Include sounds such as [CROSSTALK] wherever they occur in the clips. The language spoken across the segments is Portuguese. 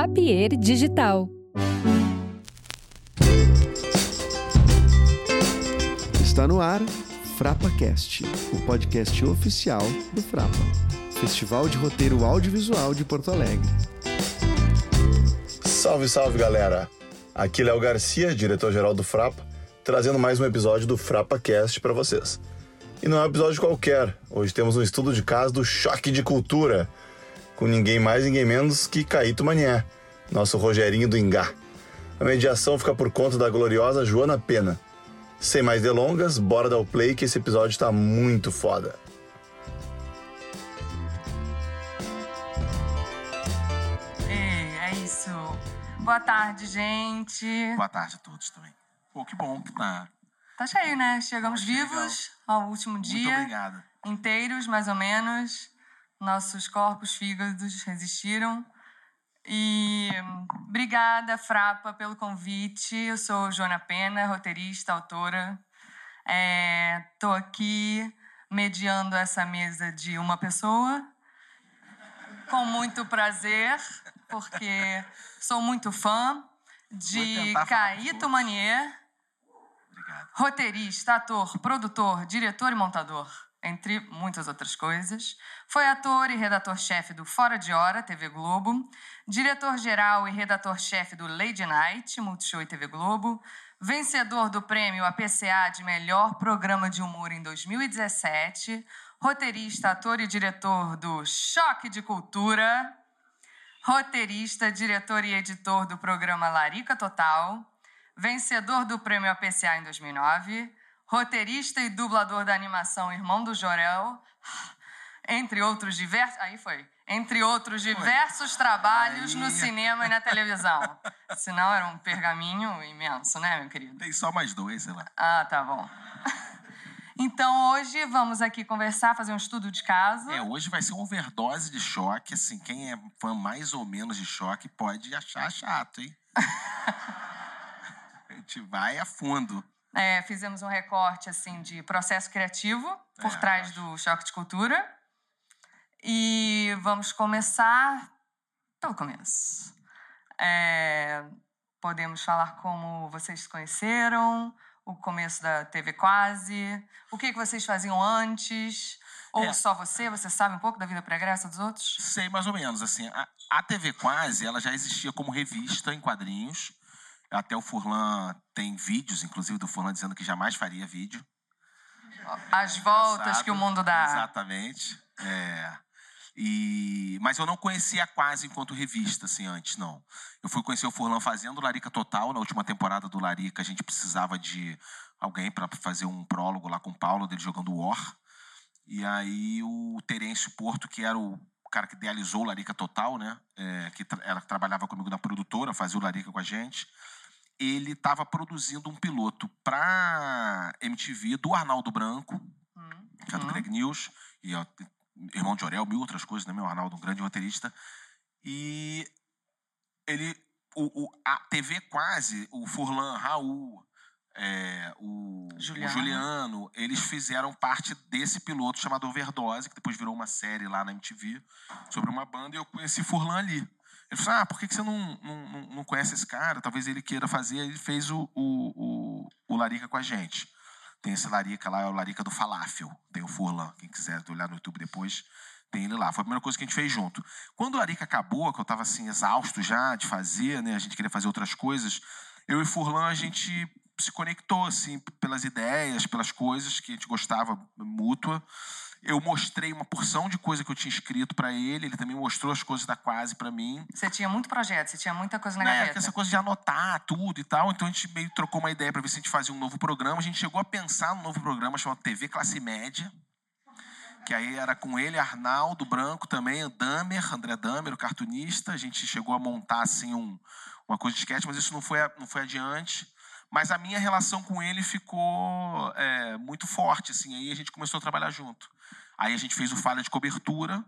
Papier Digital. Está no ar FrapaCast, o podcast oficial do Frapa, Festival de Roteiro Audiovisual de Porto Alegre. Salve, salve galera! Aqui Léo Garcia, diretor-geral do Frapa, trazendo mais um episódio do FrapaCast para vocês. E não é um episódio qualquer, hoje temos um estudo de caso do choque de cultura, com ninguém mais, ninguém menos que Caíto Manier, nosso Rogerinho do Ingá. A mediação fica por conta da gloriosa Joana Pena. Sem mais delongas, bora dar o play que esse episódio tá muito foda. Ei, é isso. Boa tarde, gente. Boa tarde a todos também. Pô, que bom que tá. Tá cheio, né? Chegamos Achei vivos ao último Muito dia. obrigado. Inteiros, mais ou menos. Nossos corpos, fígados resistiram. E obrigada, Frapa, pelo convite. Eu sou Joana Pena, roteirista, autora. Estou aqui mediando essa mesa de uma pessoa, com muito prazer, porque sou muito fã de Caíto. Manier, roteirista, ator, produtor, diretor e montador, entre muitas outras coisas. Foi ator e redator-chefe do Fora de Hora, TV Globo, diretor-geral e redator-chefe do Lady Night, Multishow e TV Globo, vencedor do prêmio APCA de melhor programa de humor em 2017, roteirista, ator e diretor do Choque de Cultura, roteirista, diretor e editor do programa Larica Total, vencedor do prêmio APCA em 2009, roteirista e dublador da animação Irmão do Jorel, entre outros diversos. Aí foi. Entre outros diversos trabalhos no Aí. cinema e na televisão. [LAUGHS] Senão era um pergaminho imenso, né, meu querido? Tem só mais dois, sei lá. Ah, tá bom. [LAUGHS] Então hoje vamos aqui conversar, fazer um estudo de caso. É, hoje vai ser uma overdose de choque. Assim, quem é fã mais ou menos de choque pode achar chato, hein? [LAUGHS] a gente vai a fundo. É, fizemos um recorte assim de processo criativo por É, trás do choque de cultura. E vamos começar pelo começo. É, podemos falar como vocês se conheceram, o começo da TV Quase, o que, que vocês faziam antes, ou É. só você, você sabe um pouco da vida pregressa dos outros? Sei mais ou menos, assim. A, a TV Quase, ela já existia como revista em quadrinhos. Até o Furlan tem vídeos, inclusive, do Furlan dizendo que jamais faria vídeo. As voltas Engraçado. que o mundo dá. Exatamente. É. E... Mas eu não conhecia Quase enquanto revista, assim, antes, não. Eu fui conhecer o Furlan fazendo Larica Total. Na última temporada do Larica, a gente precisava de alguém para fazer um prólogo lá com o Paulo, dele jogando War. E aí o Terêncio Porto, que era o cara que idealizou o Larica Total, né? É, que tra ela trabalhava comigo na produtora, fazia o Larica com a gente. Ele estava produzindo um piloto para MTV do Arnaldo Branco, Hum, que é do hum. Greg News, e ó, irmão de Orel, mil outras coisas, né? Meu Arnaldo, um grande roteirista. E ele, o, o- a TV quase, o Furlan, Raul, é, o Juliano. o Juliano, eles fizeram parte desse piloto chamado Overdose, que depois virou uma série lá na MTV, sobre uma banda, e eu conheci Furlan ali. Ele falou, ah, por que, que você não, não, não- conhece esse cara? Talvez ele queira fazer. Ele fez o, o, o, o Larica com a gente. Tem esse Larica lá, é o Larica do Falafel. Tem o Furlan, quem quiser olhar no YouTube depois, tem ele lá. Foi a primeira coisa que a gente fez junto. Quando o Larica acabou, que eu tava assim, exausto já de fazer, né? A gente queria fazer outras coisas. Eu e Furlan, a gente se conectou, assim, pelas ideias, pelas coisas que a gente gostava mútua. Eu mostrei uma porção de coisa que eu tinha escrito para ele, ele também mostrou as coisas da quase para mim. Você tinha muito projeto, você tinha muita coisa na É, gaveta. essa coisa de anotar tudo e tal. Então a gente meio trocou uma ideia para ver se a gente fazia um novo programa. A gente chegou a pensar num novo programa chamado TV Classe Média. Que aí era com ele, Arnaldo Branco também, Damer, André Damer, o cartunista. A gente chegou a montar assim um, uma coisa de sketch, mas isso não foi, não foi adiante. Mas a minha relação com ele ficou é, muito forte, assim. Aí a gente começou a trabalhar junto. Aí a gente fez o Falha de Cobertura,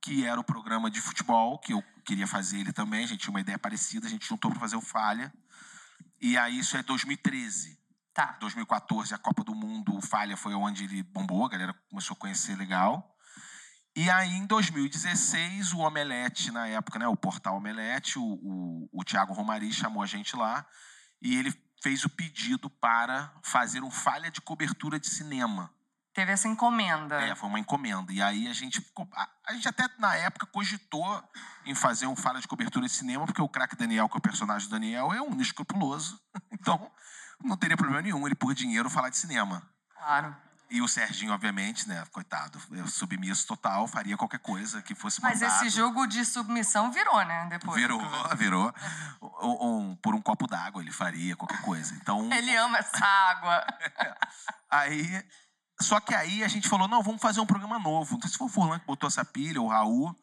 que era o programa de futebol, que eu queria fazer ele também. A gente tinha uma ideia parecida, a gente juntou para fazer o Falha. E aí isso é 2013. Tá. 2014, a Copa do Mundo, o Falha foi onde ele bombou, a galera começou a conhecer legal. E aí, em 2016, o Omelete, na época, né, o portal Omelete, o, o, o Tiago Romari chamou a gente lá e ele fez o pedido para fazer um falha de cobertura de cinema. Teve essa encomenda. É, foi uma encomenda. E aí a gente, a, gente até na época cogitou em fazer um falha de cobertura de cinema, porque o craque Daniel, que é o personagem do Daniel, é um escrupuloso. [LAUGHS] Então, não teria problema nenhum ele, por dinheiro, falar de cinema. Claro. E o Serginho, obviamente, né, coitado, eu submisso total, faria qualquer coisa que fosse Mas mandado. esse jogo de submissão virou, né? Depois. Virou, [LAUGHS] virou. Um- por um copo d'água ele faria qualquer coisa. Então, Ele ama essa água. [LAUGHS] aí. Só que aí a gente falou: não, vamos fazer um programa novo. Não sei se foi o Furlan que botou essa pilha, ou o Raul.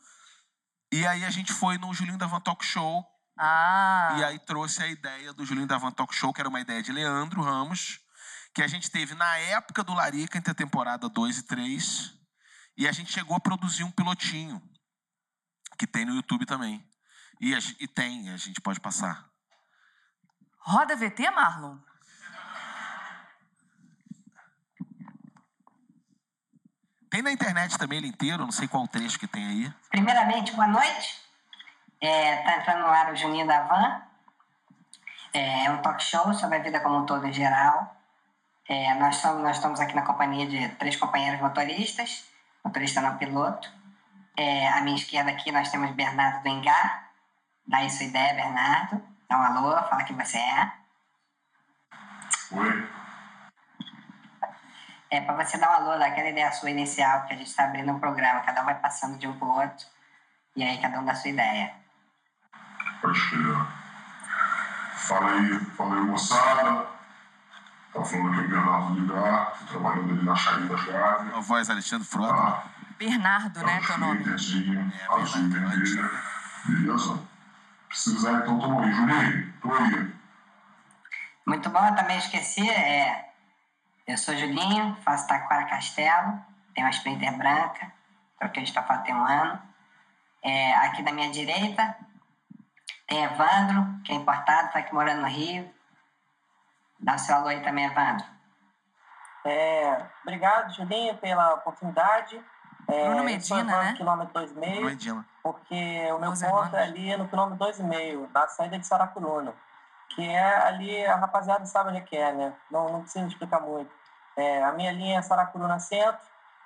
E aí a gente foi no Julinho da Van Talk Show. Ah. E aí trouxe a ideia do Julinho da Van Talk Show, que era uma ideia de Leandro Ramos, que a gente teve na época do Larica, entre a temporada 2 e 3. E a gente chegou a produzir um pilotinho, que tem no YouTube também. E, a e tem, a gente pode passar. Roda VT, Marlon? Tem na internet também ele inteiro, não sei qual trecho que tem aí. Primeiramente, boa noite. Está entrando no ar o Juninho da Van. É é um talk show sobre a vida como um todo em geral. É, nós, somos, nós estamos aqui na companhia de três companheiros motoristas, motorista não piloto. É, à minha esquerda aqui nós temos Bernardo do Engá. Dá aí sua ideia, Bernardo. Dá um alô, fala quem você é. Oi, É para você dar um alô, dar aquela ideia sua inicial, porque a gente está abrindo um programa, cada um vai passando de um para o outro. E aí cada um dá sua ideia. Fala aí, fala aí, moçada. Tá falando aqui o Bernardo Ligar, tô trabalhando ali na Charinha das Gaves. A voz Alexandre Frota. Tá? Bernardo, né, teu nome? Skaterzinho, É, azul e vermelho. Beleza? Precisar então, tamo aí. Juninho, tô aí. Muito bom, eu também esqueci. É, eu sou Julinho, faço Taquara Castelo, tenho uma Sprinter branca, troquei de Tafá tem um ano. É, aqui da minha direita tem Evandro, que é importado, está aqui morando no Rio. Dá o seu alô aí também, Evandro. É, obrigado, Julinho, pela oportunidade. É, Bruno eu Medina, né? quilômetro 2,5, Medina. porque o meu Os ponto irmãos. é ali no quilômetro 2,5, da saída de Saracuruna, que é ali, a rapaziada sabe onde é que é, né? Não, não preciso explicar muito. É, a minha linha é Saracuruna Centro,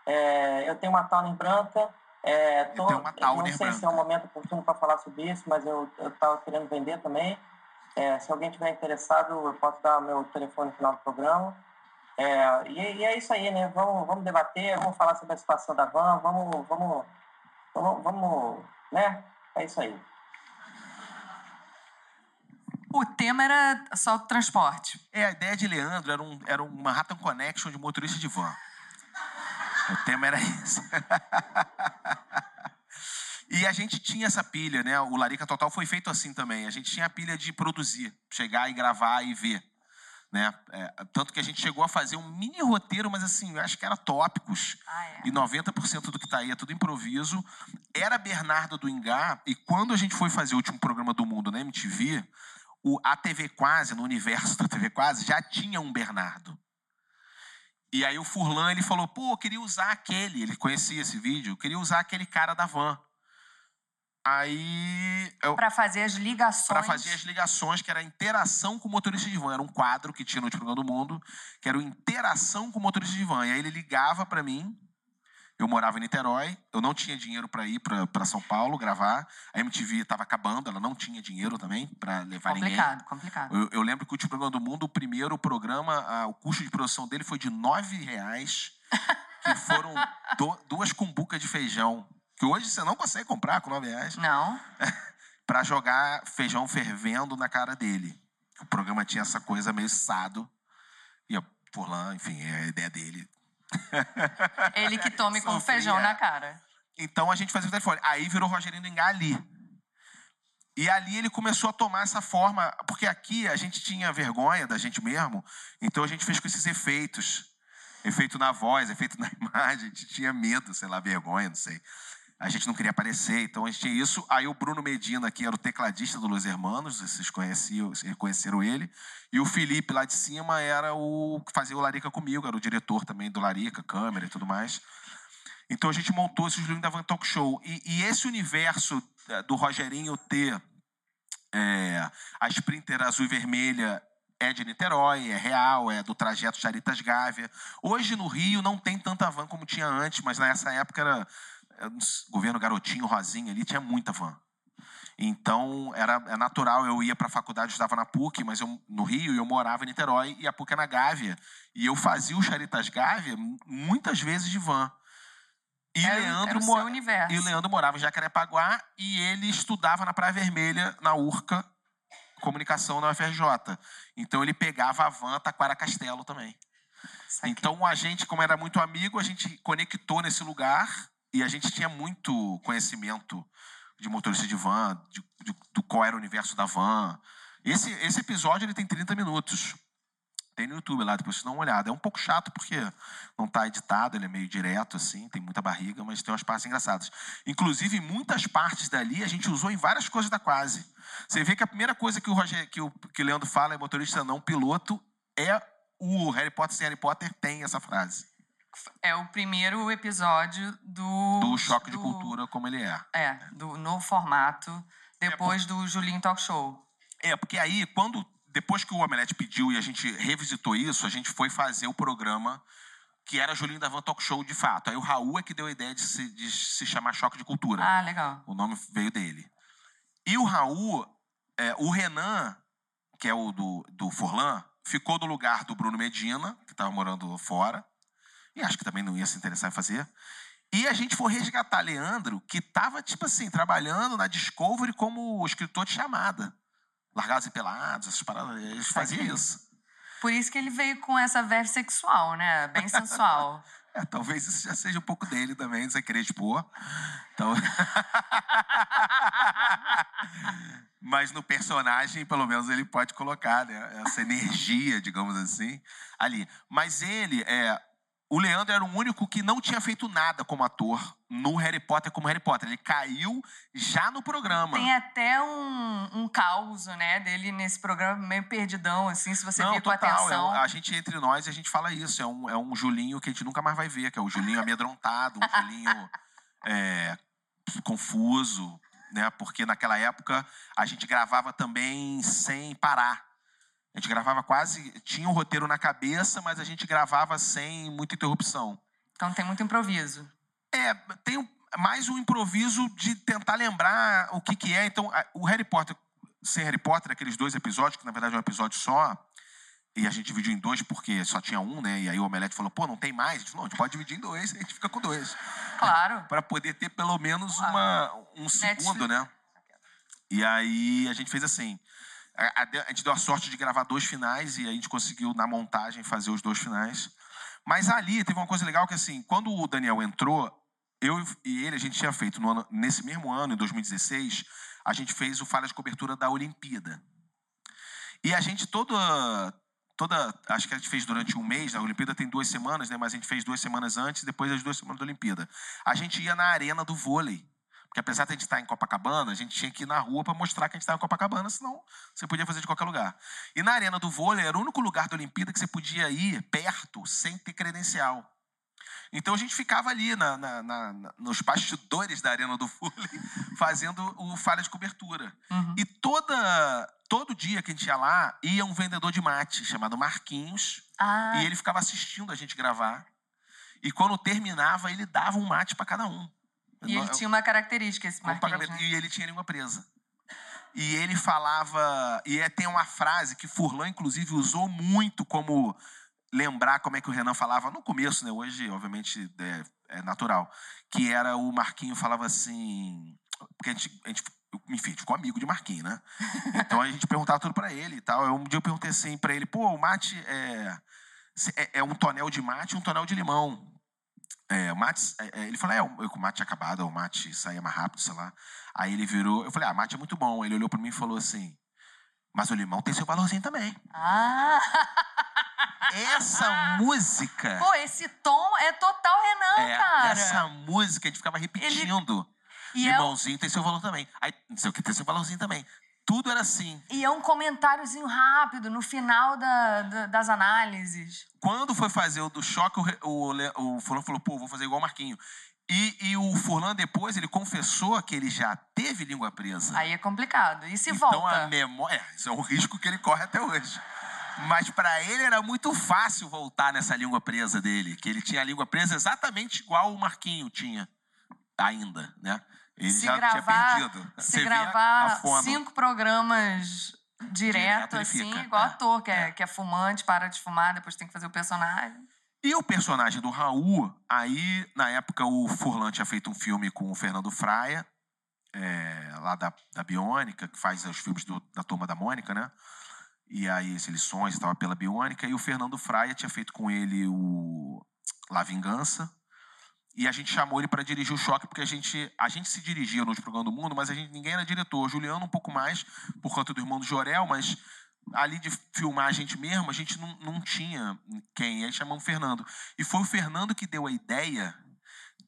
é, eu tenho uma Towner branca, é, tô, tenho uma Towner não sei se é branca. o momento oportuno para falar sobre isso, mas eu estava querendo vender também. É, se alguém tiver interessado, eu posso dar meu telefone no final do programa. É, e, e é isso aí, né? Vamos, vamos debater, vamos falar sobre a situação da van, vamos, vamos, vamos, vamos, né? É isso aí. O tema era só o transporte. É, a ideia de Leandro era um, era um Manhattan Connection de motorista de van. O tema era esse. [LAUGHS] e a gente tinha essa pilha, né? O Larica Total foi feito assim também. A gente tinha a pilha de produzir, chegar e gravar e ver. Né? É, tanto que a gente chegou a fazer um mini roteiro, mas assim, eu acho que era tópicos. Ah, é. E 90% do que tá aí é tudo improviso. Era Bernardo do Ingá, e quando a gente foi fazer o último programa do mundo na MTV, o, a TV Quase, no universo da TV Quase, já tinha um Bernardo. E aí o Furlan, ele falou, pô, eu queria usar aquele, ele conhecia esse vídeo, eu queria usar aquele cara da van. Aí, Pra fazer as ligações. para fazer as ligações, que era a interação com o motorista de van. Era um quadro que tinha no último programa do mundo, que era o interação com o motorista de van. E aí ele ligava para mim, eu morava em Niterói, eu não tinha dinheiro para ir para São Paulo gravar. A MTV estava acabando, ela não tinha dinheiro também para levar ninguém. Complicado, complicado. Eu, eu lembro que o último programa do mundo, o primeiro programa, ah, o custo de produção dele foi de nove reais, que foram [LAUGHS] do- duas cumbucas de feijão, que hoje você não consegue comprar com nove reais, Não? [LAUGHS] para jogar feijão fervendo na cara dele. O programa tinha essa coisa meio sado, e a Furlan, enfim, é a ideia dele. [LAUGHS] Ele que tome com Sofria. feijão na cara. Então a gente fazia o telefone. Aí virou Rogerinho do ali. E ali ele começou a tomar essa forma, porque aqui a gente tinha vergonha da gente mesmo, então a gente fez com esses efeitos. Efeito na voz, efeito na [LAUGHS] imagem, a gente tinha medo, sei lá, vergonha, não sei. A gente não queria aparecer, então a gente tinha isso. Aí o Bruno Medina, que era o tecladista do Los Hermanos, vocês conheciam, vocês conheceram ele. E o Felipe, lá de cima, era o que fazia o Larica comigo, era o diretor também do Larica, câmera e tudo mais. Então a gente montou esse Julinho da Van Talk Show. E, e esse universo eh, do Rogerinho ter é, a Sprinter azul e vermelha é de Niterói, é real, é do trajeto Charitas Gávea. Hoje no Rio não tem tanta van como tinha antes, mas nessa época era governo garotinho, rosinha ali, tinha muita van. Então era é natural, eu ia para a faculdade, estava na PUC, mas eu, no Rio eu morava em Niterói e a PUC é na Gávea. E eu fazia o Charitas Gávea muitas vezes de van. E, Era- Leandro, era o mo- seu universo. e Leandro morava em Jacarepaguá e ele estudava na Praia Vermelha, na URCA, comunicação na UFRJ. Então ele pegava a van Taquara Castelo também. Então a gente, como era muito amigo, a gente conectou nesse lugar e a gente tinha muito conhecimento de motorista de van, de, de- do qual era o universo da van. Esse, esse episódio ele tem 30 minutos. Tem no YouTube lá, depois você dá uma olhada. É um pouco chato porque não está editado, ele é meio direto, assim, tem muita barriga, mas tem umas partes engraçadas. Inclusive, muitas partes dali a gente usou em várias coisas da quase. Você vê que a primeira coisa que o, Roger, que o, que o Leandro fala é motorista não piloto, é o Harry Potter sem Harry Potter tem essa frase. É o primeiro episódio do. Do choque de do- cultura como ele é. É, do novo formato, depois do Julinho Talk Show. É, porque aí, quando depois que o Omelete pediu e a gente revisitou isso, a gente foi fazer o programa que era Julinho da Van Talk Show de fato. Aí o Raul é que deu a ideia de se, de se chamar Choque de Cultura. Ah, legal. O nome veio dele. E o Raul, é, o Renan, que é o do, do Forlan, ficou no lugar do Bruno Medina, que estava morando fora. E acho que também não ia se interessar em fazer. E a gente foi resgatar Leandro, que estava, tipo assim, trabalhando na Discovery como escritor de chamada. Largados e pelados, essas paradas. Eles faziam isso. Por isso que ele veio com essa verve sexual, né? Bem sensual. [LAUGHS] É, talvez isso já seja um pouco dele também, sem querer expor. Então... [LAUGHS] Mas no personagem, pelo menos, ele pode colocar né, essa energia, digamos assim, ali. Mas ele, é, o Leandro era o único que não tinha feito nada como ator no Harry Potter como Harry Potter. Ele caiu já no programa. Tem até um, um caos, né, dele nesse programa meio perdidão, assim, se você Não, vir com total. é atenção. um- a gente, entre nós, a gente fala isso. É um, é um Julinho que a gente nunca mais vai ver, que é o Julinho amedrontado, um Julinho [LAUGHS] é, confuso, né? Porque naquela época a gente gravava também sem parar. A gente gravava quase. Tinha um roteiro na cabeça, mas a gente gravava sem muita interrupção. Então tem muito improviso. É, tem mais um improviso de tentar lembrar o que, que é. Então, o Harry Potter, sem Harry Potter, aqueles dois episódios, que na verdade é um episódio só, e a gente dividiu em dois porque só tinha um, né? E aí o Omelete falou, pô, não tem mais? A gente falou, não, a gente pode dividir em dois, a gente fica com dois. Claro. Para poder ter pelo menos uma, um segundo, né? E aí a gente fez assim. A, gente deu a sorte de gravar dois finais e a gente conseguiu, na montagem, fazer os dois finais. Mas ali teve uma coisa legal que, assim, quando o Daniel entrou, eu e ele, a gente tinha feito, no ano- nesse mesmo ano, em 2016, a gente fez o Falha de Cobertura da Olimpíada. E a gente toda, toda, acho que a gente fez durante um mês, a Olimpíada tem duas semanas, né? Mas a gente fez duas semanas antes, depois das duas semanas da Olimpíada. A gente ia na arena do vôlei. Porque apesar de a gente estar em Copacabana, a gente tinha que ir na rua para mostrar que a gente estava em Copacabana, senão você podia fazer de qualquer lugar. E na arena do vôlei era o único lugar da Olimpíada que você podia ir perto, sem ter credencial. Então a gente ficava ali na- na- na- nos bastidores da arena do vôlei, [LAUGHS] fazendo o falha de cobertura. Uhum. E toda, todo dia que a gente ia lá, ia um vendedor de mate chamado Marquinhos, Ah, e ele ficava assistindo a gente gravar. E quando terminava, ele dava um mate para cada um. E ele tinha uma característica, esse Com Marquinhos, né? E ele tinha língua presa. E ele falava. E é, tem uma frase que Furlan, inclusive, usou muito como lembrar como é que o Renan falava no começo, né? Hoje, obviamente, é, é natural. Que era o Marquinho falava assim. Porque a gente, a gente enfim, a gente ficou amigo de Marquinho, né? Então a gente perguntava tudo pra ele e tal. Eu, um dia eu perguntei assim pra ele: pô, o mate é, é, é um tonel de mate e um tonel de limão. É, o mate, é, é, ele falou, é, o, o mate tinha acabado, o mate saía mais rápido, sei lá. Aí ele virou, eu falei, ah, mate é muito bom. Ele olhou pra mim e falou assim, mas o limão tem seu valorzinho também. Ah! [LAUGHS] Essa música, Pô, esse tom é total Renan, é, cara. essa música a gente ficava repetindo. E é, Limãozinho tem seu valor também. Aí, não sei o que tem seu valorzinho também. Tudo era assim. e é um comentáriozinho rápido no final da- da- das análises. Quando foi fazer o do choque, o, o, o fulano falou, pô, vou fazer igual o Marquinho. E, e o Furlan depois, ele confessou que ele já teve língua presa. Aí é complicado. E se então volta? a memória. É, isso é um [LAUGHS] risco que ele corre até hoje. Mas para ele era muito fácil voltar nessa língua presa dele, que ele tinha a língua presa exatamente igual o Marquinho tinha ainda, né? Ele se já gravar, tinha perdido. Se Você gravar cinco programas direto, Direto assim, fica, igual é. ator, que é, que é fumante, para de fumar, depois tem que fazer o personagem. E o personagem do Raul, aí, na época, o Furlan tinha feito um filme com o Fernando Fraia, é, lá da, da Biônica, que faz os filmes do- da Turma da Mônica, né? E aí, as lições estava pela Biônica, e o Fernando Fraia tinha feito com ele o La Vingança. E a gente chamou ele para dirigir o Choque, porque a gente, a gente se dirigia nos programas do mundo, mas a gente, ninguém era diretor. Juliano um pouco mais, por conta do irmão do Jorel, mas ali de filmar a gente mesmo, a gente não, não tinha quem. E aí chamamos o Fernando. E foi o Fernando que deu a ideia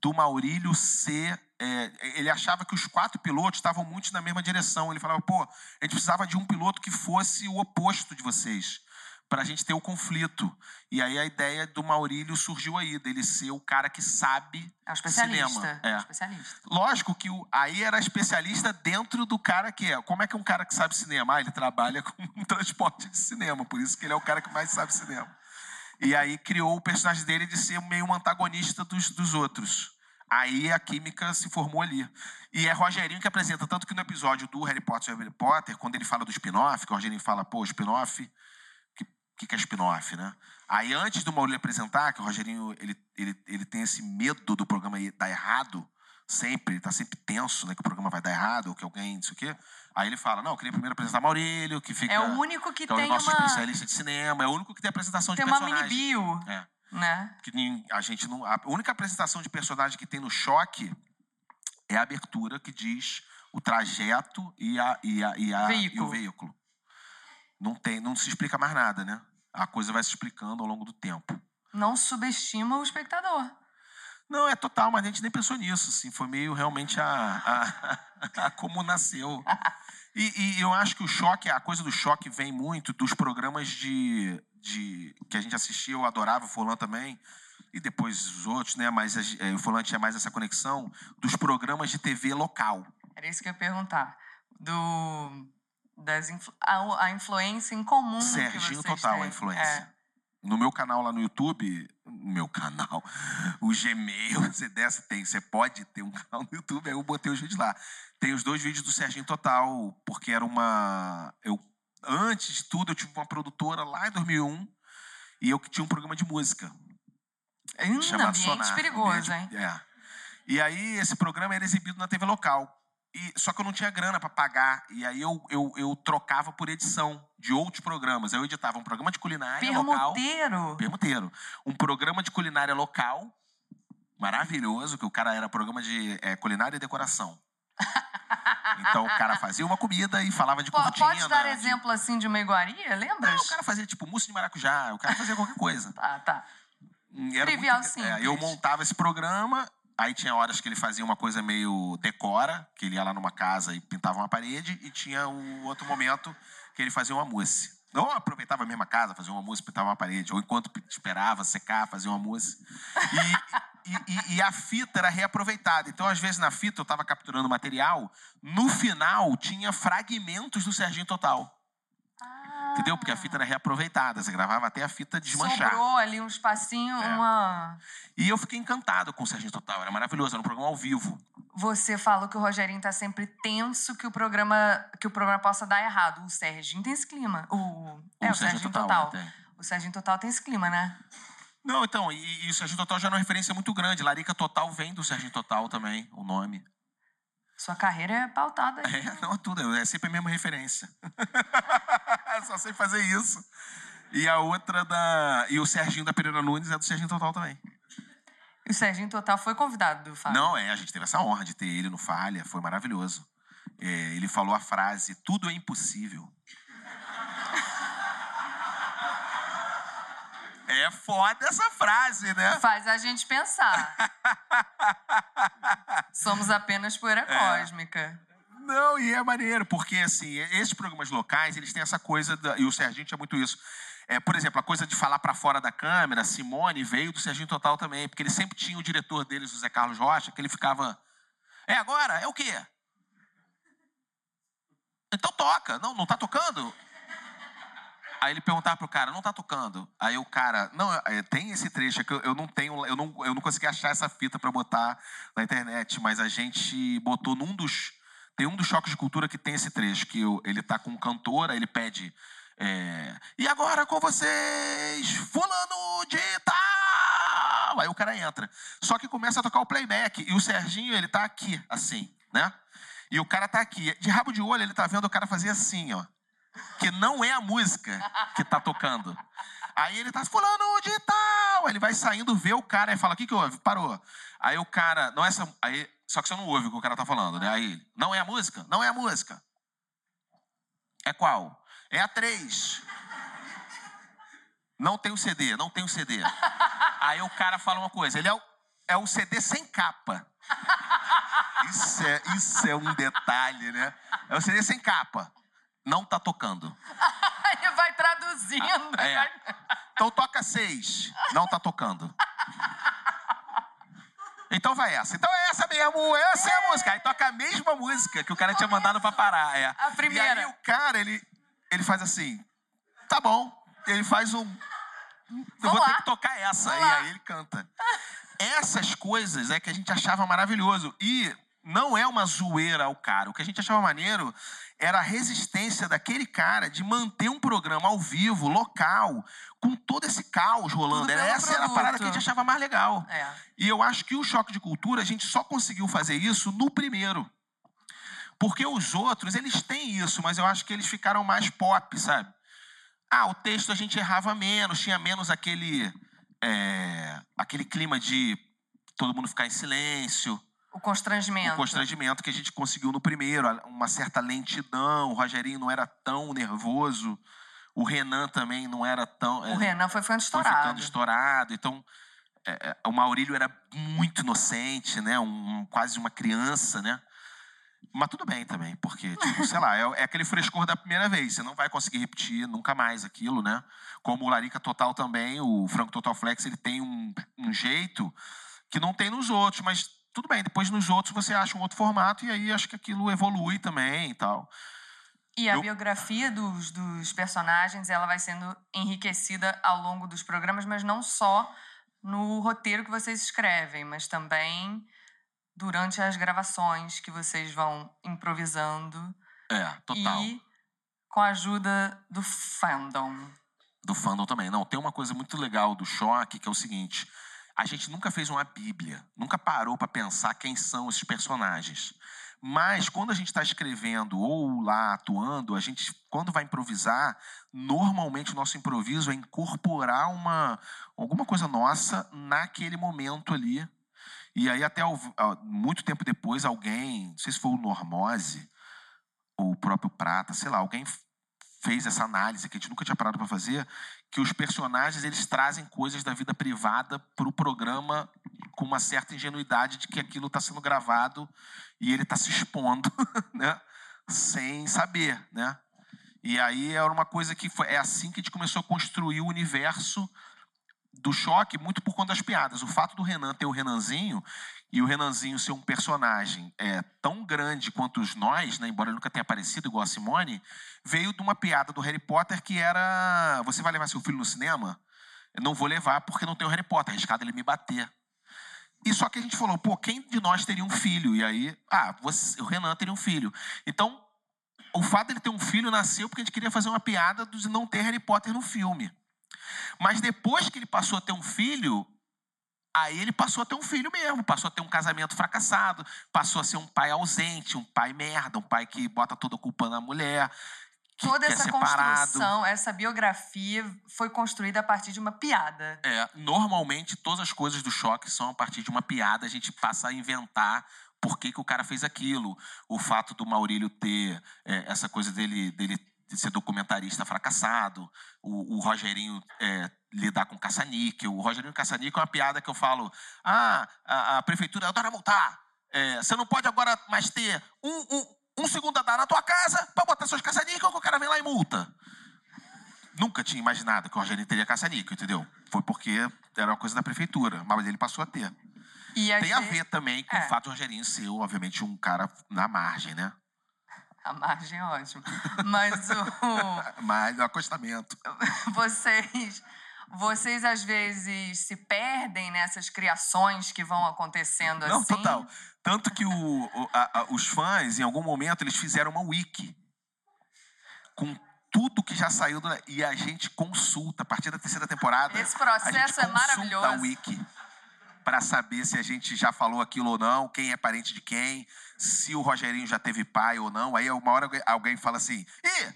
do Maurílio ser. é, ele achava que os quatro pilotos estavam muito na mesma direção. Ele falava, pô, a gente precisava de um piloto que fosse o oposto de vocês. Para a gente ter o conflito. E aí a ideia do Maurílio surgiu aí, dele ser o cara que sabe É um especialista. cinema. É um É. especialista. Lógico que o, aí era especialista dentro do cara que é. Como é que é um cara que sabe cinema? Ah, ele trabalha [LAUGHS] com um transporte de cinema, por isso que ele é o cara que mais sabe cinema. E aí criou o personagem dele de ser meio um antagonista dos, dos outros. Aí a química se formou ali. E é Rogerinho que apresenta, tanto que no episódio do Harry Potter sobre Harry Potter, quando ele fala do spin-off, que o Rogerinho fala, pô, spin-off, que, que, é spin-off, né? Aí antes do Maurílio apresentar, que o Rogerinho ele, ele, ele tem esse medo do programa ir- dar errado, sempre, ele tá sempre tenso, né? Que o programa vai dar errado, ou que alguém, não sei o quê. Aí ele fala, não, eu queria primeiro apresentar Maurílio, que fica... É o único que que é o tem nosso uma, especialista de cinema, é o único que tem apresentação de tem uma mini personagem. bio, É né? que a gente não. A única apresentação de personagem que tem no choque é a abertura que diz o trajeto e, a, e, a, e, a, e Veículo. o veículo. Não, tem, não se explica mais nada, né? A coisa vai se explicando ao longo do tempo. Não subestima o espectador. Não, é total, mas a gente nem pensou nisso. Assim, foi meio realmente a, a, [LAUGHS] a como nasceu. E, e eu acho que o choque, a coisa do choque vem muito dos programas de, de que a gente assistia, eu adorava o Fulano também, e depois os outros, né? Mas eh, o Fulano tinha mais essa conexão dos programas de TV local. Era isso que eu ia perguntar. Do, das influ- a, a influência em comum que Serginho vocês total têm. a influência. É. No meu canal lá no YouTube, no meu canal, [LAUGHS] o Gmail, [LAUGHS] você desce, tem, você pode ter um canal no YouTube, aí eu botei os vídeos lá. Tem os dois vídeos do Serginho Total, porque era uma. Eu, antes de tudo, eu tive uma produtora lá em 2001 e eu que tinha um programa de música. Hum, chamado ambiente Sonar. perigoso, hein? Ambiente- É. E aí esse programa era exibido na TV local. E, só que eu não tinha grana para pagar. E aí eu, eu, eu trocava por edição de outros programas. Eu editava um programa de culinária local. Permuteiro. Permuteiro. Um programa de culinária local, maravilhoso, que o cara era programa de é, culinária e decoração. [LAUGHS] Então o cara fazia uma comida e falava de cortina. Pode dar de- exemplo assim de uma iguaria? Lembra? Não, o cara fazia tipo mousse de maracujá, o cara fazia qualquer coisa. [LAUGHS] Tá, tá. E era Trivial muito- simples. é, eu montava esse programa, aí tinha horas que ele fazia uma coisa meio decora, que ele ia lá numa casa e pintava uma parede, e tinha o outro momento que ele fazia uma mousse. Ou aproveitava a mesma casa, fazia uma mousse, pintava uma parede, ou enquanto esperava secar, fazia uma mousse. E, e- e- e a fita era reaproveitada. Então, às vezes, na fita eu estava capturando material, no final tinha fragmentos do Serginho Total. Entendeu? Porque a fita era reaproveitada, você gravava até a fita desmanchar. Sobrou ali um espacinho, É. uma. E eu fiquei encantado com o Serginho Total, era maravilhoso, era um programa ao vivo. Você falou que o Rogerinho tá sempre tenso que o programa que o programa possa dar errado. O Serginho tem esse clima. O, é, o Serginho Total. né, tem. O Serginho Total tem esse clima, né? Não, então, e, e o Serginho Total já é uma referência muito grande. Larica Total vem do Serginho Total também, o nome. Sua carreira é pautada aí. É, não, tudo, é sempre a mesma referência. [LAUGHS] Só sei fazer isso. E a outra da. E o Serginho da Pereira Nunes é do Serginho Total também. E o Serginho Total foi convidado do Fábio. Não, é, a gente teve essa honra de ter ele no Falha, foi maravilhoso. É, ele falou a frase: tudo é impossível. É foda essa frase, né? Faz a gente pensar. [LAUGHS] Somos apenas poeira É. cósmica. Não, e é maneiro, porque assim, esses programas locais, eles têm essa coisa, da- e o Serginho tinha muito isso. É, por exemplo, a coisa de falar para fora da câmera, Simone veio do Serginho Total também, porque ele sempre tinha o diretor deles, o Zé Carlos Rocha, que ele ficava. É agora? É o quê? Então toca. Não, não tá tocando? Aí ele perguntava pro cara, não tá tocando? Aí o cara, não, é, tem esse trecho que eu, eu não tenho, eu não, eu não consegui achar essa fita para botar na internet, mas a gente botou num dos, tem um dos choques de cultura que tem esse trecho, que eu, ele tá com um cantor, aí ele pede, é, e agora com vocês, fulano de tal! Aí o cara entra. Só que começa a tocar o playback, e o Serginho, ele tá aqui, assim, né? E o cara tá aqui. De rabo de olho, ele tá vendo o cara fazer assim, ó que não é a música que tá tocando. Aí ele tá fulano de tal. Ele vai saindo, vê o cara e fala: O que, que houve? Parou. Aí o cara, não é essa. Aí, só que você não ouve o que o cara tá falando, né? Aí, não é a música? Não é a música. É qual? É a 3. Não tem o CD, não tem o CD. Aí o cara fala uma coisa: ele é o, é o CD sem capa. Isso é, isso é um detalhe, né? É o CD sem capa não tá tocando. Ele vai traduzindo. É. Então toca seis, não tá tocando. Então vai essa. Então é essa mesmo, essa é a música. Aí toca a mesma música que o cara tinha mandado pra parar. É. A primeira. E aí o cara, ele, ele faz assim, tá bom. Ele faz um... Eu Vamos vou lá. ter que tocar essa. Vamos e lá. aí ele canta. Essas coisas é que a gente achava maravilhoso. E não é uma zoeira ao cara. O que a gente achava maneiro era a resistência daquele cara de manter um programa ao vivo, local, com todo esse caos rolando. Pelo Essa era a produto. parada que a gente achava mais legal. É. E eu acho que o choque de cultura, a gente só conseguiu fazer isso no primeiro. Porque os outros, eles têm isso, mas eu acho que eles ficaram mais pop, sabe? Ah, o texto a gente errava menos, tinha menos aquele, é, aquele clima de todo mundo ficar em silêncio, O constrangimento. o constrangimento que a gente conseguiu no primeiro, uma certa lentidão, o Rogerinho não era tão nervoso, o Renan também não era tão... O é, Renan foi ficando foi estourado. ficando estourado. Então, é, é, o Maurílio era muito inocente, né? Um, quase uma criança, né? Mas tudo bem também, porque, tipo, sei lá, é, é aquele frescor da primeira vez. Você não vai conseguir repetir nunca mais aquilo, né? Como o Larica Total também, o Franco Total Flex, ele tem um, um jeito que não tem nos outros, mas tudo bem, depois nos outros você acha um outro formato e aí acho que aquilo evolui também e tal. E a Eu- biografia dos, dos personagens ela vai sendo enriquecida ao longo dos programas, mas não só no roteiro que vocês escrevem, mas também durante as gravações que vocês vão improvisando É, total. e com a ajuda do fandom. do fandom também. Não, tem uma coisa muito legal do choque, que é o seguinte: a gente nunca fez uma bíblia, nunca parou para pensar quem são esses personagens. Mas quando a gente está escrevendo ou lá atuando, a gente, quando vai improvisar, normalmente o nosso improviso é incorporar uma, alguma coisa nossa naquele momento ali. E aí, até muito tempo depois, alguém, não sei se foi o Normose ou o próprio Prata, sei lá, alguém fez essa análise que a gente nunca tinha parado para fazer, que os personagens eles trazem coisas da vida privada para o programa com uma certa ingenuidade de que aquilo está sendo gravado e ele está se expondo, [LAUGHS] né? Sem saber, né? E aí era uma coisa que foi, é assim que a gente começou a construir o universo do choque, muito por conta das piadas. O fato do Renan ter o Renanzinho e o Renanzinho ser um personagem é, tão grande quanto os nós, né, embora ele nunca tenha aparecido igual a Simone, veio de uma piada do Harry Potter que era: Você vai levar seu filho no cinema? Eu não vou levar porque não tem o Harry Potter, arriscado ele me bater. E só que a gente falou: pô, quem de nós teria um filho? E aí, ah, você, o Renan teria um filho. Então, o fato dele ter um filho nasceu porque a gente queria fazer uma piada de não ter Harry Potter no filme. Mas depois que ele passou a ter um filho, aí ele passou a ter um filho mesmo, passou a ter um casamento fracassado, passou a ser um pai ausente, um pai merda, um pai que bota toda a culpa na mulher, que, Toda que essa é construção, essa biografia foi construída a partir de uma piada. É, normalmente todas as coisas do choque são a partir de uma piada, a gente passa a inventar por que, que o cara fez aquilo. O fato do Maurílio ter é, essa coisa dele, dele de ser documentarista fracassado, o, o Rogerinho é, lidar com caça-níquel. O Rogerinho caça-níquel é uma piada que eu falo: ah, a, a prefeitura adora multar. É, você não pode agora mais ter um, um, um segundo andar na tua casa para botar seus caça-níquel que o cara vem lá e multa. nunca tinha imaginado que o Rogerinho teria caça-níquel, entendeu? Foi porque era uma coisa da prefeitura, mas ele passou a ter. E Tem a ve- ver também com É. o fato do Rogerinho ser, obviamente, um cara na margem, né? A margem é ótima. Mas o... [LAUGHS] Mas o acostamento. vocês, vocês às vezes se perdem nessas criações que vão acontecendo Não, assim. total. Tanto que o, a- a- os fãs, em algum momento, eles fizeram uma wiki com tudo que já saiu do- e a gente consulta a partir da terceira temporada. Esse processo a gente é maravilhoso. a wiki para saber se a gente já falou aquilo ou não, quem é parente de quem, se o Rogerinho já teve pai ou não. Aí uma hora alguém- fala assim: "Ih,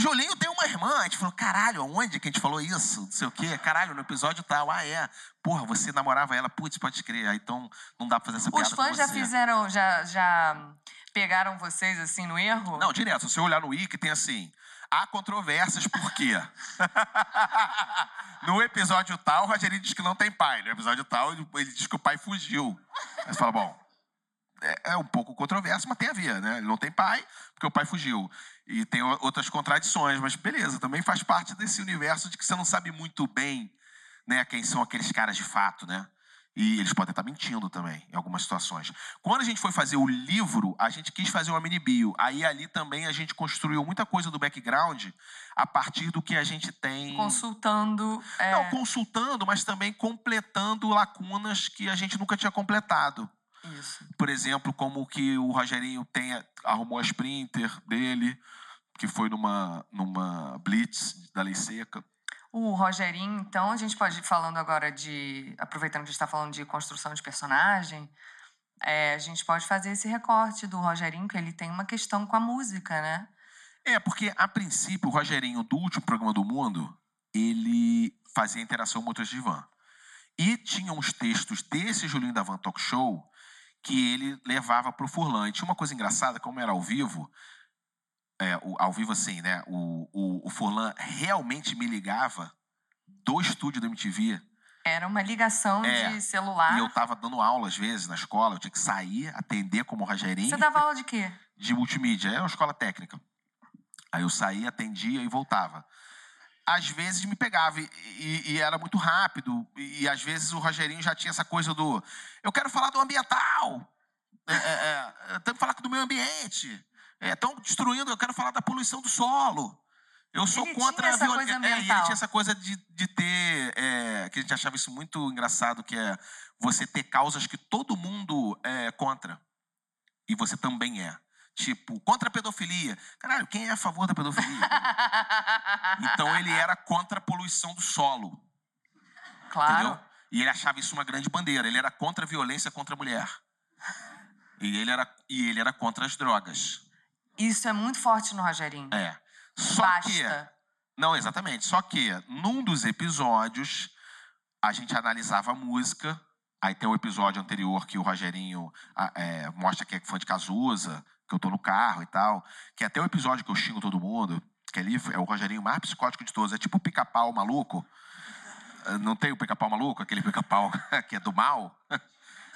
Julinho tem uma irmã. A gente falou, caralho, aonde que a gente falou isso? Não sei o quê. Caralho, no episódio tal. Ah, é. Porra, você namorava ela. Putz, pode crer. Ah, então não dá pra fazer essa piada Os fãs já fizeram, já, já pegaram vocês assim no erro? Não, direto. Se você olhar no Wiki, tem assim... Há controvérsias por quê? [LAUGHS] no episódio tal, o Rogerinho diz que não tem pai. No episódio tal, ele, diz que o pai fugiu. Aí você fala, bom... É, é um pouco controverso, mas tem a ver, né? Ele não tem pai, porque o pai fugiu. E tem outras contradições, mas beleza, também faz parte desse universo de que você não sabe muito bem né, quem são aqueles caras de fato, né? E eles podem estar mentindo também, em algumas situações. Quando a gente foi fazer o livro, a gente quis fazer uma mini bio. Aí ali também a gente construiu muita coisa do background a partir do que a gente tem. Consultando. é, Não, consultando, mas também completando lacunas que a gente nunca tinha completado. Isso. Por exemplo, como que o Rogerinho tem, arrumou a Sprinter dele, que foi numa, numa blitz da lei seca. O Rogerinho, então, a gente pode ir falando agora de. Aproveitando que a gente está falando de construção de personagem, é, a gente pode fazer esse recorte do Rogerinho, que ele tem uma questão com a música, né? É, porque a princípio o Rogerinho, do último programa do mundo, ele fazia interação com de van. E tinha uns textos desse Julinho da Van Talk Show que ele levava pro Furlan. E tinha uma coisa engraçada, como era ao vivo, é, o- ao vivo assim, né? O, o, o Furlan realmente me ligava do estúdio do MTV Era uma ligação É, de celular. e eu tava dando aula às vezes na escola, eu tinha que sair, atender como Rogerinho Você dava aula de quê? de multimídia, era uma escola técnica. Aí eu saía, atendia e voltava. Às vezes me pegava e, e- e era muito rápido. E, e às vezes o Rogerinho já tinha essa coisa do eu quero falar do ambiental. É, é, é, Temos que falar do meio ambiente. Estão destruindo, eu quero falar da poluição do solo. Eu sou Ele contra a essa viol- coisa É, e ele tinha essa coisa de, de ter. é, que a gente achava isso muito engraçado, que é você ter causas que todo mundo é contra. E você também é. Tipo, contra a pedofilia. Caralho, quem é a favor da pedofilia? [LAUGHS] então ele era contra a poluição do solo. claro. Entendeu? E ele achava isso uma grande bandeira. Ele era contra a violência contra a mulher. E ele era, e ele era contra as drogas. Isso é muito forte no Rogerinho. É. Só Basta. que. Não, exatamente. Só que num dos episódios a gente analisava a música. Aí tem o episódio anterior que o Rogerinho ah, é, mostra que é fã de Cazuza, que eu tô no carro e tal. Que é até o episódio que eu xingo todo mundo. Que ali é o Rogerinho mais psicótico de todos. É tipo o pica-pau maluco. Não tem o pica-pau maluco? Aquele pica-pau [LAUGHS] que é do mal?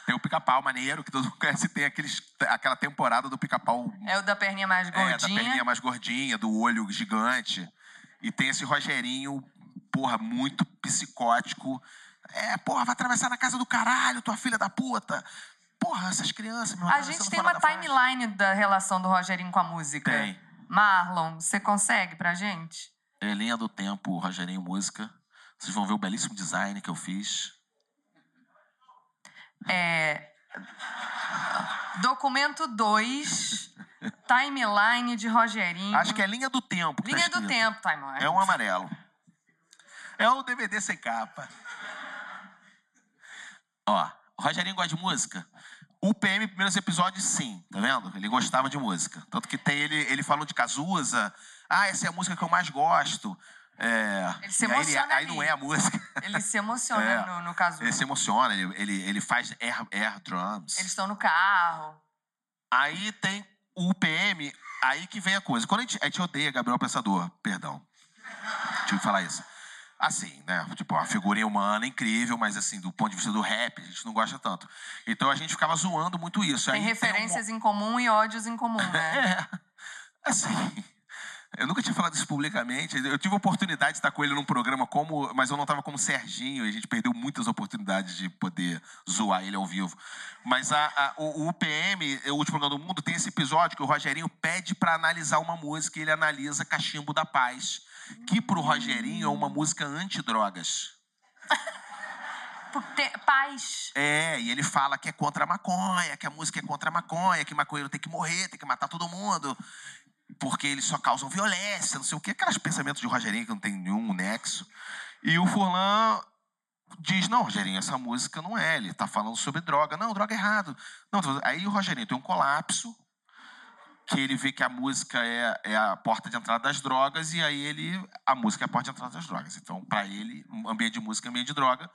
Tem o pica-pau maneiro, que todo mundo [LAUGHS] conhece. Tem aqueles, aquela temporada do pica-pau É o da perninha mais é, da gordinha. perninha mais gordinha, do olho gigante. E tem esse Rogerinho, porra, muito psicótico. É, porra, vai atravessar na casa do caralho, tua filha da puta. Porra, essas crianças, meu A gente tem uma timeline da relação do Rogerinho com a música. Tem. Marlon, você consegue pra gente? É linha do tempo, Rogerinho Música. Vocês vão ver o belíssimo design que eu fiz. É. Documento 2, timeline de Rogerinho. Acho que é linha do tempo. que tá Linha do tempo, timeline. É um amarelo. É o DVD sem capa. Ó, o Rogerinho gosta de música? O PM, primeiros episódios, sim, tá vendo? Ele gostava de música. Tanto que tem ele, ele falou de Cazuza. Ah, essa é a música que eu mais gosto. É, Ele se e aí, emociona aí não é a música. Ele se emociona É. no, no caso. Ele se emociona, ele, ele, ele faz air, air drums. Eles estão no carro. Aí tem o PM, aí que vem a coisa. Quando a gente, a gente odeia Gabriel Pensador, perdão. Tive que falar isso. Assim, né? Tipo, uma figurinha humana incrível, mas assim, do ponto de vista do rap, a gente não gosta tanto. Então a gente ficava zoando muito isso. Tem Aí um referências em comum e ódios em comum, né? [LAUGHS] É. Assim. Eu nunca tinha falado isso publicamente. Eu tive a oportunidade de estar com ele num programa, como, mas eu não estava como Serginho, e a gente perdeu muitas oportunidades de poder zoar ele ao vivo. Mas a, a, o, o UPM, o Último Programa do Mundo, tem esse episódio que o Rogerinho pede para analisar uma música e ele analisa Cachimbo da Paz, que pro Rogerinho é uma música antidrogas. Paz. É, e ele fala que é contra a maconha, que a música é contra a maconha, que maconheiro tem que morrer, tem que matar todo mundo, porque eles só causam violência, não sei o quê. Aqueles pensamentos de Rogerinho que não tem nenhum nexo. E o Furlan diz, não, Rogerinho, essa música não é, ele tá falando sobre droga. Não, droga é errado. Não, aí o Rogerinho tem um colapso, que ele vê que a música é, é a porta de entrada das drogas, e aí ele, a música é a porta de entrada das drogas. Então, para ele, ambiente de música é ambiente de droga.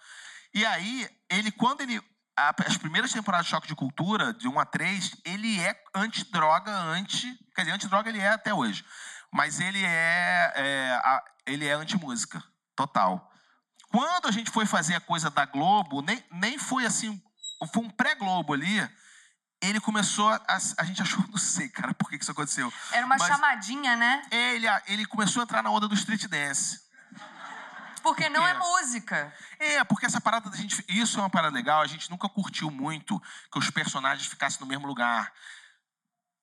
E aí, ele, quando ele. A- As primeiras temporadas de Choque de Cultura, de 1 a 3, ele é antidroga, anti. Quer dizer, antidroga ele é até hoje. Mas ele é. é, a- ele é anti-música. Total. Quando a gente foi fazer a coisa da Globo, nem, nem foi assim. Foi um pré-Globo ali. Ele começou a. A gente achou, [LAUGHS] não sei, cara, por que que isso aconteceu. Era uma Mas chamadinha, né? Ele, ele começou a entrar na onda do street dance. Porque não quê? é música. É, porque essa parada da gente. Isso é uma parada legal, a gente nunca curtiu muito que os personagens ficassem no mesmo lugar.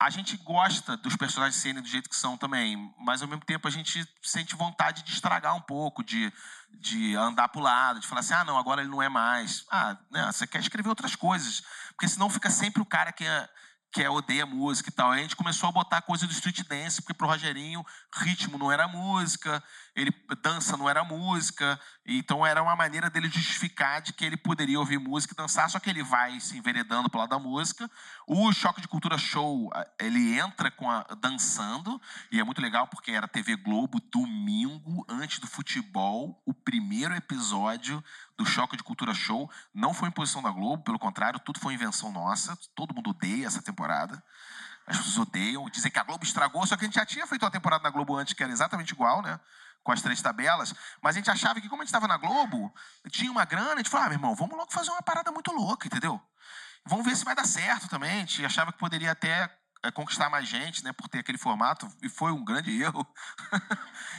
A gente gosta dos personagens serem do jeito que são também, mas ao mesmo tempo a gente sente vontade de estragar um pouco, de, de andar pro lado, de falar assim: ah, não, agora ele não é mais. Ah, né, você quer escrever outras coisas. Porque senão fica sempre o cara que é, que é, odeia música e tal. Aí a gente começou a botar coisa do street dance, porque pro Rogerinho ritmo não era música, ele dança não era música, então era uma maneira dele justificar de que ele poderia ouvir música e dançar, só que ele vai se enveredando pro lado da música. O Choque de Cultura Show, ah, ele entra com a, dançando, e é muito legal porque era TV Globo, domingo, antes do futebol, o primeiro episódio do Choque de Cultura Show. Não foi imposição da Globo, pelo contrário, tudo foi invenção nossa, todo mundo odeia essa temporada. As pessoas odeiam, dizem que a Globo estragou, só que a gente já tinha feito uma temporada na Globo antes que era exatamente igual, né? Com as três tabelas. Mas a gente achava que, como a gente estava na Globo, tinha uma grana, a gente falava, ah, meu irmão, vamos logo fazer uma parada muito louca, entendeu? Vamos ver se vai dar certo também. A gente achava que poderia até é, conquistar mais gente, né, por ter aquele formato, e foi um grande [LAUGHS] erro.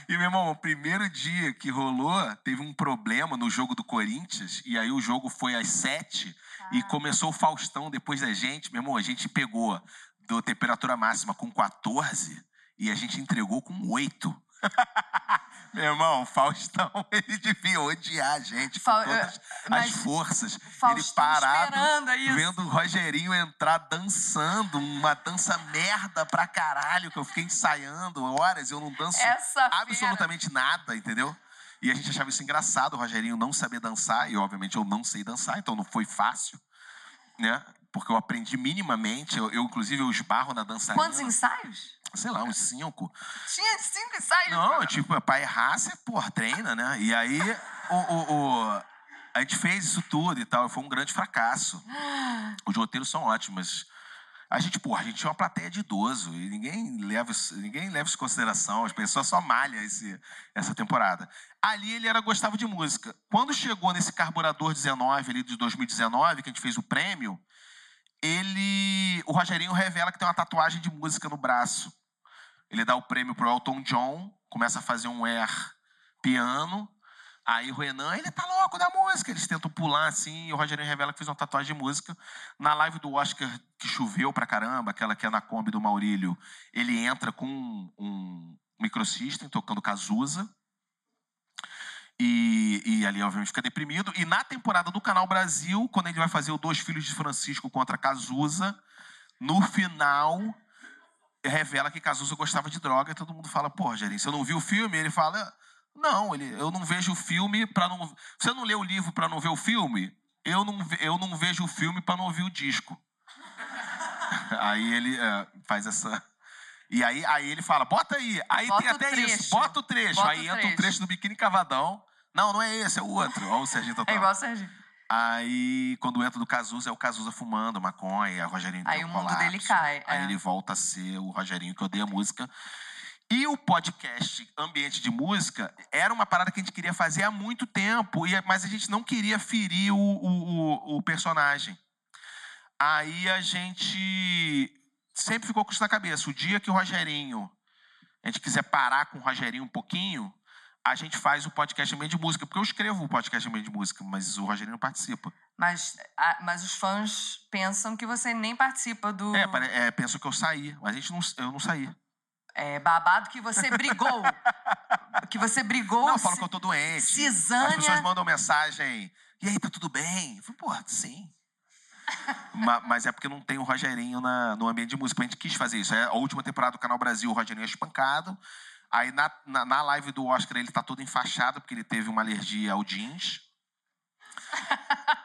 e, meu irmão, o primeiro dia que rolou, teve um problema no jogo do Corinthians, e aí o jogo foi às sete, e começou o Faustão depois da gente. Meu irmão, a gente pegou do temperatura máxima com 14 e a gente entregou com 8. [LAUGHS] Meu irmão, Faustão, [LAUGHS] ele devia odiar a gente com Fa- todas eh, as forças. Ele Faustão parado, esperando isso. vendo o Rogerinho entrar dançando, uma dança merda pra caralho, que eu fiquei ensaiando horas, eu não danço Essa absolutamente nada, entendeu? E a gente achava isso engraçado, o Rogerinho não saber dançar, e obviamente eu não sei dançar, então não foi fácil, né? Porque eu aprendi minimamente, eu, eu, inclusive eu esbarro na dançarina. Quantos ensaios? Sei lá, uns cinco. Tinha cinco ensaios. Não, tipo, pra errar, você, porra, treina, né? E aí, o, o, o- a gente fez isso tudo e tal, foi um grande fracasso. Os roteiros são ótimos, a gente, porra, a gente tinha uma plateia de idoso e ninguém leva isso, ninguém leva isso em consideração, as pessoas só malham esse, essa temporada. Ali ele era gostava de música. Quando chegou nesse Carburador 19 ali de 2019, que a gente fez o prêmio, ele, o Rogerinho revela que tem uma tatuagem de música no braço. Ele dá o prêmio pro Elton John, começa a fazer um air piano. Aí o Renan, ele tá louco da música. Eles tentam pular assim, e o Rogerinho revela que fez uma tatuagem de música. Na live do Oscar, que choveu pra caramba, aquela que é na Kombi do Maurílio, ele entra com um, microsystem tocando Cazuza. E, e ali, obviamente, fica deprimido. E na temporada do Canal Brasil, quando ele vai fazer o Dois Filhos de Francisco contra Cazuza, no final, revela que Cazuza gostava de droga e todo mundo fala, pô, Rogerinho, você não viu o filme? Ele fala, não, ele, eu não vejo o filme para não... Você não lê o livro para não ver o filme? Eu não, eu não vejo o filme para não ouvir o disco. [LAUGHS] aí ele é, faz essa... E aí, aí ele fala, bota aí. Aí Bota tem até isso, trecho. bota o trecho. Bota aí o entra um trecho. trecho do Biquíni Cavadão. Não, não é esse, é o outro. Olha o Serginho Total. É igual o Serginho. Aí, quando entra do Cazuza, é o Cazuza fumando maconha, o Rogerinho tem Aí um o mundo colapso. dele cai, Aí é. ele volta a ser o Rogerinho que odeia música. E o podcast Ambiente de Música era uma parada que a gente queria fazer há muito tempo, e- mas a gente não queria ferir o, o, o- o personagem. Aí a gente sempre ficou com isso na cabeça. O dia que o Rogerinho a gente quiser parar com o Rogerinho um pouquinho, a gente faz o podcast meio de música. Porque eu escrevo o podcast meio de música, mas o Rogerinho não participa. Mas, a- mas os fãs pensam que você nem participa do É, pare- é, pensam que eu saí, mas a gente não, eu não saí. é, babado que você brigou. que você brigou. Não, falam se- que eu tô doente. Cisânia. As pessoas mandam mensagem. E aí, tá tudo bem? Eu falo, porra, sim. [LAUGHS] Ma- mas é porque não tem o Rogerinho na, no ambiente de música. A gente quis fazer isso. É a última temporada do Canal Brasil, o Rogerinho é espancado. Aí na, na, na live do Oscar ele tá todo enfaixado, porque ele teve uma alergia ao jeans.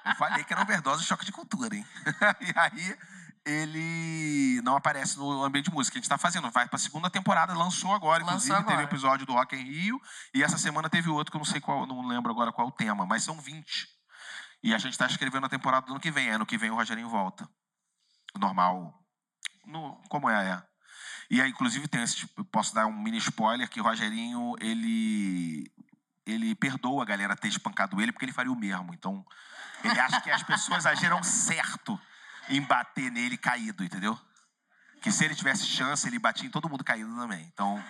Eu falei que era overdose e choque de cultura, hein? [LAUGHS] e aí ele não aparece no ambiente de música. A gente tá fazendo. Vai pra segunda temporada, lançou agora. Lançou Inclusive, teve agora. episódio do Rock em Rio. E essa semana teve outro que eu não sei qual, não lembro agora qual é o tema, mas são 20. E a gente tá escrevendo a temporada do ano que vem. Ano que vem o Rogerinho volta. Normal. No, como é, é. E aí, inclusive, tem esse. Posso dar um mini spoiler que o Rogerinho, ele. Ele perdoa a galera ter espancado ele porque ele faria o mesmo. Então, ele acha que as pessoas agiram certo em bater nele caído, entendeu? Que se ele tivesse chance, ele batia em todo mundo caído também. Então,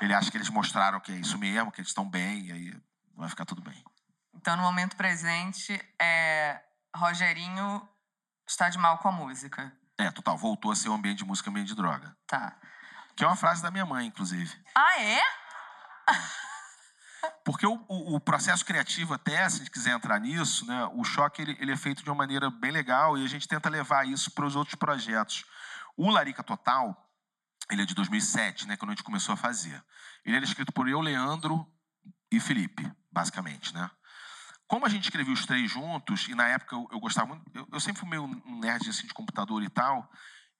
ele acha que eles mostraram que é isso mesmo, que eles estão bem, e aí vai ficar tudo bem. Então, no momento presente, é, Rogerinho está de mal com a música. É, total, voltou a ser um ambiente de música, ambiente de droga. Tá. Que é uma frase da minha mãe, inclusive. Ah, é? Porque o, o- o processo criativo, até, se a gente quiser entrar nisso, né, o choque ele, ele é feito de uma maneira bem legal e a gente tenta levar isso para os outros projetos. O Larica Total, ele é de 2007, né, quando a gente começou a fazer. Ele era escrito por eu, Leandro e Felipe, basicamente, né? Como a gente escrevia os três juntos, e na época eu, eu gostava muito, eu, eu sempre fui meio um nerd assim, de computador e tal,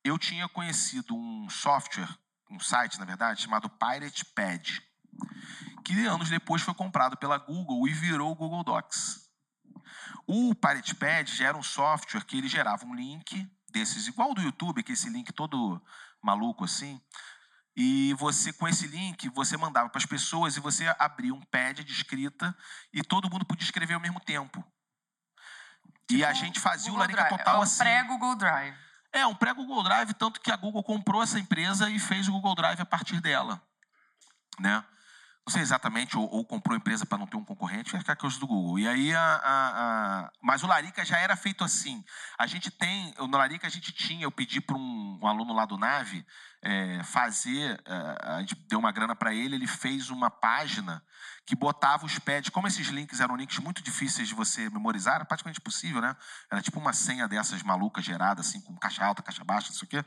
eu tinha conhecido um software, um site, na verdade, chamado Pirate Pad que anos depois foi comprado pela Google e virou o Google Docs. O Pirate Pad já era um software que ele gerava um link desses, igual do YouTube, que é esse link todo maluco assim. E você, com esse link, você mandava para as pessoas e você abria um pad de escrita e todo mundo podia escrever ao mesmo tempo. e a gente fazia o Larica Drive. Total é o assim. pré-Google Drive. É, um pré-Google Drive, tanto que a Google comprou essa empresa e fez o Google Drive a partir dela. Né? Não sei exatamente, ou, ou comprou a empresa para não ter um concorrente, vai ficar coisa do Google. E aí, a, a- a- mas o Larica já era feito assim. A gente tem, no Larica a gente tinha, eu pedi para um, um aluno lá do Nave é, fazer, é, a gente deu uma grana para ele, ele fez uma página que botava os pads, como esses links eram links muito difíceis de você memorizar, era praticamente impossível, né? Era tipo uma senha dessas malucas gerada, assim, com caixa alta, caixa baixa, não sei o quê.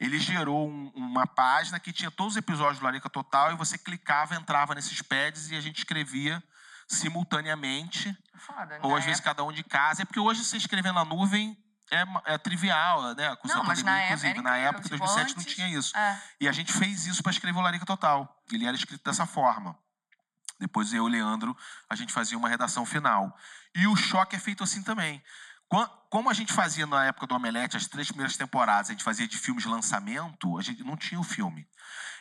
Ele gerou um- uma página que tinha todos os episódios do Larica Total e você clicava, entrava nesses pads e a gente escrevia simultaneamente, Foda, ou na às vezes época- cada um de casa. É porque hoje você escrever na nuvem é, é trivial, né? Com Não, mas pandemia, na época inclusive. era Na época, em tipo, 2007, não antes- tinha isso. É. E a gente fez isso para escrever o Larica Total. Ele era escrito dessa forma. Depois eu e o Leandro, a gente fazia uma redação final. E o choque é feito assim também. Como a gente fazia na época do Omelete, as três primeiras temporadas, a gente fazia de filmes de lançamento, a gente não tinha o filme.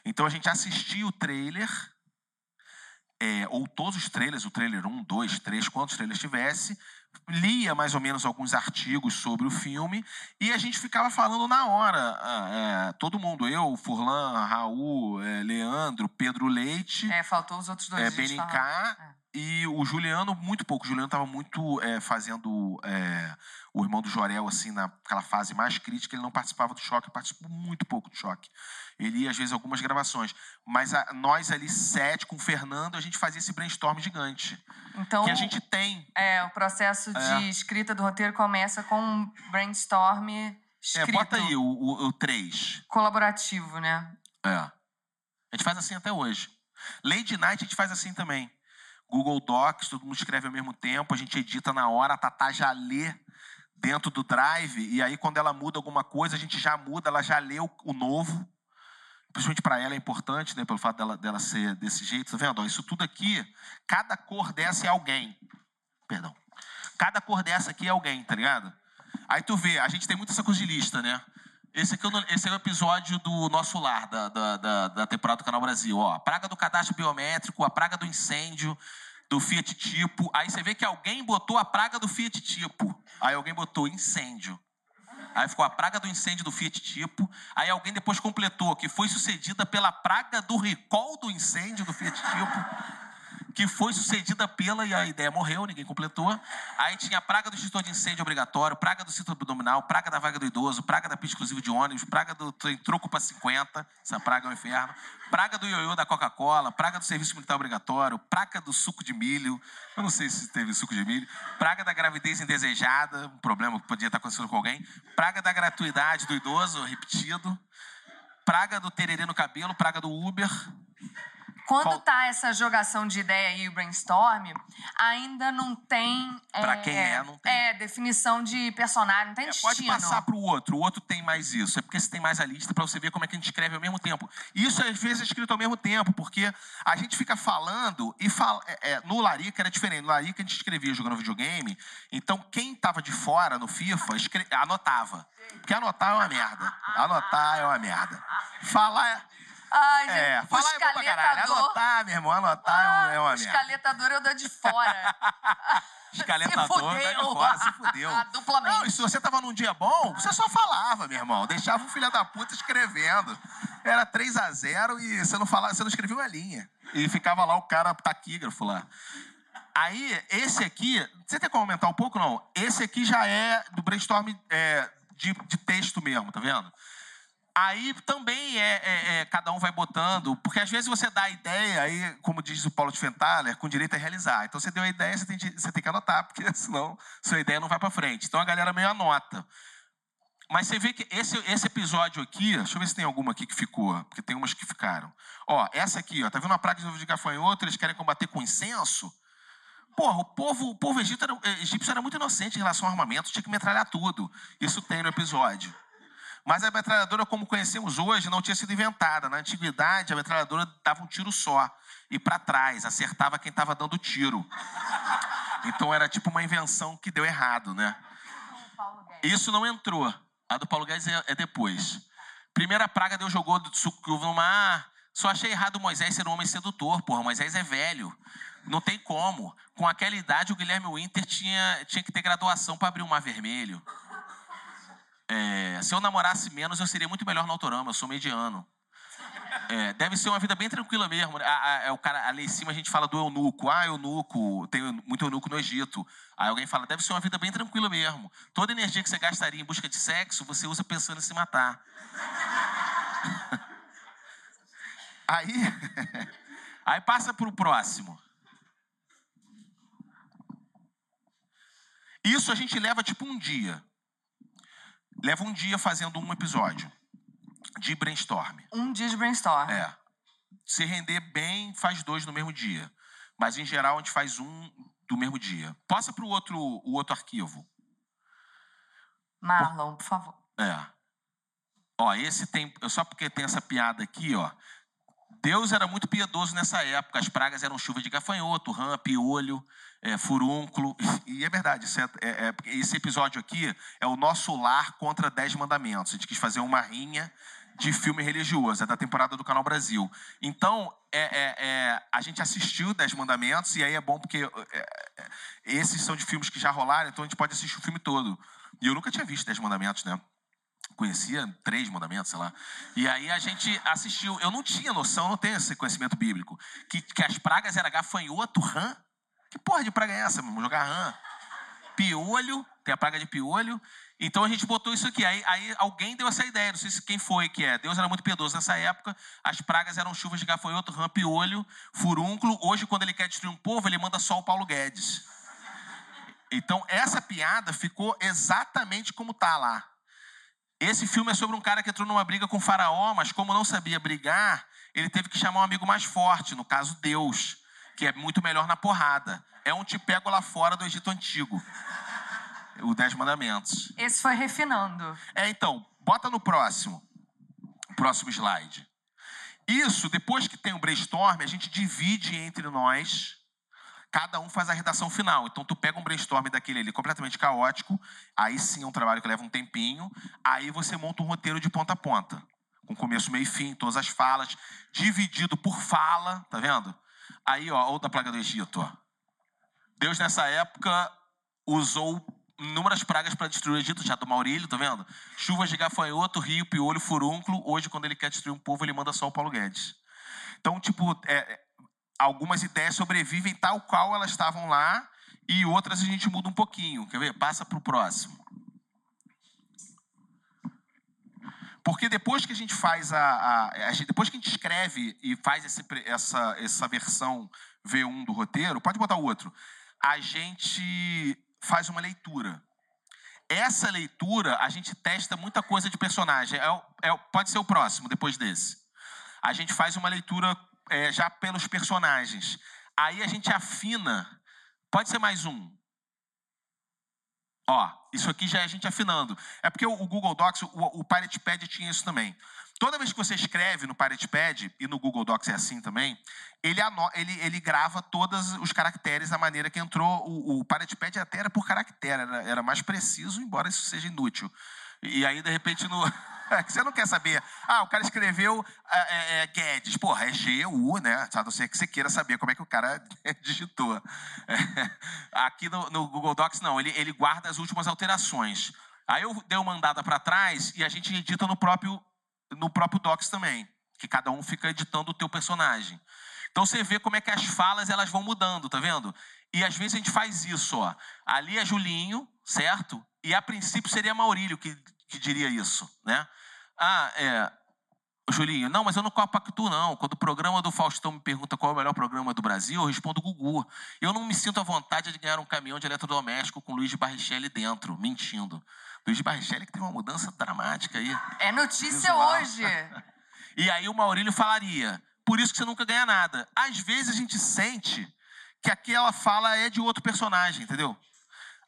Então a gente assistia o trailer, é, ou todos os trailers, o trailer 1, 2, 3, quantos trailers tivesse, lia mais ou menos alguns artigos sobre o filme e a gente ficava falando na hora. ah, é, todo mundo, eu, Furlan, Raul, é, Leandro, Pedro Leite, É, faltou os outros dois é. É. e o Juliano, muito pouco. O Juliano estava muito é, fazendo é, o irmão do Jorel, assim, naquela fase mais crítica, ele não participava do choque, participou muito pouco do choque. Ele ia, às vezes, algumas gravações. Mas a- nós ali, sete, com o Fernando, a gente fazia esse brainstorm gigante. Então, que a gente tem. é, o processo de É. escrita do roteiro começa com um brainstorm É, escrito, bota aí o, o, o três. colaborativo, né? É. A gente faz assim até hoje. Lady Night a gente faz assim também. Google Docs, todo mundo escreve ao mesmo tempo, a gente edita na hora, a Tatá já lê dentro do Drive, e aí quando ela muda alguma coisa, a gente já muda, ela já lê o, o novo. Principalmente para ela é importante, né, pelo fato dela, dela ser desse jeito. Tá vendo? Ó, isso tudo aqui, cada cor dessa é alguém. Perdão. Cada cor dessa aqui é alguém, tá ligado? Aí tu vê, a gente tem muita essa coisa de lista, né? Esse, aqui é esse é o episódio do Nosso Lar, da, da, da, da temporada do Canal Brasil. Ó, a praga do cadastro biométrico, a praga do incêndio, do Fiat Tipo. Aí você vê que alguém botou a praga do Fiat Tipo. Aí alguém botou incêndio. Aí ficou a praga do incêndio do Fiat Tipo. Aí alguém depois completou que foi sucedida pela praga do recall do incêndio do Fiat Tipo que foi sucedida pela, e a ideia morreu, ninguém completou. Aí tinha a praga do extintor de incêndio obrigatório, praga do cinto abdominal, praga da vaga do idoso, praga da pista exclusiva de ônibus, praga do troco para 50, essa praga é um inferno, praga do ioiô da Coca-Cola, praga do serviço militar obrigatório, praga do suco de milho, eu não sei se teve suco de milho, praga da gravidez indesejada, um problema que podia estar acontecendo com alguém, praga da gratuidade do idoso, repetido, praga do tererê no cabelo, praga do Uber, quando tá essa jogação de ideia aí, o brainstorm, ainda não tem. Pra quem é, não tem. É, definição de personagem, não tem É, destino. pode passar para o outro. O outro tem mais isso. É porque você tem mais a lista para você ver como é que a gente escreve ao mesmo tempo. Isso às vezes é escrito ao mesmo tempo, porque a gente fica falando e fala. é, é, no Larica era diferente. No Larica a gente escrevia jogando videogame. Então quem estava de fora no FIFA escre- anotava. Porque anotar é uma merda. Anotar é uma merda. Falar é. Ai, gente, É, falar é bom pra caralho. Anotar, meu irmão, anotar é um- é uma merda. escaletador eu dou de fora. Escaletador, tá de fora, se fudeu. Duplamente. Não, e se você tava num dia bom, você só falava, meu irmão. Deixava o filho da puta escrevendo. Era 3 a 0 e você não falava, você não escrevia uma linha. E ficava lá o cara taquígrafo lá. Aí, esse aqui, você tem como aumentar um pouco, não? Esse aqui já é do brainstorm é, de, de texto mesmo, tá vendo? Aí também é, é- é, cada um vai botando, porque às vezes você dá a ideia, aí, como diz o Paulo de Fentaler, com direito a realizar. Então você deu a ideia, você tem, você tem que anotar, porque [LAUGHS] senão sua ideia não vai pra frente. Então a galera meio anota. Mas você vê que esse, esse episódio aqui, deixa eu ver se tem alguma aqui que ficou, porque tem umas que ficaram. Ó, essa aqui, ó, tá vendo uma praga de novo de gafanhoto, eles querem combater com incenso? Porra, o povo, o povo egípcio era, eh, egípcio era muito inocente em relação ao armamento, tinha que metralhar tudo. Isso tem no episódio. Mas a metralhadora, como conhecemos hoje, não tinha sido inventada. Na antiguidade, a metralhadora dava um tiro só. E para trás, acertava quem estava dando tiro. Então era tipo uma invenção que deu errado, né? Isso não entrou. A do Paulo Guedes é, é depois. Primeira praga, Deus jogou do suco no mar. Só achei errado Moisés ser um homem sedutor, porra. Moisés é velho. Não tem como. Com aquela idade, o Guilherme Winter tinha, tinha que ter graduação para abrir o Mar Vermelho. É, se eu namorasse menos, eu seria muito melhor no autorama. Eu sou mediano. É, deve ser uma vida bem tranquila mesmo. A, a- é o cara, ali em cima a gente fala do eunuco. Ah, eunuco, tem muito eunuco no Egito. Aí alguém fala, deve ser uma vida bem tranquila mesmo. Toda energia que você gastaria em busca de sexo, você usa pensando em se matar. [LAUGHS] Aí, [LAUGHS] aí passa para o próximo. Isso a gente leva tipo um dia. Leva um dia fazendo um episódio de brainstorm. Um dia de brainstorm. É. Se render bem, faz dois no mesmo dia. Mas em geral a gente faz um do mesmo dia. Passa para o outro, o outro arquivo. Marlon, por favor. É. Ó, esse tem. Só porque tem essa piada aqui, ó. Deus era muito piedoso nessa época. As pragas eram chuva de gafanhoto, rã, piolho, é, furúnculo. E é verdade, isso é- é- é- esse episódio aqui é o nosso lar contra Dez Mandamentos. A gente quis fazer uma rinha de filme religioso, é da temporada do Canal Brasil. Então, é, é- é, a gente assistiu Dez Mandamentos, e aí é bom porque esses são de filmes que já rolaram, então a gente pode assistir o filme todo. E eu nunca tinha visto Dez Mandamentos, né? conhecia três mandamentos, sei lá. E aí a gente assistiu. Eu não tinha noção, não tenho esse conhecimento bíblico. Que, que as pragas eram gafanhoto, rã. Que porra de praga é essa, irmão? Jogar rã. Piolho, tem a praga de piolho. Então a gente botou isso aqui. Aí, aí alguém deu essa ideia, não sei se quem foi que é. Deus era muito piedoso nessa época. As pragas eram chuvas de gafanhoto, rã, piolho, furúnculo. Hoje, quando ele quer destruir um povo, ele manda só o Paulo Guedes. Então, essa piada ficou exatamente como tá lá. Esse filme é sobre um cara que entrou numa briga com o faraó, mas como não sabia brigar, ele teve que chamar um amigo mais forte, no caso Deus, que é muito melhor na porrada. É um te pego lá fora do Egito Antigo. O Dez Mandamentos. Esse foi refinando. É, então, bota no próximo. Próximo slide. Isso, depois que tem o brainstorm, a gente divide entre nós. Cada um faz a redação final. Então, tu pega um brainstorm daquele ali completamente caótico. Aí sim é um trabalho que leva um tempinho. Aí você monta um roteiro de ponta a ponta. Com começo, meio e fim, todas as falas. Dividido por fala, tá vendo? Aí, ó, outra plaga do Egito, ó. Deus, nessa época, usou inúmeras pragas para destruir o Egito, já do Maurílio, tá vendo? Chuvas de gafanhoto, rio, piolho, furúnculo. Hoje, quando ele quer destruir um povo, ele manda só o Paulo Guedes. Então, tipo, é, algumas ideias sobrevivem tal qual elas estavam lá e outras a gente muda um pouquinho. Quer ver? Passa para o próximo. Porque depois que a gente faz a, a, a depois que a gente escreve e faz esse, essa, essa versão V1 do roteiro, pode botar o outro. A gente faz uma leitura. Essa leitura, a gente testa muita coisa de personagem. É, é, pode ser o próximo, depois desse. A gente faz uma leitura é, já pelos personagens. Aí a gente afina. Pode ser mais um. Ó, isso aqui já é a gente afinando. É porque o, Google Docs, o, o Pirate Pad tinha isso também. Toda vez que você escreve no Pirate Pad, e no Google Docs é assim também, ele, ele, ele grava todos os caracteres da maneira que entrou. O, o Pirate Pad até era por caractere, era, era mais preciso, embora isso seja inútil. E aí, de repente, no. [LAUGHS] Você não quer saber. Ah, o cara escreveu é, é, é Guedes. Porra, é G-U, né? A não ser que você queira saber como é que o cara [LAUGHS] digitou. É, aqui no, no, Google Docs, não. Ele, ele guarda as últimas alterações. Aí eu dei uma andada para trás e a gente edita no próprio, no próprio Docs também. Que cada um fica editando o teu personagem. Então você vê como é que as falas elas vão mudando, tá vendo? E às vezes a gente faz isso, ó. Ali é Julinho, certo? E a princípio seria Maurílio que, que diria isso, né? Ah, é. Julinho, não, mas eu não compacto, não. Quando o programa do Faustão me pergunta qual é o melhor programa do Brasil, eu respondo Gugu. Eu não me sinto à vontade de ganhar um caminhão de eletrodoméstico com Luiz de Barrichelli dentro, mentindo. Luiz de Barrichelli que tem uma mudança dramática aí. É notícia visual. hoje. [LAUGHS] e aí o Maurílio falaria, por isso que você nunca ganha nada. Às vezes a gente sente que aquela fala é de outro personagem, entendeu?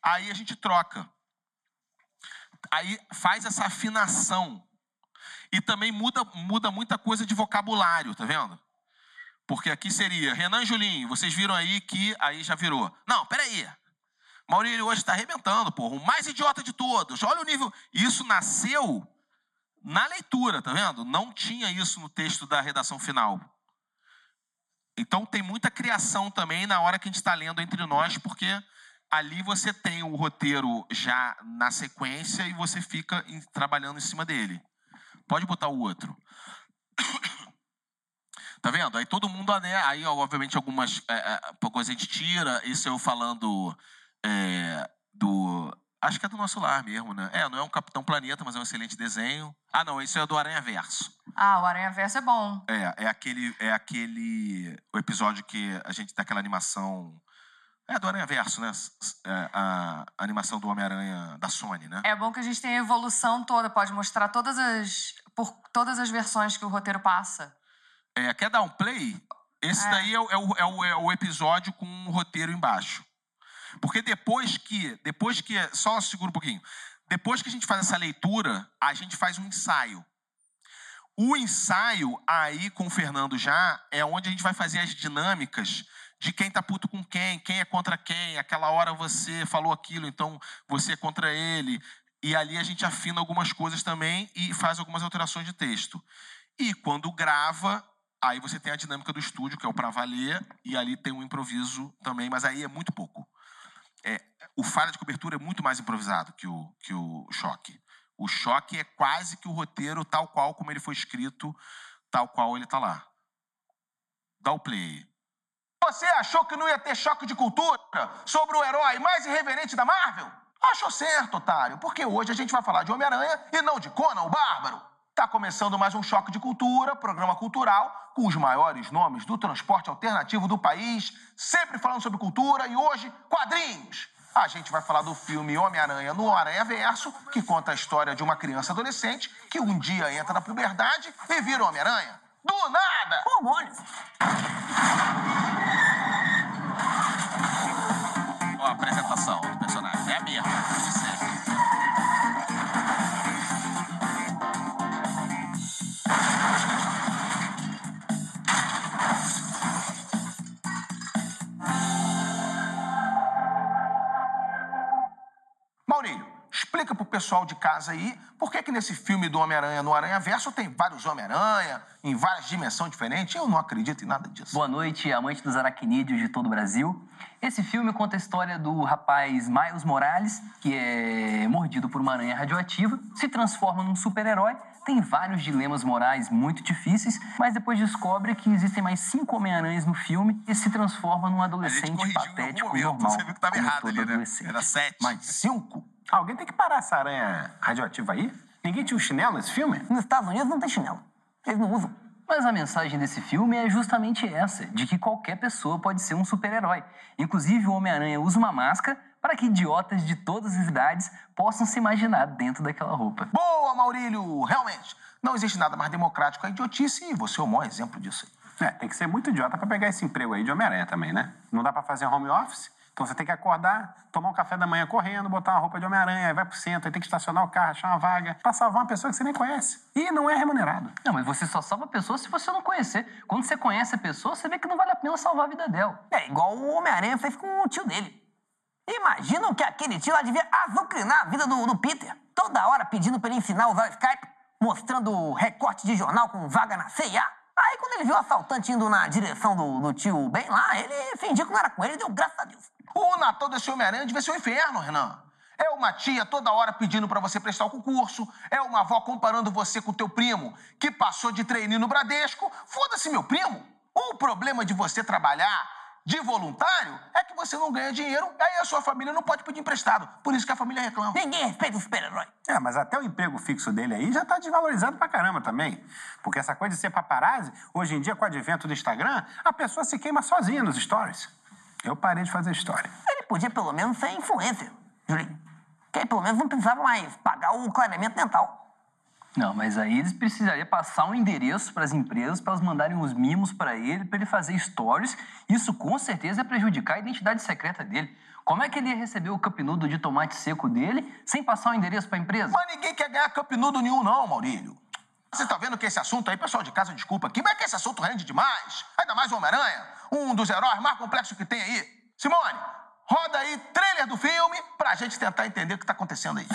Aí a gente troca. Aí faz essa afinação e também muda, muda muita coisa de vocabulário, tá vendo? Porque aqui seria Renan Julinho, vocês viram aí que aí já virou. Não, peraí. Maurílio hoje está arrebentando, porra. O mais idiota de todos. Olha o nível. Isso nasceu na leitura, tá vendo? Não tinha isso no texto da redação final. Então tem muita criação também na hora que a gente está lendo entre nós, porque ali você tem o roteiro já na sequência e você fica trabalhando em cima dele. Pode botar o outro. [COUGHS] Tá vendo? Aí todo mundo, né? Aí, obviamente, algumas é, é, coisas a gente tira. Isso eu falando é, do. Acho que é do nosso lar mesmo, né? É, não é um Capitão Planeta, mas é um excelente desenho. Ah, não, isso é do Aranha Verso. Ah, o Aranha Verso é bom. É, é aquele, é aquele o episódio que a gente tem aquela animação é do Aranha Verso, né? É, a, animação do Homem-Aranha da Sony, né? É bom que a gente tenha a evolução toda, pode mostrar todas as. por todas as versões que o roteiro passa. É, quer dar um play? Esse é. daí é o, é, o, é, o, é o episódio com um roteiro embaixo. Porque depois que. Depois que. Só segura um pouquinho. Depois que a gente faz essa leitura, a gente faz um ensaio. O ensaio, aí com o Fernando já, é onde a gente vai fazer as dinâmicas de quem tá puto com quem, quem é contra quem. Aquela hora você falou aquilo, então você é contra ele. E ali a gente afina algumas coisas também e faz algumas alterações de texto. E quando grava, aí você tem a dinâmica do estúdio, que é o para valer, e ali tem um improviso também, mas aí é muito pouco. É, o falha de cobertura é muito mais improvisado que o, que o choque. O choque é quase que o roteiro tal qual como ele foi escrito, tal qual ele está lá. Dá o play. Você achou que não ia ter choque de cultura sobre o herói mais irreverente da Marvel? Achou certo, otário, porque hoje a gente vai falar de Homem-Aranha e não de Conan o Bárbaro. Tá começando mais um Choque de Cultura, programa cultural, com os maiores nomes do transporte alternativo do país, sempre falando sobre cultura e hoje, quadrinhos. A gente vai falar do filme Homem-Aranha no Aranha Verso, que conta a história de uma criança adolescente que um dia entra na puberdade e vira Homem-Aranha. Do nada! Hormônios. Ó, a apresentação do personagem. É a mesma, explica pro pessoal de casa aí por que que nesse filme do Homem-Aranha no Aranha Verso tem vários Homem-Aranha em várias dimensões diferentes. Eu não acredito em nada disso. Boa noite, amante dos aracnídeos de todo o Brasil. Esse filme conta a história do rapaz Miles Morales, que é mordido por uma aranha radioativa, se transforma num super-herói, tem vários dilemas morais muito difíceis, mas depois descobre que existem mais cinco Homem-Aranhas no filme e se transforma num adolescente patético momento. normal. Você viu que tava como errado ali, né? Era sete. Mas cinco? Alguém tem que parar essa aranha radioativa aí? Ninguém tinha um chinelo nesse filme? Nos Estados Unidos não tem chinelo. Eles não usam. Mas a mensagem desse filme é justamente essa, de que qualquer pessoa pode ser um super-herói. Inclusive, o Homem-Aranha usa uma máscara para que idiotas de todas as idades possam se imaginar dentro daquela roupa. Boa, Maurílio! Realmente, não existe nada mais democrático que a idiotice e você é o maior exemplo disso aí. É, tem que ser muito idiota pra pegar esse emprego aí de Homem-Aranha também, né? Não dá pra fazer home office? Então você tem que acordar, tomar um café da manhã correndo, botar uma roupa de Homem-Aranha, aí vai pro centro, aí tem que estacionar o carro, achar uma vaga, pra salvar uma pessoa que você nem conhece. E não é remunerado. Não, mas você só salva a pessoa se você não conhecer. Quando você conhece a pessoa, você vê que não vale a pena salvar a vida dela. É igual o Homem-Aranha fez com o tio dele. Imaginam que aquele tio lá devia azucrinar a vida do, do Peter. Toda hora pedindo pra ele ensinar a usar o Skype, mostrando recorte de jornal com vaga na CIA. Aí quando ele viu o assaltante indo na direção do, do tio bem lá, ele fingiu que não era com ele e deu graças a Deus. O Natal desse Homem-Aranha devia ser um inferno, Renan. É uma tia toda hora pedindo pra você prestar o concurso, é uma avó comparando você com o teu primo que passou de treininho no Bradesco. Foda-se, meu primo. O problema de você trabalhar de voluntário é que você não ganha dinheiro, aí a sua família não pode pedir emprestado. Por isso que a família reclama. Ninguém respeita o super-herói. É, mas até o emprego fixo dele aí já tá desvalorizado pra caramba também. Porque essa coisa de ser paparazzi, hoje em dia, com o advento do Instagram, a pessoa se queima sozinha nos stories. Eu parei de fazer história. Ele podia pelo menos ser influencer, Julinho. Que aí pelo menos não precisava mais pagar o clareamento dental. Não, mas aí eles precisariam passar um endereço para as empresas para elas mandarem os mimos para ele, para ele fazer stories. Isso com certeza é prejudicar a identidade secreta dele. Como é que ele ia receber o capinudo de tomate seco dele sem passar o endereço para a empresa? Mas ninguém quer ganhar capinudo nenhum, não, Maurílio. Você tá vendo que esse assunto aí, pessoal de casa, desculpa aqui, mas é que esse assunto rende demais. Ainda mais o Homem-Aranha, um dos heróis mais complexos que tem aí. Simone, roda aí trailer do filme pra gente tentar entender o que tá acontecendo aí.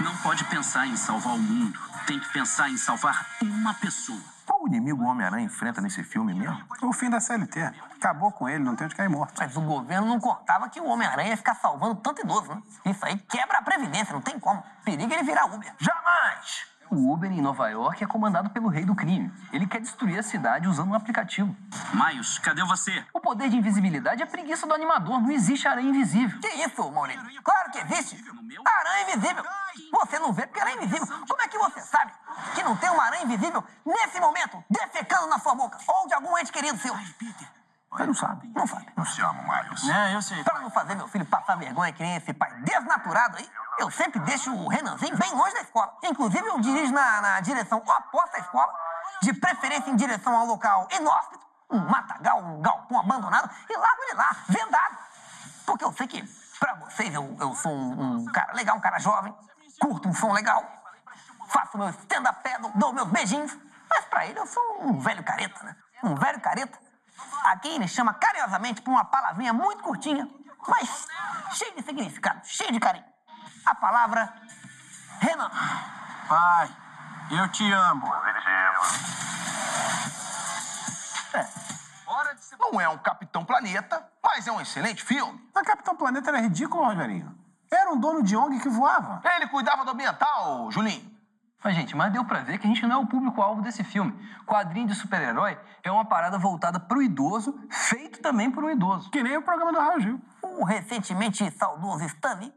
Não pode pensar em salvar o mundo. Tem que pensar em salvar uma pessoa. Qual o inimigo o Homem-Aranha enfrenta nesse filme mesmo? O fim da CLT. Acabou com ele, não tem onde cair morto. Mas o governo não contava que o Homem-Aranha ia ficar salvando tanto idoso, né? Isso aí quebra a Previdência, não tem como. Perigo ele virar Uber. Jamais! O Uber em Nova York é comandado pelo rei do crime. Ele quer destruir a cidade usando um aplicativo. Miles, cadê você? O poder de invisibilidade é preguiça do animador. Não existe aranha invisível. Que isso, Maurício? Claro que existe. Aranha invisível. Você não vê porque ela é invisível. Como é que você sabe que não tem uma aranha invisível nesse momento defecando na sua boca ou de algum ente querido seu? Você não sabe. Não sabe. Eu te amo, Miles. É, eu sei. Pra não fazer meu filho passar vergonha que nem esse pai desnaturado aí, eu sempre deixo o Renanzinho bem longe da escola. Inclusive, eu dirijo na, na direção oposta à escola, de preferência em direção ao local inóspito, um matagal, um galpão abandonado, e largo ele lá, vendado. Porque eu sei que, pra vocês, eu, eu sou um, um cara legal, um cara jovem, curto um som legal, faço meu stand-up paddle, dou meus beijinhos, mas pra ele eu sou um velho careta, né? Um velho careta. Aqui ele chama carinhosamente por uma palavrinha muito curtinha, mas cheia de significado, cheia de carinho. A palavra Renan. Pai, eu te amo. Não é um Capitão Planeta, mas é um excelente filme. Mas Capitão Planeta era ridículo, Rogerinho. Era um dono de ONG que voava. Ele cuidava do ambiental, Julinho. Mas, gente, mas deu pra ver que a gente não é o público-alvo desse filme. Quadrinho de super-herói é uma parada voltada pro idoso, feito também por um idoso. Que nem o programa do Raul Gil. O recentemente saudoso Stanley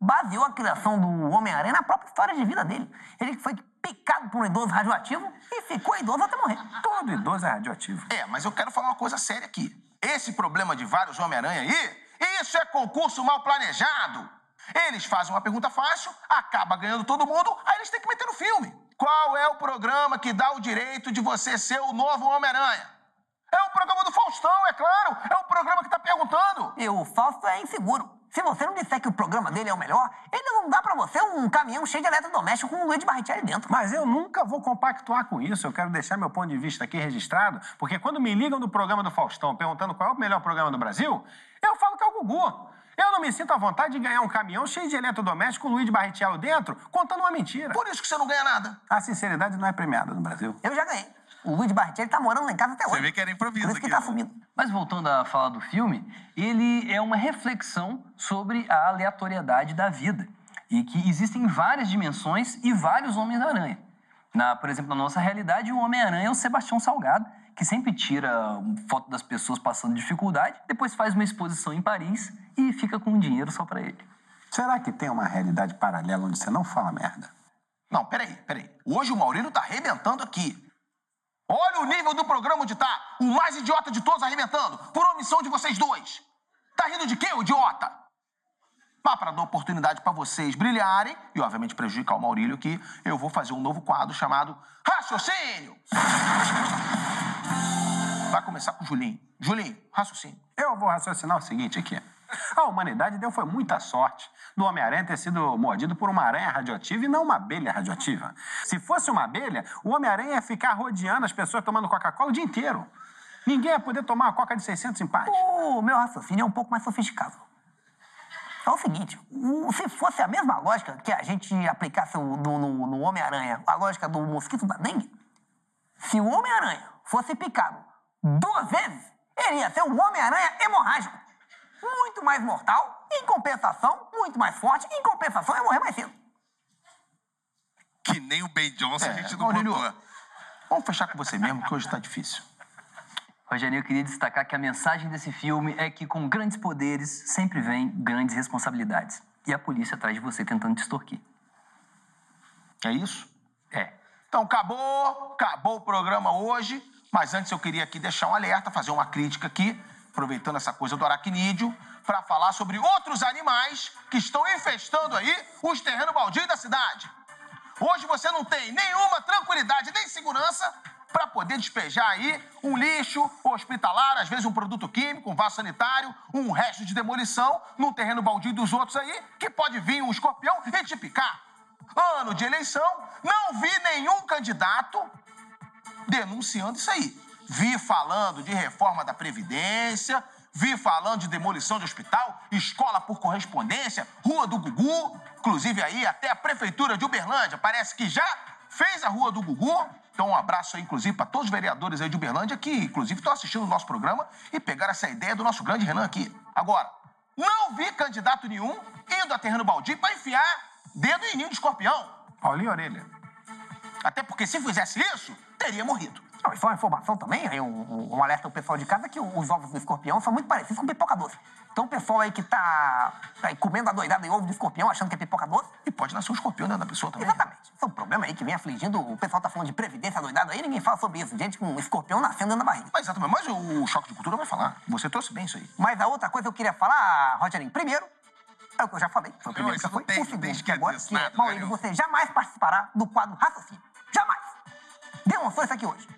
baseou a criação do Homem-Aranha na própria história de vida dele. Ele que foi picado por um idoso radioativo e ficou idoso até morrer. Todo idoso é radioativo. É, mas eu quero falar uma coisa séria aqui. Esse problema de vários Homem-Aranha aí, isso é concurso mal planejado. Eles fazem uma pergunta fácil, acaba ganhando todo mundo, aí eles têm que meter no filme. Qual é o programa que dá o direito de você ser o novo Homem-Aranha? É o programa do Faustão, é claro. É o programa que tá perguntando. E o Fausto é inseguro. Se você não disser que o programa dele é o melhor, ele não dá pra você um caminhão cheio de eletrodoméstico com o Luiz Barrichelli dentro. Mas eu nunca vou compactuar com isso. Eu quero deixar meu ponto de vista aqui registrado, porque quando me ligam do programa do Faustão perguntando qual é o melhor programa do Brasil, eu falo que é o Gugu. Eu não me sinto à vontade de ganhar um caminhão cheio de eletrodoméstico com o Luiz Barrichello dentro, contando uma mentira. Por isso que você não ganha nada. A sinceridade não é premiada no Brasil. Eu já ganhei. O Luiz Barrichello tá morando lá em casa até hoje. Você vê que era improviso Por isso que aqui, tá né? sumindo. Mas voltando a falar do filme, ele é uma reflexão sobre a aleatoriedade da vida. E que existem várias dimensões e vários Homens-Aranha. Na, por exemplo, na nossa realidade, o Homem-Aranha é o Sebastião Salgado, que sempre tira foto das pessoas passando dificuldade, depois faz uma exposição em Paris e fica com dinheiro só pra ele. Será que tem uma realidade paralela onde você não fala merda? Não, peraí, peraí. Hoje o Maurílio tá arrebentando aqui. Olha o nível do programa onde tá. O mais idiota de todos arrebentando. Por omissão de vocês dois. Tá rindo de quê, idiota? Mas para dar oportunidade para vocês brilharem e, obviamente, prejudicar o Maurílio aqui, eu vou fazer um novo quadro chamado Raciocínio. Vai começar com o Julinho. Julinho, raciocínio. Eu vou raciocinar o seguinte aqui. A humanidade deu foi muita sorte do Homem-Aranha ter sido mordido por uma aranha radioativa e não uma abelha radioativa. Se fosse uma abelha, o Homem-Aranha ia ficar rodeando as pessoas tomando Coca-Cola o dia inteiro. Ninguém ia poder tomar uma Coca de 600 em paz. O meu raciocínio é um pouco mais sofisticado. É o seguinte, se fosse a mesma lógica que a gente aplicasse no, no- no Homem-Aranha, a lógica do mosquito da dengue, se o Homem-Aranha fosse picado duas vezes, ele ia ser um Homem-Aranha hemorrágico. Muito mais mortal, em compensação, muito mais forte, em compensação, ia morrer mais cedo. Que nem o Ben Johnson a É, gente não Maurílio, botou. Vamos fechar com você mesmo, que hoje tá difícil. Rogerinho, eu queria destacar que a mensagem desse filme é que com grandes poderes sempre vem grandes responsabilidades. E a polícia atrás de você tentando te extorquir. É isso? É. Então acabou, acabou o programa hoje, mas antes eu queria aqui deixar um alerta, fazer uma crítica aqui, aproveitando essa coisa do aracnídeo, para falar sobre outros animais que estão infestando aí os terrenos baldios da cidade. Hoje você não tem nenhuma tranquilidade nem segurança para poder despejar aí um lixo hospitalar, às vezes um produto químico, um vaso sanitário, um resto de demolição num terreno baldio dos outros aí, que pode vir um escorpião e te picar. Ano de eleição, não vi nenhum candidato denunciando isso aí. Vi falando de reforma da Previdência, vi falando de demolição de hospital, escola por correspondência, Rua do Gugu, inclusive aí até a Prefeitura de Uberlândia parece que já fez a Rua do Gugu. Então, um abraço aí, inclusive, para todos os vereadores aí de Uberlândia que, inclusive, estão assistindo o nosso programa e pegaram essa ideia do nosso grande Renan aqui. Agora, não vi candidato nenhum indo a terreno baldio para enfiar dedo em ninho de escorpião. Paulinho Orelha. Até porque se fizesse isso, teria morrido. Não, e só uma informação também, aí um, um- um alerta ao pessoal de casa, que os ovos do escorpião são muito parecidos com pipoca doce. Então o pessoal aí que tá, tá aí comendo a doidada em ovo de escorpião, achando que é pipoca doce, E pode nascer um escorpião dentro da pessoa também. exatamente. Esse é um problema aí que vem afligindo, o pessoal tá falando de previdência doidada aí, ninguém fala sobre isso. Gente com um escorpião nascendo dentro da barriga. Mas exatamente, mas o choque de cultura vai falar. Você trouxe bem isso aí. Mas a outra coisa que eu queria falar, Rogerinho, primeiro, é o que eu já falei, foi o primeiro isso que foi. tem- o segundo, que agora, que é, Maurílio, Gabriel. você jamais participará do quadro raciocínio. Jamais. Demonstrou isso aqui hoje.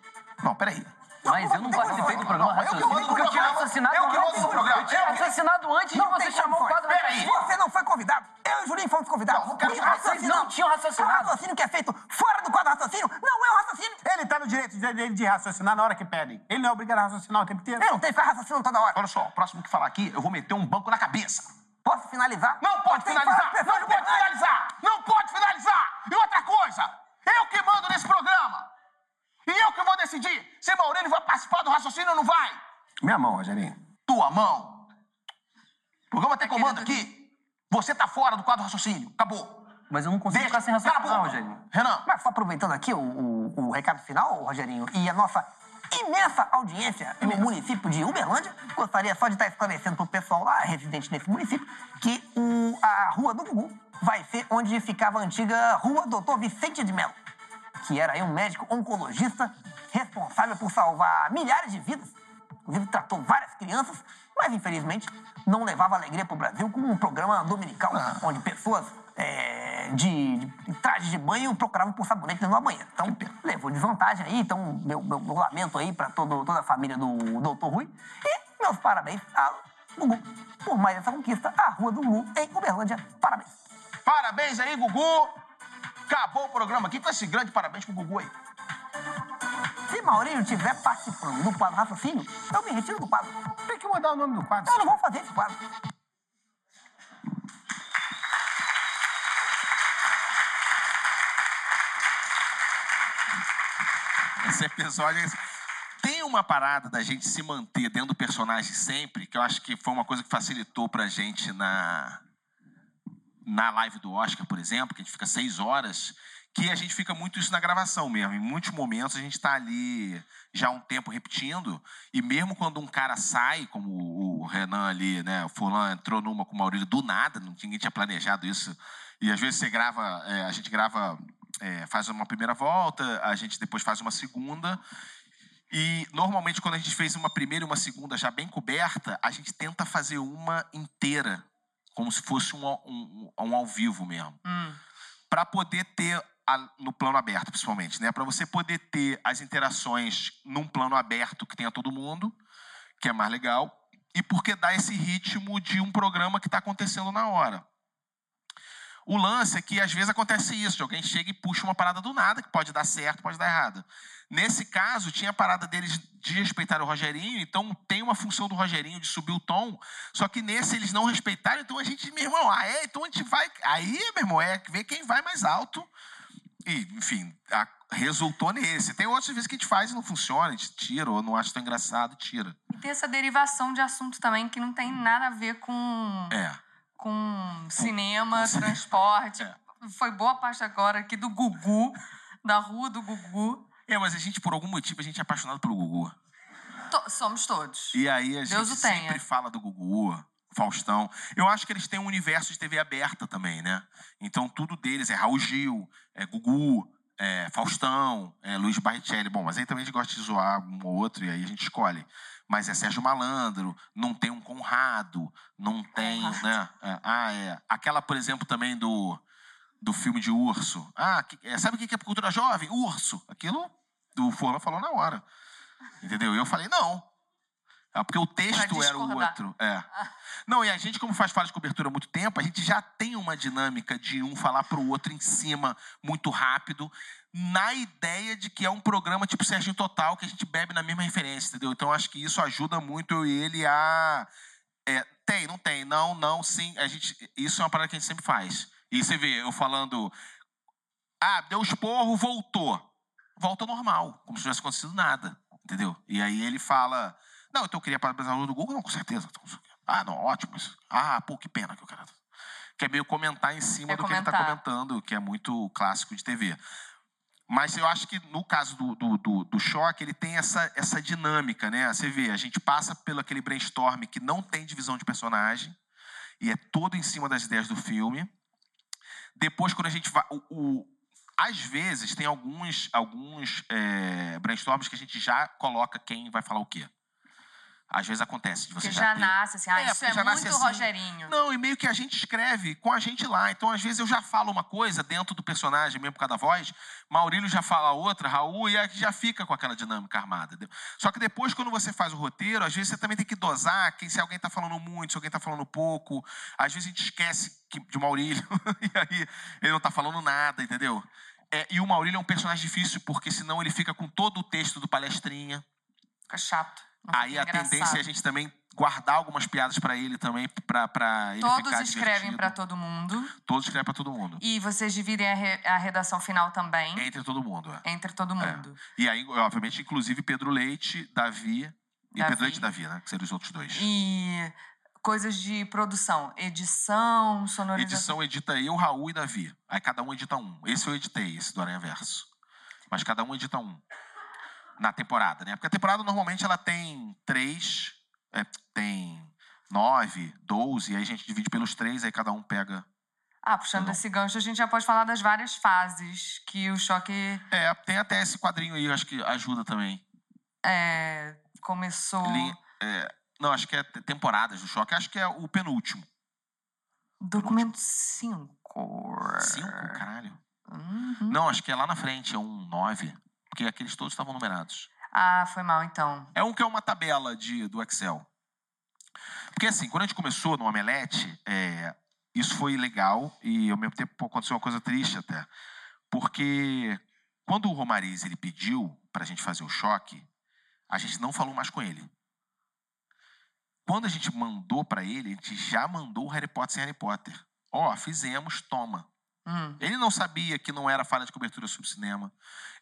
Não, peraí. Mas eu não participei do programa que Raciocínio mando no porque eu tinha programa. raciocinado Eu que mando no antes. programa. Eu tinha Eu que- raciocinado antes de Não você chamar o quadro Peraí. Você não foi convidado. Eu e o Julinho fomos convidados. Não, não quero Porque saber. raciocínio- Vocês não tinham raciocinado. O raciocínio que é feito fora do quadro raciocínio não é um raciocínio. Ele tá no direito dele de raciocinar na hora que pedem. Ele não é obrigado a raciocinar o tempo inteiro. Eu não tenho que ficar raciocinando toda hora. Olha só, o próximo que falar aqui, eu vou meter um banco na cabeça. Posso finalizar? Não pode finalizar! Não de pode finalizar! Não pode finalizar! E outra coisa, eu que mando nesse programa. E eu que vou decidir se Maurílio vai participar do raciocínio ou não vai. Minha mão, Rogerinho. Tua mão. O programa tem comando aqui. Você tá fora do quadro raciocínio. Acabou. Mas eu não consigo Deixa. ficar sem raciocinar, boca. Rogerinho. Renan, Mas só aproveitando aqui o, o- o recado final, Rogerinho, e a nossa imensa audiência no município de Uberlândia, gostaria só de estar esclarecendo para o pessoal lá, residente nesse município, que o- a Rua do Gugu vai ser onde ficava a antiga Rua Doutor Vicente de Mello, que era aí um médico oncologista responsável por salvar milhares de vidas, inclusive tratou várias crianças, mas infelizmente não levava alegria para o Brasil com um programa dominical, onde pessoas é, de, de traje de banho procuravam por sabonete dentro da banheira. Então, levou desvantagem aí. Então, meu, meu, meu lamento aí para toda a família do Dr. Rui. E meus parabéns ao Gugu por mais essa conquista. A Rua do Gugu em Uberlândia. Parabéns. parabéns aí, Gugu. Acabou o programa aqui com esse grande parabéns pro Gugu aí. Se Maurinho estiver participando do quadro Raciocínio, eu me retiro do quadro. Tem que mudar o nome do quadro. Eu não vou fazer esse quadro. Esse episódio é tem uma parada da gente se manter dentro do personagem sempre, que eu acho que foi uma coisa que facilitou pra gente na na live do Oscar, por exemplo, que a gente fica seis horas, que a gente fica muito isso na gravação mesmo. Em muitos momentos a gente está ali já um tempo repetindo, e mesmo quando um cara sai, como o Renan ali, né, o Fulano entrou numa com o Maurílio do nada, ninguém tinha planejado isso, e às vezes você grava, é, a gente grava, é, faz uma primeira volta, a gente depois faz uma segunda, e normalmente quando a gente fez uma primeira e uma segunda já bem coberta, a gente tenta fazer uma inteira, como se fosse um, ao- um, um ao vivo mesmo Hum. para poder ter a- no plano aberto, principalmente, né? Para você poder ter as interações num plano aberto que tenha todo mundo, que é mais legal, e porque dá esse ritmo de um programa que está acontecendo na hora. O lance é que às vezes acontece isso, alguém chega e puxa uma parada do nada, que pode dar certo, pode dar errado. Nesse caso, tinha a parada deles de respeitar o Rogerinho, então tem uma função do Rogerinho de subir o tom, só que nesse eles não respeitaram, então a gente, meu irmão, ah, é, então a gente vai. Aí, meu irmão, é ver quem vai mais alto. E, enfim, a- resultou nesse. Tem outras vezes que a gente faz e não funciona, a gente tira, ou não acha tão engraçado, tira. E tem essa derivação de assunto também que não tem nada a ver com, É. com cinema, com- transporte. É. Foi boa parte agora aqui do Gugu, da rua do Gugu. É, mas a gente, por algum motivo, a gente é apaixonado pelo Gugu. To- somos todos. E aí a Deus gente tenha. sempre fala do Gugu, Faustão. Eu acho que eles têm um universo de TV aberta também, né? Então tudo deles é Raul Gil, é Gugu, é Faustão, é Luiz Barrichelli. Bom, mas aí também a gente gosta de zoar um ou outro e aí a gente escolhe. Mas é Sérgio Malandro, não tem um Conrado, não tem, né? É, ah, é. Aquela, por exemplo, também do, do filme de urso. Ah, que- é, sabe o que é cultura jovem? Urso. Aquilo o Forlan falou na hora. Entendeu? E eu falei, não. É porque o texto era o outro. É. Não, e a gente, como faz fala de cobertura há muito tempo, a gente já tem uma dinâmica de um falar pro outro em cima muito rápido, na ideia de que é um programa tipo Serginho Total, que a gente bebe na mesma referência, entendeu? Então acho que isso ajuda muito eu e ele a. é, tem, não tem, não, não, sim. A gente, isso é uma parada que a gente sempre faz. E você vê, eu falando. Ah, deu esporro, voltou. Volta normal, como se não tivesse acontecido nada, entendeu? E aí ele fala. Não, então eu queria parabenizar o do Google, não, com certeza. Ah, não, ótimo. mas- Ah, pô, que pena que o cara. Que é meio comentar em cima É do que ele tá comentar. comentando, que é muito clássico de TV. Mas eu acho que no caso do, do, do, do choque, ele tem essa, essa dinâmica, né? Você vê, a gente passa pelo aquele brainstorm que não tem divisão de personagem, e é todo em cima das ideias do filme. Depois, quando a gente vai. O, o- às vezes, tem alguns, alguns é, brainstorms que a gente já coloca quem vai falar o quê. Às vezes acontece de você Que já, já nasce assim, ah, É, isso é nasce muito assim. Rogerinho. Não, e meio que a gente escreve com a gente lá. Então, às vezes, eu já falo uma coisa dentro do personagem, mesmo por causa da voz. Maurílio já fala outra, Raul, e aí já fica com aquela dinâmica armada. Só que depois, quando você faz o roteiro, às vezes você também tem que dosar quem, se alguém está falando muito, se alguém está falando pouco. Às vezes a gente esquece que, de Maurílio, [LAUGHS] e aí ele não está falando nada, entendeu? É, e o Maurílio é um personagem difícil, porque senão ele fica com todo o texto do palestrinha. Fica chato. Aí a tendência é a gente também guardar algumas piadas pra ele também, pra, pra ele Todos ficar escrevem pra todo mundo. Todos escrevem pra todo mundo. E vocês dividem a, re- a redação final também Entre todo mundo, é. entre todo mundo. E aí, obviamente, inclusive Pedro Leite, Davi e Davi. Pedro Leite e Davi, né? Que seriam os outros dois. E coisas de produção, edição, sonorização. Edição edita eu, Raul e Davi. Aí cada um edita um. Esse eu editei, esse do Aranha Verso. Mas cada um edita um. Na temporada, né? Porque a temporada normalmente ela tem três, é, tem nove, doze, aí a gente divide pelos três, aí cada um pega. Ah, puxando esse gancho, a gente já pode falar das várias fases que o choque É, tem até esse quadrinho aí, acho que ajuda também. é, começou. Li- é, não, acho que é te- temporadas do choque. Acho que é o penúltimo. Documento 5. Cinco? Caralho. Uhum. Não, acho que é lá na frente, é um nove. Porque aqueles todos estavam numerados. Ah, foi mal então. É um que é uma tabela de, do Excel. Porque assim, quando a gente começou no Omelete, é, isso foi legal e ao mesmo tempo aconteceu uma coisa triste até. Porque quando o Romariz ele pediu pra gente fazer o choque, a gente não falou mais com ele. Quando a gente mandou pra ele, a gente já mandou o Harry Potter sem Harry Potter. Ó, fizemos, toma. Hum. Ele não sabia que não era falha de cobertura sobre cinema.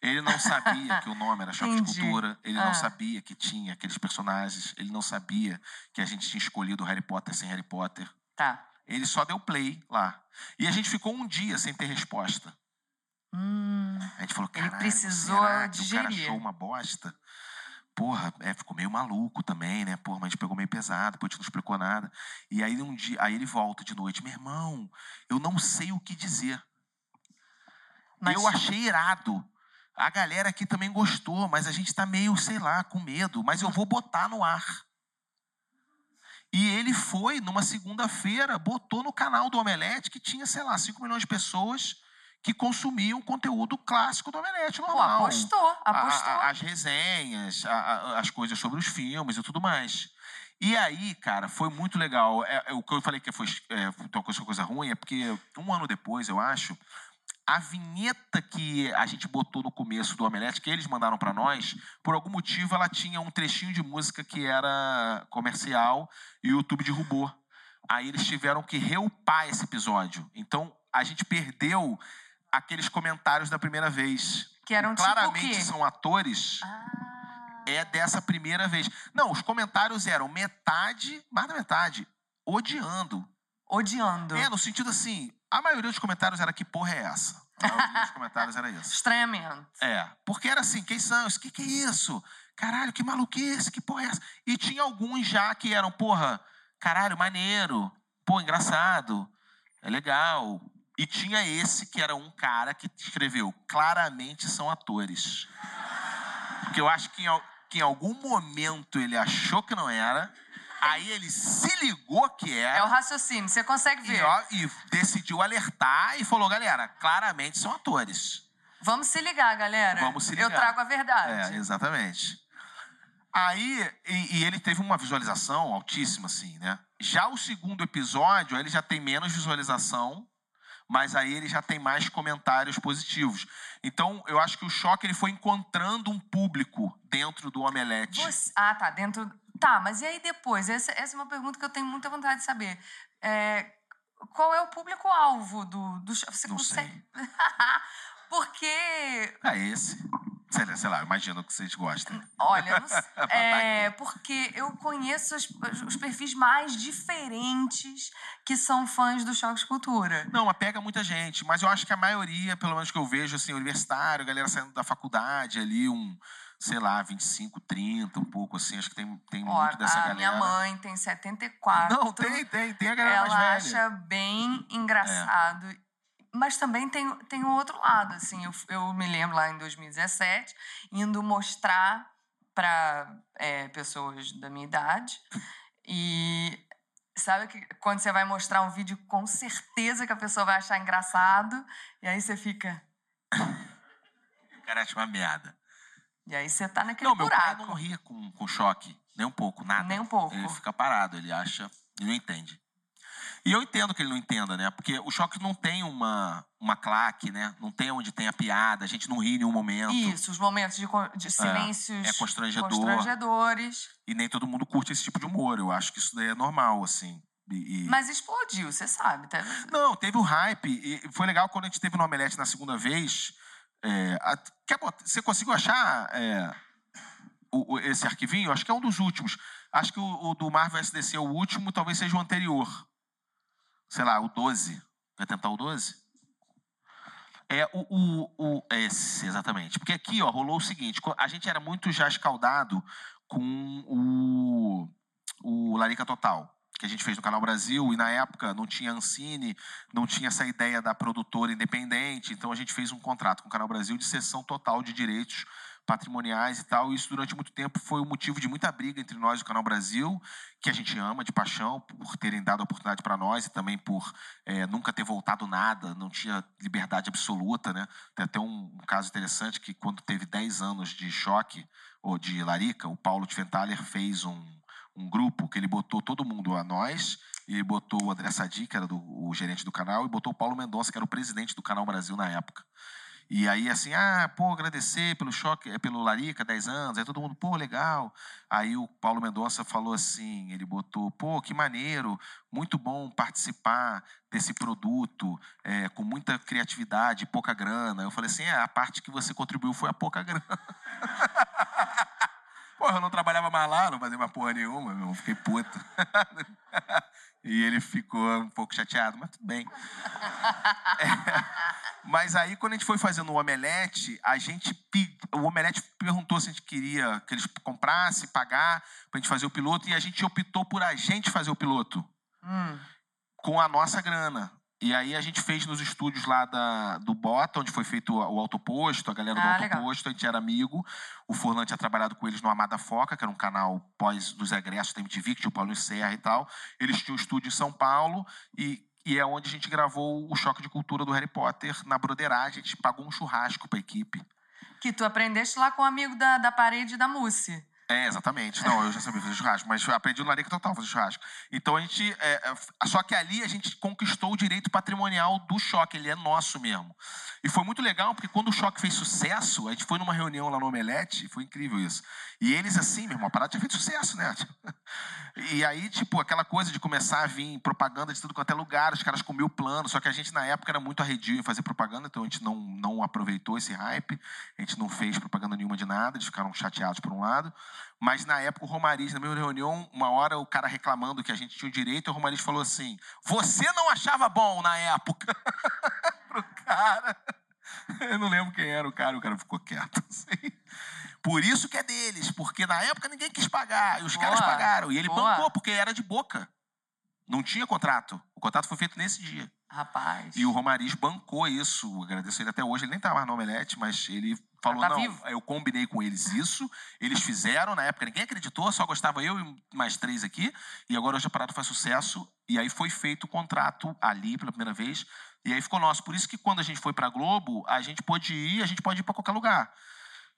Ele não sabia que o nome era Choque de Entendi. Cultura. Ele Ah. não sabia que tinha aqueles personagens. Ele não sabia que a gente tinha escolhido Harry Potter sem Harry Potter. Tá. Ele só deu play lá. E a gente ficou um dia sem ter resposta. Hum. A gente falou, Ele caralho, precisou será que o cara digerir. achou uma bosta? Porra, é, ficou meio maluco também, né? Porra, mas a gente pegou meio pesado, depois a gente não explicou nada. E aí um dia, aí ele volta de noite, meu irmão, eu não sei o que dizer. Mas- Eu achei irado. A galera aqui também gostou, mas a gente tá meio, sei lá, com medo. Mas eu vou botar no ar. E ele foi, numa segunda-feira, botou no canal do Omelete, que tinha, sei lá, 5 milhões de pessoas que consumiam conteúdo clássico do Omelete, Pô, normal. apostou, A- apostou. a- as resenhas, a- as coisas sobre os filmes e tudo mais. E aí, cara, foi muito legal. É, é, o que eu falei que foi é, uma coisa, coisa ruim é porque um ano depois, eu acho, a vinheta que a gente botou no começo do Omelete, que eles mandaram pra nós, por algum motivo ela tinha um trechinho de música que era comercial e o YouTube derrubou. Aí eles tiveram que reupar esse episódio. Então a gente perdeu aqueles comentários da primeira vez. Que eram tipo Claramente o quê? são atores. É dessa primeira vez. Não, os comentários eram metade, mais da metade, odiando. Odiando. É, no sentido assim, a maioria dos comentários era que porra é essa? A maioria dos comentários era isso. Estranhamento. É, porque era assim, quem são? O que, que é isso? Caralho, que maluquice, que porra é essa? E tinha alguns já que eram, porra, caralho, maneiro, pô, engraçado, é legal. E tinha esse que era um cara que escreveu, claramente são atores. Porque eu acho que em, que em algum momento ele achou que não era, aí ele se ligou que era. É o raciocínio, você consegue E, ver. ó, e decidiu alertar e falou, galera, claramente são atores. Vamos se ligar, galera. Vamos se ligar. Eu trago a verdade. É, exatamente. Aí, e, e ele teve uma visualização altíssima, assim, né? Já o segundo episódio, ele já tem menos visualização, mas aí ele já tem mais comentários positivos. Então, eu acho que o choque ele foi encontrando um público dentro do Omelete. Você- Ah, tá. Dentro. Tá, mas e aí depois? Essa, essa é uma pergunta que eu tenho muita vontade de saber. É, qual é o público-alvo do, do? Você Não consegue. [LAUGHS] Porque. É esse. Sei lá, sei lá, imagino que vocês gostem. Olha, não sei. [LAUGHS] É, porque eu conheço as- os perfis mais diferentes que são fãs do Choque de Cultura. Não, pega muita gente. Mas eu acho que a maioria, pelo menos que eu vejo, assim, universitário, galera saindo da faculdade ali, um, sei lá, 25, 30, um pouco assim. Acho que tem, tem Ó, muito dessa a galera. minha mãe tem 74. Não, tem, tem, tem a galera Ela mais velha. acha bem engraçado. Mas também tem, tem um outro lado, assim. Eu, eu me lembro lá em 2017, indo mostrar para pessoas da minha idade. E sabe que quando você vai mostrar um vídeo, com certeza que a pessoa vai achar engraçado. E aí você fica... [COUGHS] Cara, acha uma merda. E aí você tá naquele Não, meu pai buraco. não ria com, com choque. Nem um pouco, nada. Nem um pouco. Ele fica parado, ele acha. Ele não entende. E eu entendo que ele não entenda, né? Porque o choque não tem uma, uma claque, né? Não tem onde tem a piada, a gente não ri em nenhum momento. Isso, os momentos de, de silêncios é constrangedor. constrangedores. E nem todo mundo curte esse tipo de humor. Eu acho que isso daí é normal, assim. E- e- Mas explodiu, você sabe. Tá? Não, teve o hype. E foi legal quando a gente teve no Omelete na segunda vez. é, a- você conseguiu achar é, o- o- esse arquivinho? Acho que é um dos últimos. Acho que o, o do Marvel SDC é o último, talvez seja o anterior. Sei lá, o 12. Vai tentar o 12? É o, o, o esse, exatamente. Porque aqui, ó, rolou o seguinte: a gente era muito já escaldado com o, o Larica Total, que a gente fez no Canal Brasil, e na época não tinha Ancine, não tinha essa ideia da produtora independente, então a gente fez um contrato com o Canal Brasil de cessão total de direitos patrimoniais e tal, e isso durante muito tempo foi o motivo de muita briga entre nós e o Canal Brasil, que a gente ama de paixão, por terem dado a oportunidade para nós e também por é, nunca ter voltado nada, não tinha liberdade absoluta, né? Tem até um, um caso interessante que quando teve 10 anos de choque, ou de Larica, o Paulo Tventaler fez um, um grupo que ele botou todo mundo a nós, e botou o André Sadi, que era do, o gerente do canal, e botou o Paulo Mendonça, que era o presidente do Canal Brasil na época. E aí, assim, ah, pô, agradecer pelo choque, é, pelo Larica, 10 anos. Aí todo mundo, pô, legal. Aí o Paulo Mendonça falou assim, ele botou, pô, que maneiro, muito bom participar desse produto é, com muita criatividade, pouca grana. Eu falei assim, é, a parte que você contribuiu foi a pouca grana. [LAUGHS] Porra, eu não trabalhava mais lá, não fazia mais porra nenhuma, meu, fiquei puto. [LAUGHS] e ele ficou um pouco chateado, mas tudo bem. [LAUGHS] É, mas aí, quando a gente foi fazendo o omelete, a gente o omelete perguntou se a gente queria que eles comprassem, pagar, pra gente fazer o piloto, e a gente optou por a gente fazer o piloto. Hum. Com a nossa grana. E aí a gente fez nos estúdios lá da, do Bota, onde foi feito o autoposto, a galera do Ah, autoposto, a gente era amigo. O Furlan tinha trabalhado com eles no Amada Foca, que era um canal pós dos egressos da MTV, que tinha o Paulo Serra e tal. Eles tinham um estúdio em São Paulo e, e é onde a gente gravou o Choque de Cultura do Harry Potter na broderagem. A gente pagou um churrasco pra equipe. Que tu aprendeste lá com o amigo da, da parede da Mussi. É, exatamente. Não, eu já sabia fazer churrasco, mas aprendi no Larica Total fazer churrasco. Então a gente. é, é, só que ali a gente conquistou o direito patrimonial do choque, ele é nosso mesmo. E foi muito legal, porque quando o choque fez sucesso, a gente foi numa reunião lá no Omelete, foi incrível isso. E eles, assim, meu irmão, a parada tinha feito sucesso, né? [LAUGHS] E aí, tipo, aquela coisa de começar a vir propaganda de tudo quanto é lugar, os caras comiam o plano, só que a gente na época era muito arredio em fazer propaganda, então a gente não, não aproveitou esse hype, a gente não fez propaganda nenhuma de nada, eles ficaram chateados por um lado. Mas na época o Romariz, na mesma reunião, uma hora o cara reclamando que a gente tinha o direito, o Romariz falou assim: Você não achava bom na época? [LAUGHS] Pro cara. Eu não lembro quem era o cara, o cara ficou quieto. [LAUGHS] Assim. Por isso que é deles, porque na época ninguém quis pagar, e os caras Boa, pagaram. E ele boa. bancou, porque era de boca. Não tinha contrato. O contrato foi feito nesse dia. Rapaz. E o Romariz bancou isso. Agradeço ele até hoje. Ele nem tá mais no Omelete, mas ele falou: tá não, vivo. eu combinei com eles isso. Eles fizeram, na época ninguém acreditou, só gostava eu e mais três aqui. E agora hoje a parada faz sucesso. E aí foi feito o contrato ali pela primeira vez. E aí ficou nosso. Por isso que quando a gente foi pra Globo, a gente pôde ir, a gente pode ir pra qualquer lugar.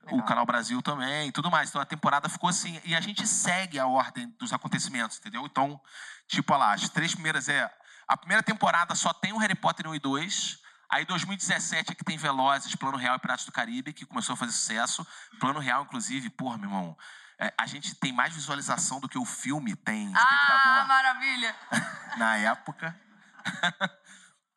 O Canal Brasil também e tudo mais. Então a temporada ficou assim. E a gente segue a ordem dos acontecimentos, entendeu? Então, tipo, olha lá, as três primeiras é. A primeira temporada só tem o Harry Potter 1 e 2. Aí 2017 é que tem Velozes, Plano Real e Piratas do Caribe, que começou a fazer sucesso. Plano Real, inclusive, porra, meu irmão. é, a gente tem mais visualização do que o filme tem. Ah, espectador maravilha! [LAUGHS] na época. [LAUGHS]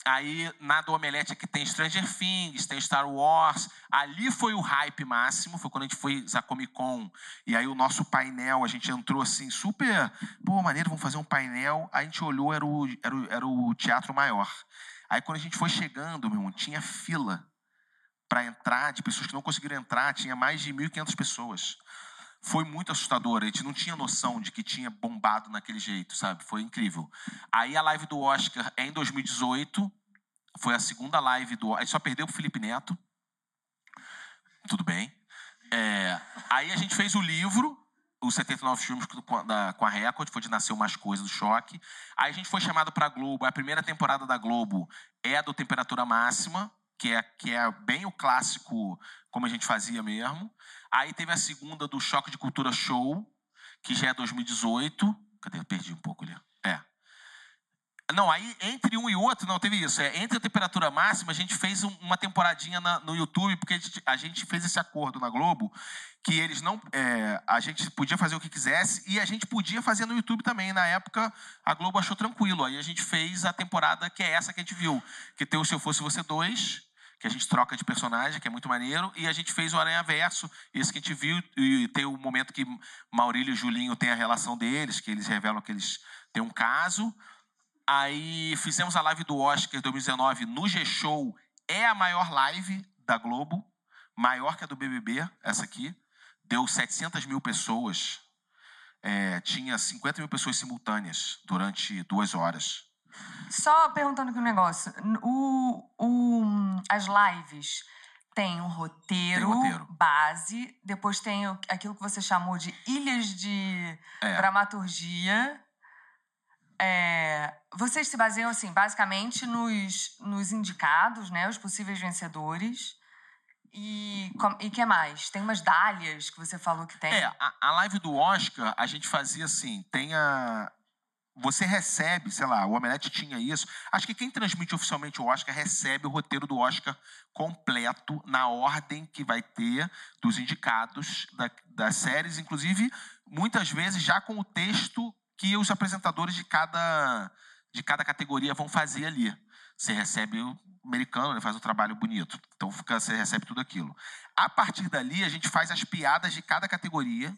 Aí, na do Omelete aqui tem Stranger Things, tem Star Wars. Ali foi o hype máximo, foi quando a gente foi à Comic Con. E aí o nosso painel, a gente entrou assim, super... Pô, maneiro, vamos fazer um painel. Aí a gente olhou, era o, era o, era o teatro maior. Aí quando a gente foi chegando, meu irmão, tinha fila para entrar, de pessoas que não conseguiram entrar. Tinha mais de 1.500 pessoas foi muito assustador. A gente não tinha noção de que tinha bombado naquele jeito, sabe? Foi incrível. Aí a live do Oscar é em 2018. Foi a segunda live do. Gente só perdeu pro Felipe Neto. Tudo bem. É, aí a gente fez o livro, os 79 filmes a, da- com a Record, foi de Nasceu Mais Coisa do Choque. Aí a gente foi chamado pra Globo. A primeira temporada da Globo é a do Temperatura Máxima, que é, que é bem o clássico, como a gente fazia mesmo. Aí teve a segunda do Choque de Cultura Show, que já é 2018. Cadê? Eu perdi um pouco ali. É. Não, aí entre um e outro, não teve isso. É, entre a temperatura máxima, a gente fez um- uma temporadinha na- no YouTube, porque a gente, a gente fez esse acordo na Globo, que eles não. é, a gente podia fazer o que quisesse e a gente podia fazer no YouTube também. Na época, a Globo achou tranquilo. Aí a gente fez a temporada que é essa que a gente viu, que tem o Se Eu Fosse Você 2, que a gente troca de personagem, que é muito maneiro, e a gente fez o Aranha Verso, esse que a gente viu, e tem o momento que Maurílio e Julinho têm a relação deles, que eles revelam que eles têm um caso. Aí fizemos a live do Oscar 2019 no G-Show, é a maior live da Globo, maior que a do BBB, essa aqui. Deu 700 mil pessoas, É, tinha 50 mil pessoas simultâneas durante duas horas. Só perguntando aqui um negócio. O, o, as lives têm um roteiro, Tem roteiro. base, depois tem aquilo que você chamou de ilhas de É. dramaturgia. É, vocês se baseiam, assim, basicamente nos, nos indicados, né? Os possíveis vencedores. E o que mais? Tem umas dálias que você falou que tem. É, a, a live do Oscar, a gente fazia assim, tem a... você recebe, sei lá, o Omelete tinha isso. Acho que quem transmite oficialmente o Oscar recebe o roteiro do Oscar completo, na ordem que vai ter dos indicados da, das séries, inclusive, muitas vezes já com o texto que os apresentadores de cada, de cada categoria vão fazer ali. Você recebe o americano, ele faz um trabalho bonito. Então fica, você recebe tudo aquilo. A partir dali, a gente faz as piadas de cada categoria.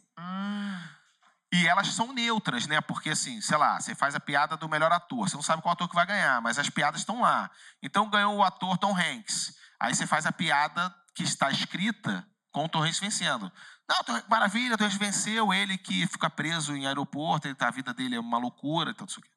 E elas são neutras, né? Porque, assim, sei lá, você faz a piada do melhor ator. Você não sabe qual ator que vai ganhar, mas as piadas estão lá. Então ganhou o ator Tom Hanks. Aí você faz a piada que está escrita com o Tom Hanks vencendo. Não, Tom, maravilha, Hanks venceu. Ele que fica preso em aeroporto, ele, tá, a vida dele é uma loucura e tal, isso aqui.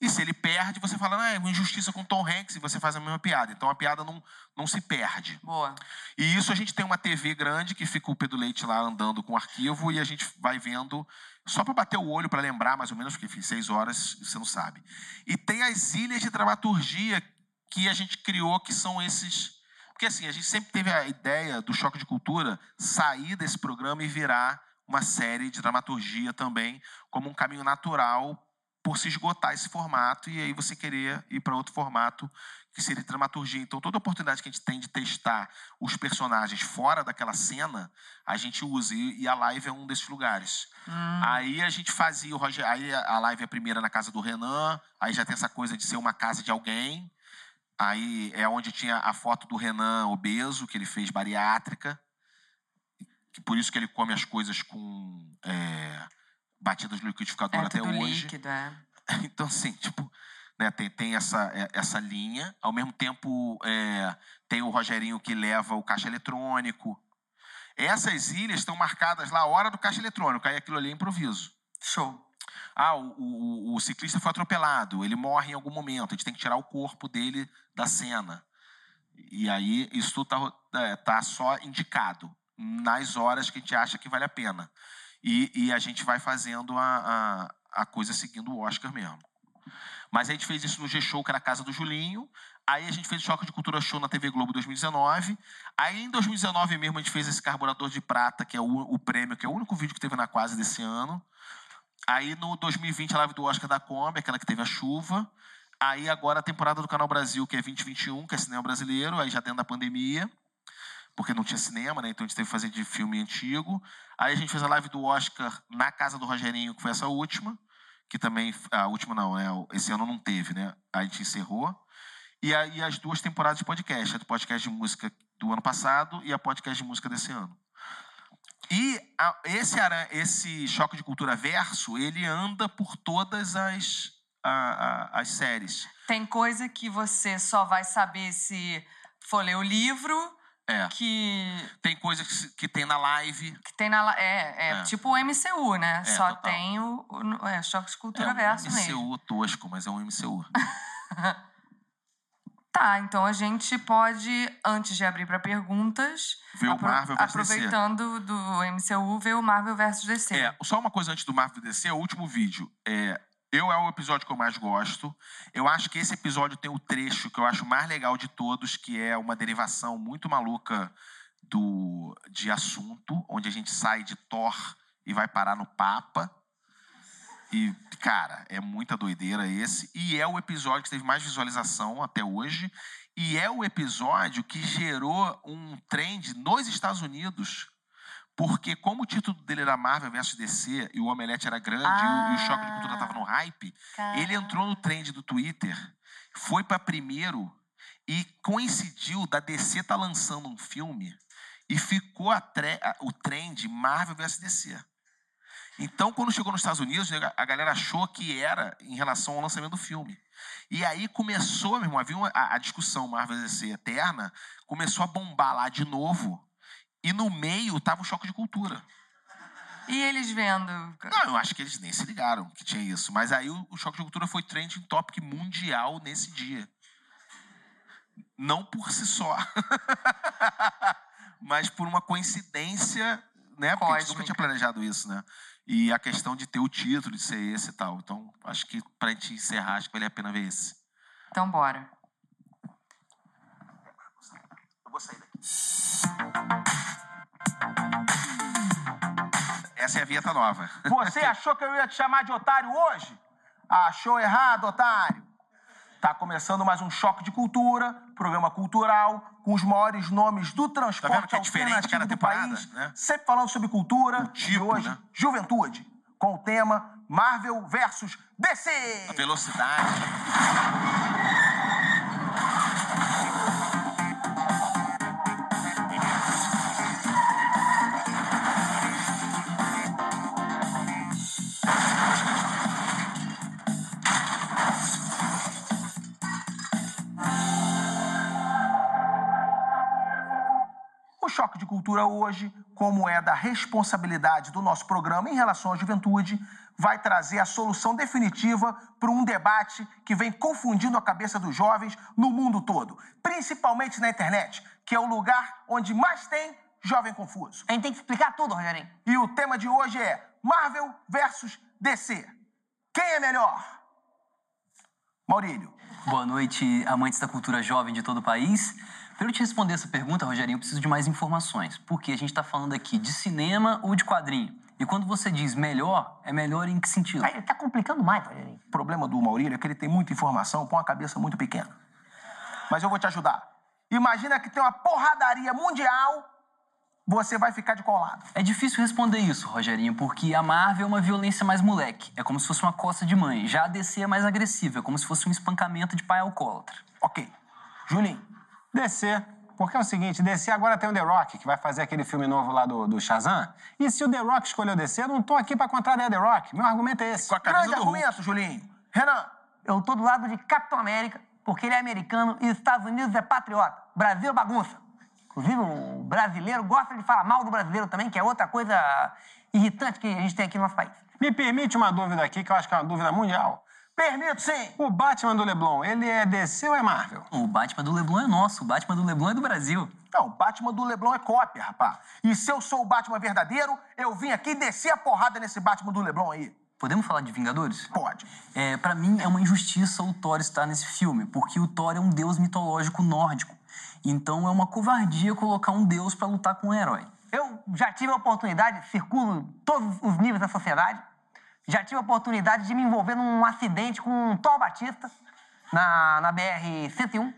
E se ele perde, você fala, ah, é uma injustiça com o Tom Hanks, e você faz a mesma piada. Então a piada não, não se perde. Boa. E isso a gente tem uma TV grande que fica o Pedro Leite lá andando com o arquivo e a gente vai vendo só para bater o olho, para lembrar mais ou menos, porque enfim, seis horas você não sabe. E tem as ilhas de dramaturgia que a gente criou, que são esses. Porque assim, a gente sempre teve a ideia do choque de cultura sair desse programa e virar uma série de dramaturgia também, como um caminho natural por se esgotar esse formato e aí você querer ir para outro formato que seria dramaturgia. Então, toda oportunidade que a gente tem de testar os personagens fora daquela cena, a gente usa. E, a live é um desses lugares. Aí a gente fazia o Roger. Aí a live é a primeira na casa do Renan, aí já tem essa coisa de ser uma casa de alguém. Aí é onde tinha a foto do Renan obeso, que ele fez bariátrica. Que por isso que ele come as coisas com é, batidas no liquidificador É até hoje. líquido, é. [LAUGHS] Então, assim, tipo, né, tem, tem essa, é, essa linha. Ao mesmo tempo, é, tem o Rogerinho que leva o caixa eletrônico. Essas ilhas estão marcadas lá a hora do caixa eletrônico, aí aquilo ali é improviso. Show. Ah, o, o, o ciclista foi atropelado, ele morre em algum momento, a gente tem que tirar o corpo dele da cena. E aí, isso tudo tá, é, tá só indicado nas horas que a gente acha que vale a pena. E, e a gente vai fazendo a, a, a coisa seguindo o Oscar mesmo. Mas a gente fez isso no G-Show, que era a casa do Julinho. Aí a gente fez o Choque de Cultura Show na TV Globo 2019. Aí em 2019 mesmo a gente fez esse Carburador de Prata, que é o, o prêmio, que é o único vídeo que teve na quase desse ano. Aí no 2020 a live do Oscar da Kombi, aquela que teve a chuva. Aí agora a temporada do Canal Brasil, que é 2021, que é cinema brasileiro, aí já dentro da pandemia, porque não tinha cinema, né? Então a gente teve que fazer de filme antigo. Aí a gente fez a live do Oscar na casa do Rogerinho, que foi essa última, que também. A última não, né? Esse ano não teve, né? Aí a gente encerrou. E aí as duas temporadas de podcast, a do podcast de música do ano passado e a podcast de música desse ano. E a- esse, esse choque de cultura verso, ele anda por todas as, a- a- as séries. Tem coisa que você só vai saber se for ler o livro, É. que, Tem coisas que, que tem na live. que tem na. É, é, É. tipo o MCU, né? É, só total. tem o, o é, choque de cultura é um verso MCU mesmo. tosco, mas é um MCU. [LAUGHS] Tá, então a gente pode, antes de abrir para perguntas, Ver o Marvel versus DC. aproveitando do MCU, ver o Marvel versus DC. É, só uma coisa antes do Marvel DC, é o último vídeo. É, eu é o episódio que eu mais gosto. Eu acho que esse episódio tem o trecho que eu acho mais legal de todos, que é uma derivação muito maluca do de assunto, onde a gente sai de Thor e vai parar no Papa. E, cara, é muita doideira esse. E é o episódio que teve mais visualização até hoje. E é o episódio que gerou um trend nos Estados Unidos. Porque, como o título dele era Marvel vs DC e o Omelete era grande e o- e, o Choque de Cultura tava no hype, ele entrou no trend do Twitter, foi para primeiro e coincidiu da DC tá lançando um filme e ficou a tre- o trend Marvel vs DC. Então, quando chegou nos Estados Unidos, a galera achou que era em relação ao lançamento do filme. E aí começou, meu irmão, havia uma- a, a discussão Marvel DC eterna, começou a bombar lá de novo. E no meio tava o choque de cultura. E eles vendo. Não, eu acho que eles nem se ligaram que tinha isso. Mas aí o, o choque de cultura foi trending topic mundial nesse dia. Não por si só. [LAUGHS] mas por uma coincidência, né? Porque a gente nunca tinha planejado isso, né? E a questão de ter o título, de ser esse e tal. Então, acho que pra gente encerrar, acho que vale a pena ver esse. Então, bora. Eu vou sair daqui. Essa é a vinheta nova. Você [LAUGHS] achou que eu ia te chamar de otário hoje? Achou errado, otário? Tá começando mais um choque de cultura, programa cultural, com os maiores nomes do transporte Tá vendo que é diferente alternativo cada do país, né? sempre falando sobre cultura, tipo, e hoje, né? juventude, com o tema Marvel versus DC. A velocidade. Cultura hoje, como é da responsabilidade do nosso programa em relação à juventude, vai trazer a solução definitiva para um debate que vem confundindo a cabeça dos jovens no mundo todo, principalmente na internet, que é o lugar onde mais tem jovem confuso. A gente tem que explicar tudo, Rogerinho. E o tema de hoje é Marvel versus DC. Quem é melhor? Maurílio. Boa noite, amantes da cultura jovem de todo o país. Para eu te responder essa pergunta, Rogerinho, eu preciso de mais informações. Porque a gente está falando aqui de cinema ou de quadrinho. E quando você diz melhor, é melhor em que sentido? Aí, tá complicando mais, Rogerinho. O problema do Maurílio é que ele tem muita informação com uma cabeça muito pequena. Mas eu vou te ajudar. Imagina que tem uma porradaria mundial, você vai ficar de colado. É difícil responder isso, Rogerinho, porque a Marvel é uma violência mais moleque. É como se fosse uma coça de mãe. Já a DC é mais agressiva, é como se fosse um espancamento de pai alcoólatra. Ok. Julinho. DC. Porque é o seguinte, DC agora tem o The Rock, que vai fazer aquele filme novo lá do, do Shazam. E se o The Rock escolheu DC, eu não tô aqui pra contrariar The Rock. Meu argumento é esse. Com a camisa Grande do Hulk. argumento, Julinho. Renan. Eu tô do lado de Capitão América, porque ele é americano e os Estados Unidos é patriota. Brasil é bagunça. Inclusive, o brasileiro gosta de falar mal do brasileiro também, que é outra coisa irritante que a gente tem aqui no nosso país. Me permite uma dúvida aqui, que eu acho que é uma dúvida mundial. Permito sim. O Batman do Leblon, ele é DC ou é Marvel? O Batman do Leblon é nosso, o Batman do Leblon é do Brasil. Não, o Batman do Leblon é cópia, rapaz. E se eu sou o Batman verdadeiro, eu vim aqui descer a porrada nesse Batman do Leblon aí. Podemos falar de Vingadores? Pode. É, para mim é uma injustiça o Thor estar nesse filme, porque o Thor é um deus mitológico nórdico. Então é uma covardia colocar um deus pra lutar com um herói. Eu já tive a oportunidade, circulo todos os níveis da sociedade, já tive a oportunidade de me envolver num acidente com um Thor Batista na, na BR-101.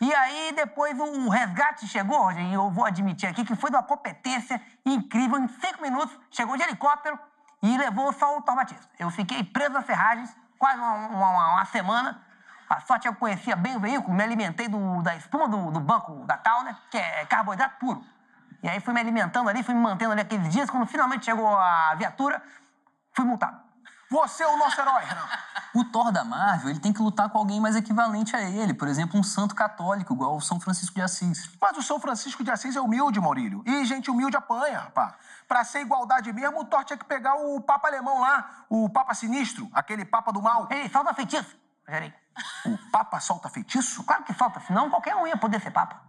E aí depois o resgate chegou, e eu vou admitir aqui que foi de uma competência incrível. Em cinco minutos, chegou de helicóptero e levou só o Thor Batista. Eu fiquei preso nas ferragens quase uma, uma- uma semana. A sorte é que eu conhecia bem o veículo, me alimentei do- da espuma do, do banco da Towner, que é carboidrato puro. E aí fui me alimentando ali, fui me mantendo ali aqueles dias. Quando finalmente chegou a viatura, fui multado. Você é o nosso herói, Renan. O Thor da Marvel, ele tem que lutar com alguém mais equivalente a ele, por exemplo, um santo católico, igual o São Francisco de Assis. Mas o São Francisco de Assis é humilde, Maurílio. E gente humilde apanha, rapaz. Pra ser igualdade mesmo, o Thor tinha que pegar o Papa Alemão lá, o Papa Sinistro, aquele Papa do Mal. Ele solta feitiço, Rogerinho. O Papa solta feitiço? Claro que solta, senão qualquer um ia poder ser papa.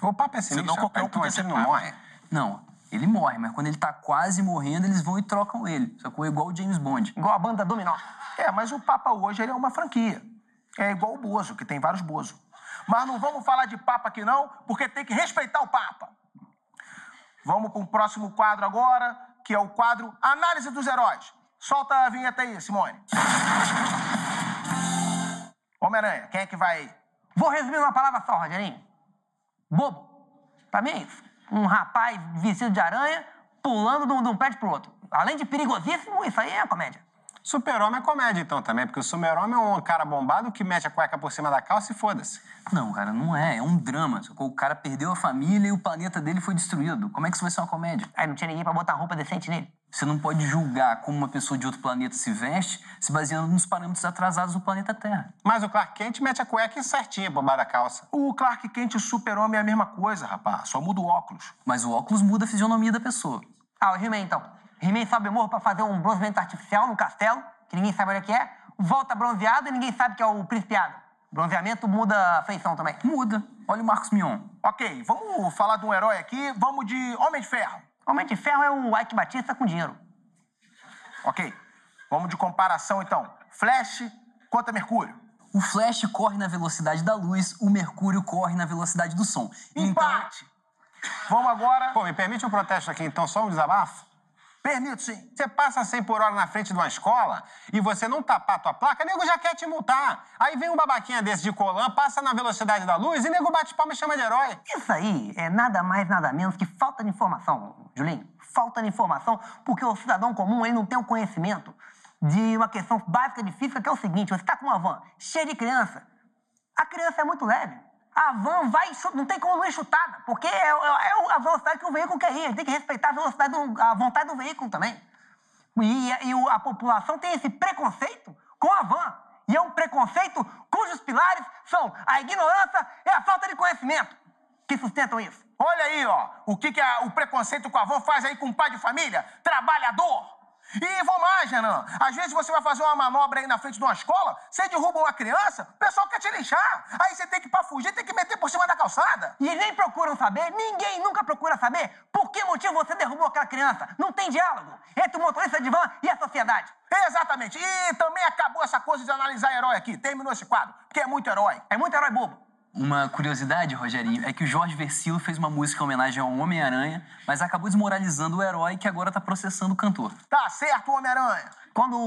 O papo é sinistro, Senão qualquer um então podia ser não papa. morre. Não, ele morre, mas quando ele tá quase morrendo, eles vão e trocam ele. Sacou? Igual o James Bond. Igual a banda Dominó. É, mas o Papa hoje ele é uma franquia. É igual o Bozo, que tem vários Bozo. Mas não vamos falar de Papa aqui não, porque tem que respeitar o Papa. Vamos para o próximo quadro agora, que é o quadro Análise dos Heróis. Solta a vinheta aí, Simone. Homem-Aranha, quem é que vai? Vou resumir numa palavra só, Rogerinho. Bobo. Pra mim é isso. Um rapaz vestido de aranha pulando de um, de um prédio pro outro. Além de perigosíssimo, isso aí é comédia. Super-Homem é comédia, então, também, porque o Super-Homem é um cara bombado que mete a cueca por cima da calça e foda-se. Não, cara, não é. É um drama. O cara perdeu a família e o planeta dele foi destruído. Como é que isso vai ser uma comédia? Aí não tinha ninguém pra botar roupa decente nele. Você não pode julgar como uma pessoa de outro planeta se veste se baseando nos parâmetros atrasados do planeta Terra. Mas o Clark Kent mete a cueca certinha por baixo da calça. O Clark Kent e o Super-Homem é a mesma coisa, rapaz. Só muda o óculos. Mas o óculos muda a fisionomia da pessoa. Ah, o He-Man então. He-Man sobe o morro pra fazer um bronzeamento artificial no castelo, que ninguém sabe onde é que é. Volta bronzeado e ninguém sabe que é o príncipe Adam. Bronzeamento muda a feição também. Muda. Olha o Marcos Mion. Ok, vamos falar de um herói aqui. Vamos de Homem de Ferro. Homem de Ferro é o Ike Batista com dinheiro. Ok. Vamos de comparação, então. Flash contra Mercúrio. O Flash corre na velocidade da luz, o Mercúrio corre na velocidade do som. Então, Empate. Vamos agora. Pô, me permite um protesto aqui, então, só um desabafo? Permito sim. Você passa 100 por hora na frente de uma escola e você não tapar a tua placa, nego já quer te multar. Aí vem um babaquinha desse de colã, passa na velocidade da luz e nego bate palma e chama de herói. Isso aí é nada mais, nada menos que falta de informação, Julinho. Falta de informação, porque o cidadão comum ele não tem o conhecimento de uma questão básica de física, que é o seguinte: você está com uma van cheia de criança, a criança é muito leve. A van vai, não tem como não ir chutada, porque é, é- é a velocidade que o veículo quer ir. A gente tem que respeitar a velocidade, do- a vontade do veículo também. E, e a população tem esse preconceito com a van. E é um preconceito cujos pilares são a ignorância e a falta de conhecimento que sustentam isso. Olha aí, ó, o que, que a- o preconceito com a avó faz aí com o pai de família? Trabalhador. E vou mais, Renan. Às vezes você vai fazer uma manobra aí na frente de uma escola, você derruba uma criança, o pessoal quer te lixar. Aí você tem que, pra fugir, tem que meter por cima da calçada. E nem procuram saber, ninguém nunca procura saber por que motivo você derrubou aquela criança. Não tem diálogo entre o motorista de van e a sociedade. Exatamente. E também acabou essa coisa de analisar herói aqui. Terminou esse quadro, porque é muito herói. É muito herói bobo. Uma curiosidade, Rogerinho, é que o Jorge Versilo fez uma música em homenagem ao Homem-Aranha, mas acabou desmoralizando o herói que agora tá processando o cantor. Tá certo, Homem-Aranha. Quando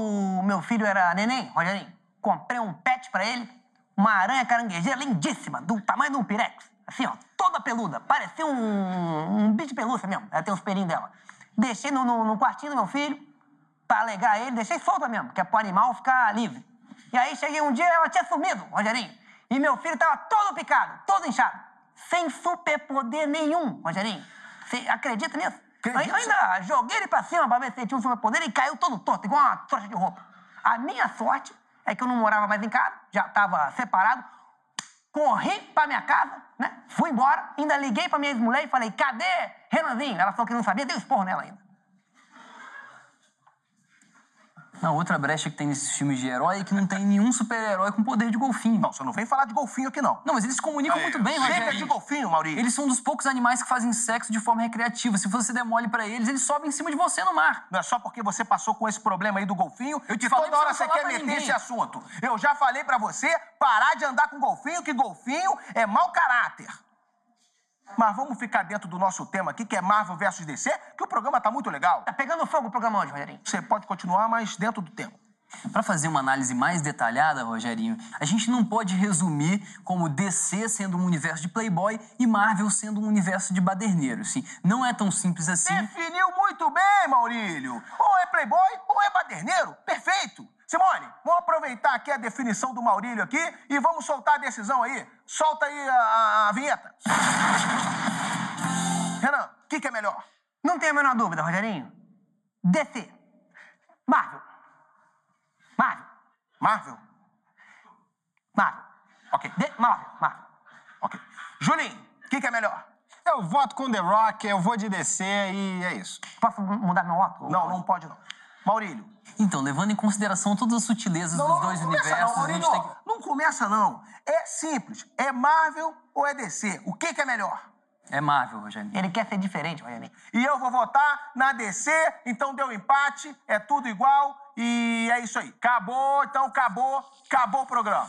meu filho era neném, Rogerinho, comprei um pet pra ele, uma aranha caranguejeira lindíssima, do tamanho de um pirex. Assim, ó, toda peluda. Parecia um, um bicho de pelúcia mesmo. Ela tem os perinhos dela. Deixei no, no, no quartinho do meu filho, pra alegrar ele, deixei solta mesmo, que é pro animal ficar livre. E aí cheguei um dia, ela tinha sumido, Rogerinho. E meu filho tava todo picado, todo inchado. Sem superpoder nenhum, Rogerinho. Você acredita nisso? Acredito. Eu ainda joguei ele pra cima pra ver se ele tinha um superpoder e caiu todo torto, igual uma trouxa de roupa. A minha sorte é que eu não morava mais em casa, já estava separado. Corri pra minha casa, né? Fui embora, ainda liguei pra minha ex-mulher e falei, cadê Renanzinho? Ela falou que não sabia, dei um esporro nela ainda. Na outra brecha que tem nesses filmes de herói é que não tem nenhum super-herói com poder de golfinho. Não, você não vem falar de golfinho aqui, não. Não, mas eles se comunicam muito bem, Chega Rogerinho. de golfinho, Maurício. Eles são um dos poucos animais que fazem sexo de forma recreativa. Se você der mole pra eles, eles sobem em cima de você no mar. Não é só porque você passou com esse problema aí do golfinho Eu te falei toda hora você quer meter ninguém. esse assunto. Eu já falei pra você parar de andar com golfinho, que golfinho é mau caráter. Mas vamos ficar dentro do nosso tema aqui, que é Marvel versus DC, que o programa tá muito legal. Tá pegando fogo o programa hoje, Rogerinho. Você pode continuar, mas dentro do tema. Pra fazer uma análise mais detalhada, Rogerinho, a gente não pode resumir como DC sendo um universo de Playboy e Marvel sendo um universo de baderneiro. Assim. Não é tão simples assim. Definiu muito bem, Maurílio. Ou é playboy ou é baderneiro. Perfeito. Simone, vamos aproveitar aqui a definição do Maurílio aqui e vamos soltar a decisão aí. Solta aí a, a- a vinheta. Renan, o que, que é melhor? Não tenho a menor dúvida, Rogerinho. DC. Marvel. Marvel. Marvel? Marvel. Ok. De Marvel. Marvel. Ok. Julinho, o que, que é melhor? Eu voto com The Rock, eu vou de DC e é isso. Posso mudar meu voto? Não, não pode não. Maurílio. Então, levando em consideração todas as sutilezas Não, dos não, dois não começa universos, não, a gente Maurílio. tem que... Não começa não. É simples. É Marvel ou é DC? O que, que é melhor? É Marvel, Rogerinho. Ele quer ser diferente, Rogerinho. E eu vou votar na DC, então deu empate, é tudo igual e é isso aí. Acabou, então acabou, acabou o programa.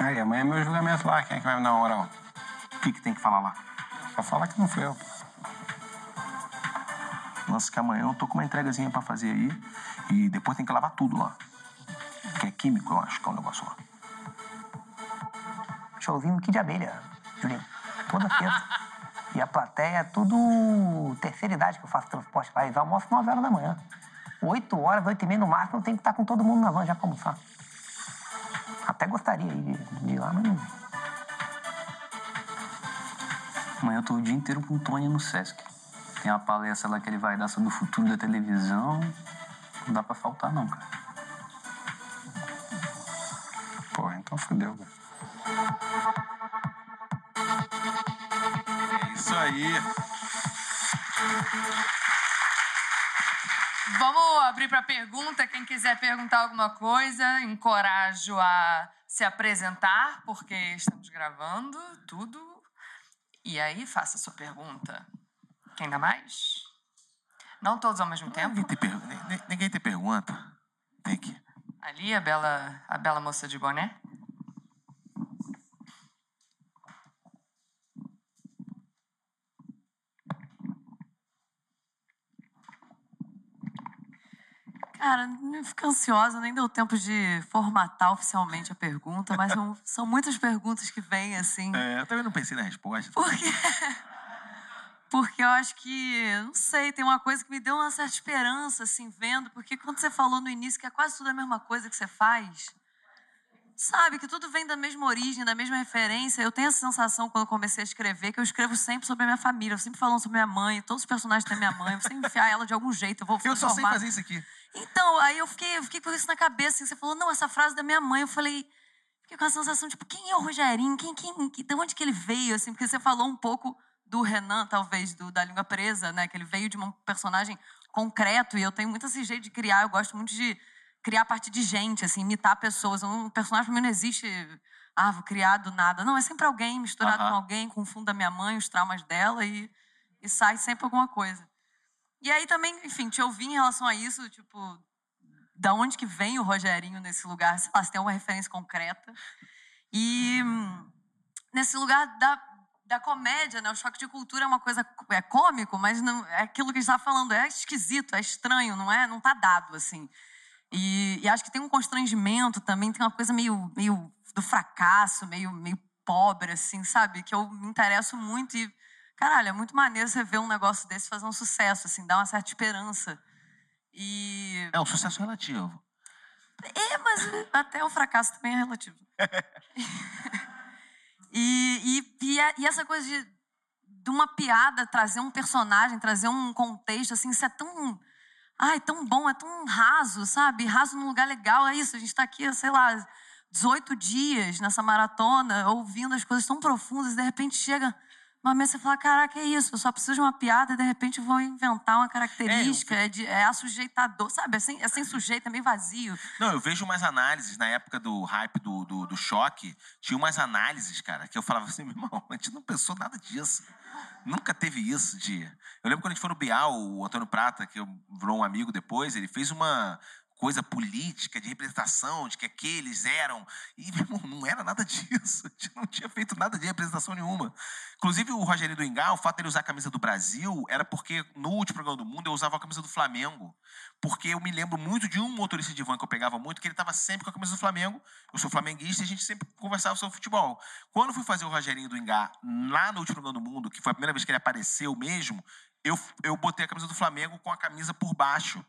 Aí, amanhã é meu julgamento lá, quem é que vai me dar uma moral? O que, que tem que falar lá? Só fala que não fui eu. Nossa, que amanhã eu tô com uma entregazinha pra fazer aí e depois tem que lavar tudo lá. Que é químico, eu acho que é o negócio lá. Showzinho que de abelha, Julinho. Toda sexta. e a plateia é tudo terceira idade que eu faço transporte lá. Eles almoçam 9 horas da manhã. 8 horas, 8 e meia no máximo, eu tenho que estar com todo mundo na van já pra almoçar. Até gostaria de, de ir lá, mas não. Amanhã eu tô o dia inteiro com o Tony no Sesc. Tem uma palestra lá que ele vai dar sobre o futuro da televisão. Não dá pra faltar, não, cara. Pô, então fudeu, cara. É isso aí. Vamos abrir para pergunta. Quem quiser perguntar alguma coisa, encorajo a se apresentar, porque estamos gravando tudo. E aí, faça a sua pergunta. Ainda mais? Não todos ao mesmo tempo? Ninguém te, pergunta, ninguém te pergunta. Tem que. Ali, a bela, a bela moça de boné. Cara, não fico ansiosa, nem deu tempo de formatar oficialmente a pergunta, mas são, são muitas perguntas que vêm assim. É, eu também não pensei na resposta. Por quê? Porque eu acho que, não sei, tem uma coisa que me deu uma certa esperança, assim, vendo, porque quando você falou no início que é quase tudo a mesma coisa que você faz, sabe, que tudo vem da mesma origem, da mesma referência. Eu tenho essa sensação quando eu comecei a escrever, que eu escrevo sempre sobre a minha família, eu sempre falando sobre minha mãe, todos os personagens têm minha mãe, eu vou sempre enfiar ela de algum jeito, eu vou Eu só sei fazer isso aqui. Então, aí eu fiquei, eu fiquei com isso na cabeça, assim, você falou, não, essa frase é da minha mãe, eu falei, fiquei com a sensação, tipo, quem é o Rogerinho? Quem, quem, que- de onde que ele veio, assim? Porque você falou um pouco do Renan, talvez, do, da Língua Presa, né? Que ele veio de um personagem concreto, e eu tenho muito esse jeito de criar, eu gosto muito de criar a partir de gente, assim, imitar pessoas. Um personagem pra mim não existe, ah, vou criar do nada. Não, é sempre alguém misturado Aham. com alguém, com o fundo da minha mãe, os traumas dela, e, e sai sempre alguma coisa. E aí também, enfim, te ouvi em relação a isso, tipo, da onde que vem o Rogerinho nesse lugar, sei lá, se tem alguma referência concreta. E hum, nesse lugar da, da comédia, né? O choque de cultura é uma coisa é cômico, mas não é aquilo que a gente estava falando, é esquisito, é estranho, não é? Não tá dado assim. E, e acho que tem um constrangimento também, tem uma coisa meio, meio do fracasso, meio, meio pobre, assim, sabe? Que eu me interesso muito e, caralho, é muito maneiro você ver um negócio desse fazer um sucesso, assim, dá uma certa esperança. E. É um sucesso relativo. É, mas até o fracasso também é relativo. [LAUGHS] e, e, a- e essa coisa de, de uma piada trazer um personagem, trazer um contexto, assim, isso é tão. Ai, tão bom, é tão raso, sabe? Raso num lugar legal. É isso, a gente tá aqui, sei lá, 18 dias nessa maratona, ouvindo as coisas tão profundas, e de repente chega uma e você fala: caraca, é isso, eu só preciso de uma piada, e de repente vou inventar uma característica, é, de, é assujeitador, sabe? É sem, é sem sujeito, é meio vazio. Não, eu vejo umas análises na época do hype do, do, do choque. Tinha umas análises, cara, que eu falava assim, [LAUGHS] meu irmão, a gente não pensou nada disso. Nunca teve isso de. Eu lembro quando a gente foi no Bial, o Antônio Prata, que virou um amigo depois, ele fez uma coisa política, de representação, de que aqueles eram. E, irmão, não era nada [LAUGHS] disso. A gente não tinha feito nada de representação nenhuma. Inclusive, o Rogério do Engar, o fato dele usar a camisa do Brasil era porque no último programa do mundo eu usava a camisa do Flamengo. Porque eu me lembro muito de um motorista de van que eu pegava muito, que ele estava sempre com a camisa do Flamengo. Eu sou flamenguista e a gente sempre conversava sobre futebol. Quando eu fui fazer o Rogerinho do Engar lá no último programa do mundo, que foi a primeira vez que ele apareceu mesmo, eu, eu botei a camisa do Flamengo com a camisa por baixo,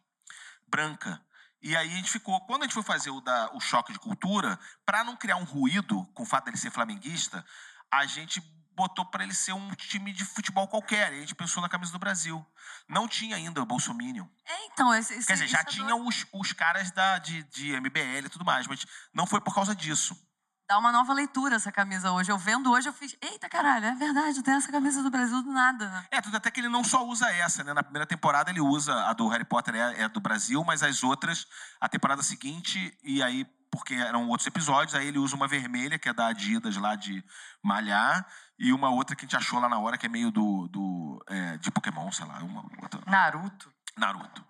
branca. E aí a gente ficou. Quando a gente foi fazer o, da, o choque de cultura, para não criar um ruído com o fato dele ser flamenguista, a gente botou para ele ser um time de futebol qualquer. E a gente pensou na camisa do Brasil. Não tinha ainda o Bolsominion. É, então, esse, esse, Quer dizer, já tinha os, os caras da, de, de MBL e tudo mais, mas não foi por causa disso. Dá uma nova leitura essa camisa hoje. Eu vendo hoje, eu fiz, eita caralho, é verdade, tem essa camisa do Brasil do nada. né? É, tudo até que ele não só usa essa, né? Na primeira temporada ele usa a do Harry Potter é, é do Brasil, mas as outras, a temporada seguinte, e aí, porque eram outros episódios, aí ele usa uma vermelha, que é da Adidas lá de Malhar, e uma outra que a gente achou lá na hora, que é meio do. do é, de Pokémon, sei lá, uma outra. Naruto. Naruto.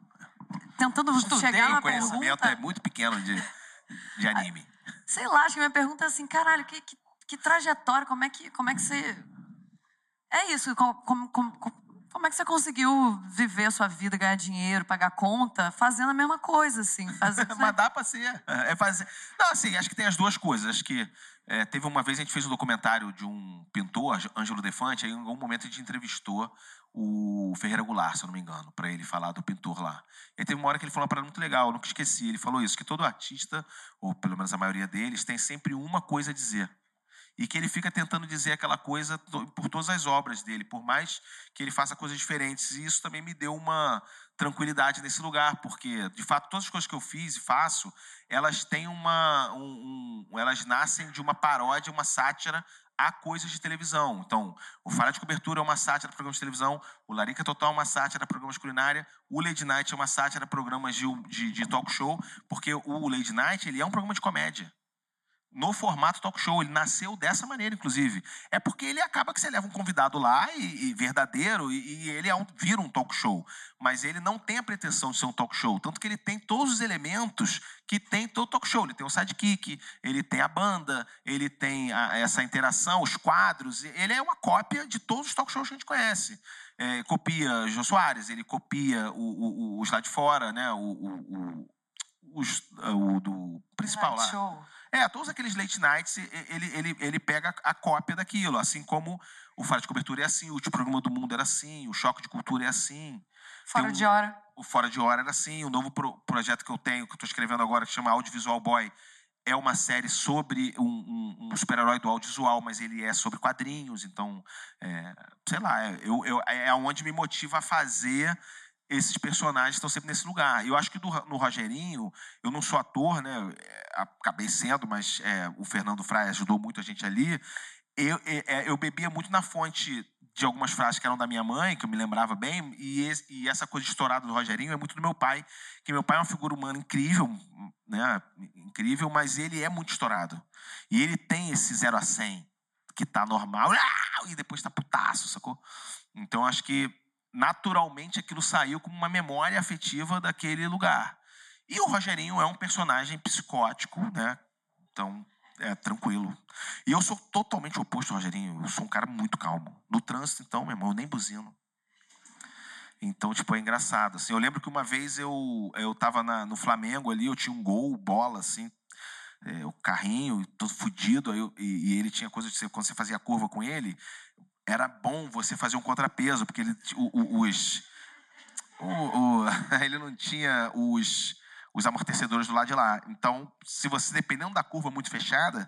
Tentando Estudei, chegar o na conhecimento pergunta. é muito pequeno de, de anime. Sei lá, acho que minha pergunta é assim, caralho, que, que, que trajetória, como é que, como é que você... É isso, como, como, como, como é que você conseguiu viver a sua vida, ganhar dinheiro, pagar conta, fazendo a mesma coisa, assim? Fazendo, [LAUGHS] Mas dá pra ser. É fazer. Não, assim, acho que tem as duas coisas. Acho que é, teve uma vez a gente fez um documentário de um pintor, Ângelo Defante, aí em algum momento a gente entrevistou o Ferreira Goulart, se eu não me engano, para ele falar do pintor lá. E teve uma hora que ele falou uma parada muito legal, eu nunca esqueci. Ele falou isso, que todo artista, ou pelo menos a maioria deles, tem sempre uma coisa a dizer. E que ele fica tentando dizer aquela coisa por todas as obras dele, por mais que ele faça coisas diferentes. E isso também me deu uma tranquilidade nesse lugar, porque, de fato, todas as coisas que eu fiz e faço, elas têm uma. um- um- elas nascem de uma paródia, uma sátira a coisas de televisão. Então, o Falha de Cobertura é uma sátira a programas de televisão, o Larica Total é uma sátira a programas de culinária, o Lady Night é uma sátira a programas de, de, de talk show, porque o Lady Night ele é um programa de comédia. No formato talk show. Ele nasceu dessa maneira, inclusive. É porque ele acaba que você leva um convidado lá e, e verdadeiro e, e ele é um, vira um talk show. Mas ele não tem a pretensão de ser um talk show. Tanto que ele tem todos os elementos que tem todo talk show. Ele tem o sidekick, ele tem a banda, ele tem a, essa interação, os quadros. Ele é uma cópia de todos os talk shows que a gente conhece. É, copia Jô Soares, ele copia o, o, os lá de fora, né? O, o, os, o do principal lá. Show. É, todos aqueles late nights, ele, ele, ele pega a cópia daquilo, assim como o Fora de Cobertura é assim, o último programa do mundo era assim, o Choque de Cultura é assim. Fora Tem de um- hora. O Fora de Hora era assim, o novo pro- projeto que eu tenho, que eu estou escrevendo agora, que chama Audiovisual Boy, é uma série sobre um, um- um super-herói do audiovisual, mas ele é sobre quadrinhos, então, é, sei lá, eu, eu, é onde me motiva a fazer esses personagens estão sempre nesse lugar. Eu acho que do, no Rogerinho, eu não sou ator, né? é, Acabei sendo, mas é, o Fernando Fraia ajudou muito a gente ali. Eu, é, é, eu bebia muito na fonte de algumas frases que eram da minha mãe, que eu me lembrava bem, e, esse- e essa coisa estourada do Rogerinho é muito do meu pai, que meu pai é uma figura humana incrível, né? Incrível, mas ele é muito estourado. E ele tem esse 0 a 100, que tá normal, e depois tá putaço, sacou? Então acho que naturalmente aquilo saiu como uma memória afetiva daquele lugar. E o Rogerinho é um personagem psicótico, né? Então, é tranquilo. E eu sou totalmente oposto ao Rogerinho. Eu sou um cara muito calmo. No trânsito, então, meu irmão, eu nem buzino. Então, tipo, é engraçado. Assim, eu lembro que uma vez eu, eu tava na- no Flamengo ali, eu tinha um gol, bola, assim, é, o carrinho, todo fudido, aí eu- e, e ele tinha coisa de ser, quando você fazia curva com ele, era bom você fazer um contrapeso, porque ele, o- o- os. o- o- [LAUGHS] ele não tinha os, os amortecedores do lado de lá. Então, se você, dependendo da curva muito fechada,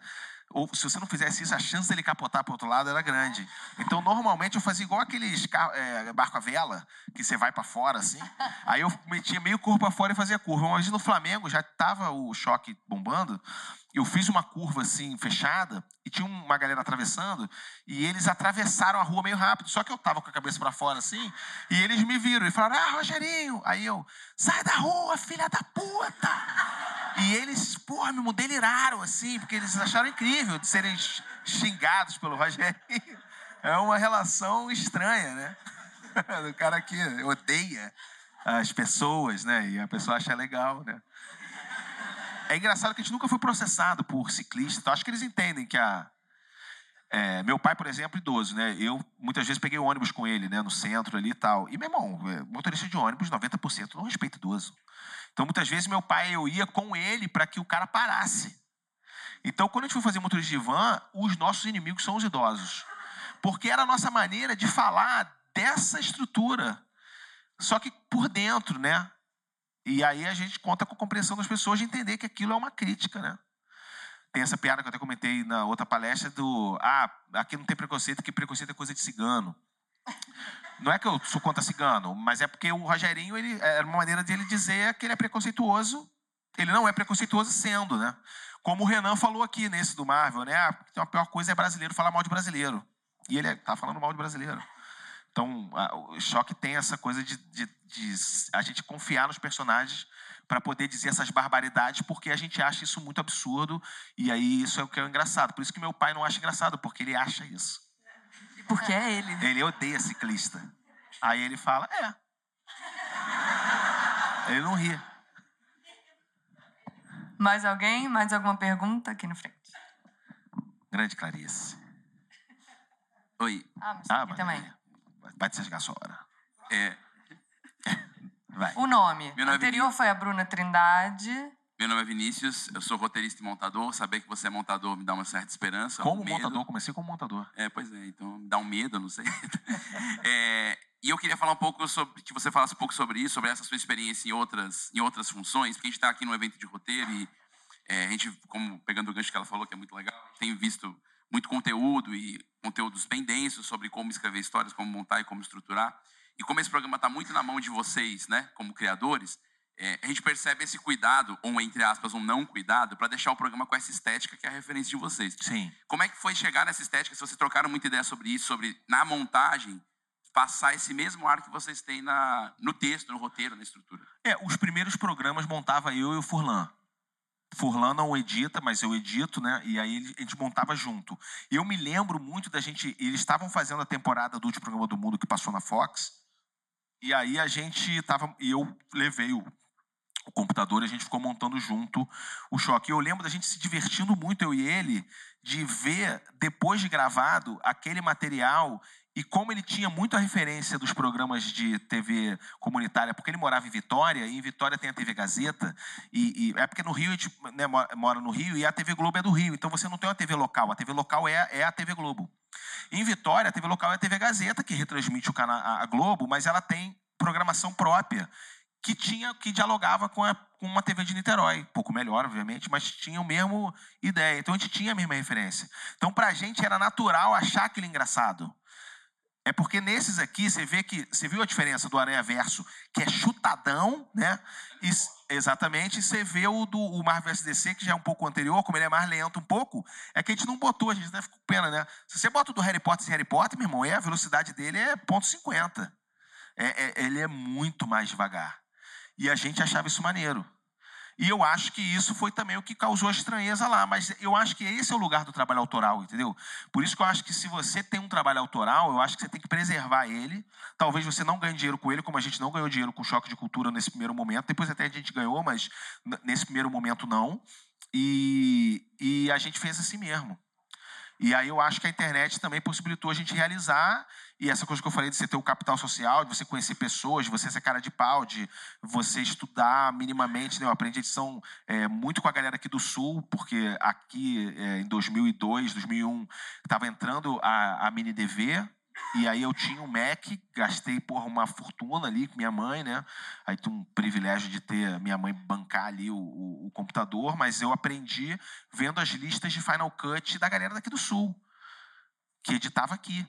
ou se você não fizesse isso, a chance dele capotar para outro lado era grande. Então, normalmente, eu fazia igual aqueles carro, é, barco a vela, que você vai para fora, assim. Aí eu metia meio curva para fora e fazia curva. Mas no Flamengo já tava o choque bombando. Eu fiz uma curva assim, fechada, e tinha uma galera atravessando, e eles atravessaram a rua meio rápido. Só que eu tava com a cabeça para fora assim, e eles me viram e falaram: Ah, Rogerinho! Aí eu, sai da rua, filha da puta! E eles, porra, me deliraram, assim, porque eles acharam incrível de serem xingados pelo Rogerinho. É uma relação estranha, né? [LAUGHS] Do cara que odeia as pessoas, né? E a pessoa acha legal, né? É engraçado que a gente nunca foi processado por ciclista. Então acho que eles entendem que a. é, meu pai, por exemplo, idoso, né? Eu muitas vezes peguei ônibus com ele, né? No centro ali e tal. E, meu irmão, é, motorista de ônibus, 90% não respeita idoso. Então, muitas vezes, meu pai, eu ia com ele para que o cara parasse. Então, quando a gente foi fazer motorista de van, os nossos inimigos são os idosos. Porque era a nossa maneira de falar dessa estrutura. Só que por dentro, né? E aí a gente conta com a compreensão das pessoas de entender que aquilo é uma crítica, né? Tem essa piada que eu até comentei na outra palestra do ah, aqui não tem preconceito, que preconceito é coisa de cigano. Não é que eu sou contra cigano, mas é porque o Rogerinho ele era uma maneira dele dizer que ele é preconceituoso. Ele não é preconceituoso sendo, né? Como o Renan falou aqui nesse do Marvel, né? Ah, a pior coisa é brasileiro falar mal de brasileiro. E ele tá falando mal de brasileiro. Então, a- o choque tem essa coisa de, de- de a gente confiar nos personagens para poder dizer essas barbaridades, porque a gente acha isso muito absurdo, e aí isso é o que é engraçado. Por isso que meu pai não acha engraçado, porque ele acha isso. Porque é ele. Ele odeia ciclista. Aí ele fala, é. Ele não ri. Mais alguém? Mais alguma pergunta aqui na frente? Grande Clarice. Oi. Ah, mas aqui também. Vai te rasgar sua hora. É, Vai. O nome. Meu O nome é anterior foi a Bruna Trindade. meu nome é Vinícius, eu sou roteirista e montador. Saber que você é montador me dá uma certa esperança. Como um montador, comecei como montador. É, pois é, então me dá um medo, não sei. [LAUGHS] É, e eu queria falar um pouco sobre, que você falasse um pouco sobre isso, sobre essa sua experiência em outras, em outras funções, porque a gente está aqui no evento de roteiro e é, a gente, como pegando o gancho que ela falou, que é muito legal, tem visto muito conteúdo e conteúdos bem densos sobre como escrever histórias, como montar e como estruturar. E como esse programa está muito na mão de vocês, né, como criadores, é, a gente percebe esse cuidado, ou entre aspas, um não cuidado, para deixar o programa com essa estética que é a referência de vocês. Sim. Como é que foi chegar nessa estética? Se vocês trocaram muita ideia sobre isso, sobre na montagem passar esse mesmo ar que vocês têm na, no texto, no roteiro, na estrutura. É, os primeiros programas montava eu e o Furlan. Furlan não edita, mas eu edito, né? E aí a gente montava junto. Eu me lembro muito da gente. Eles estavam fazendo a temporada do último programa do mundo que passou na Fox. E aí a gente tava. E eu levei o, o computador e a gente ficou montando junto o choque. Eu lembro da gente se divertindo muito, eu e ele, de ver, depois de gravado, aquele material e como ele tinha muita referência dos programas de TV comunitária, porque ele morava em Vitória, e em Vitória tem a TV Gazeta, e, e é porque no Rio a gente né, mora, no Rio e a TV Globo é do Rio, então você não tem uma TV local, a TV local é, é a TV Globo. Em Vitória, a TV local é a TV Gazeta, que retransmite o canal, a a Globo, mas ela tem programação própria, que tinha que dialogava com, a- com uma TV de Niterói. Pouco melhor, obviamente, mas tinha o mesmo ideia. Então a gente tinha a mesma referência. Então, pra gente era natural achar aquele engraçado. É porque nesses aqui você vê que. Você viu a diferença do Aranha Verso, que é chutadão, né? E, exatamente, e você vê o do o Marvel vs DC, que já é um pouco anterior, como ele é mais lento um pouco, é que a gente não botou, a gente até ficou com pena, né? Se você bota o do Harry Potter sem Harry Potter, meu irmão, é, a velocidade dele é ponto .50. É, é- ele é muito mais devagar. E a gente achava isso maneiro. E eu acho que isso foi também o que causou a estranheza lá. Mas eu acho que esse é o lugar do trabalho autoral, entendeu? Por isso que eu acho que se você tem um trabalho autoral, eu acho que você tem que preservar ele. Talvez você não ganhe dinheiro com ele, como a gente não ganhou dinheiro com o choque de cultura nesse primeiro momento. Depois até a gente ganhou, mas nesse primeiro momento não. E, e a gente fez assim mesmo. E aí eu acho que a internet também possibilitou a gente realizar, e essa coisa que eu falei de você ter o capital social, de você conhecer pessoas, de você ser cara de pau, de você estudar minimamente. Né? Eu aprendi edição é, muito com a galera aqui do Sul, porque aqui é, em 2002, 2001, estava entrando a, a Mini DV, e aí eu tinha um Mac, gastei porra, uma fortuna ali com minha mãe, né? Aí tinha um privilégio de ter minha mãe bancar ali o, o- o computador, mas eu aprendi vendo as listas de Final Cut da galera daqui do Sul, que editava aqui.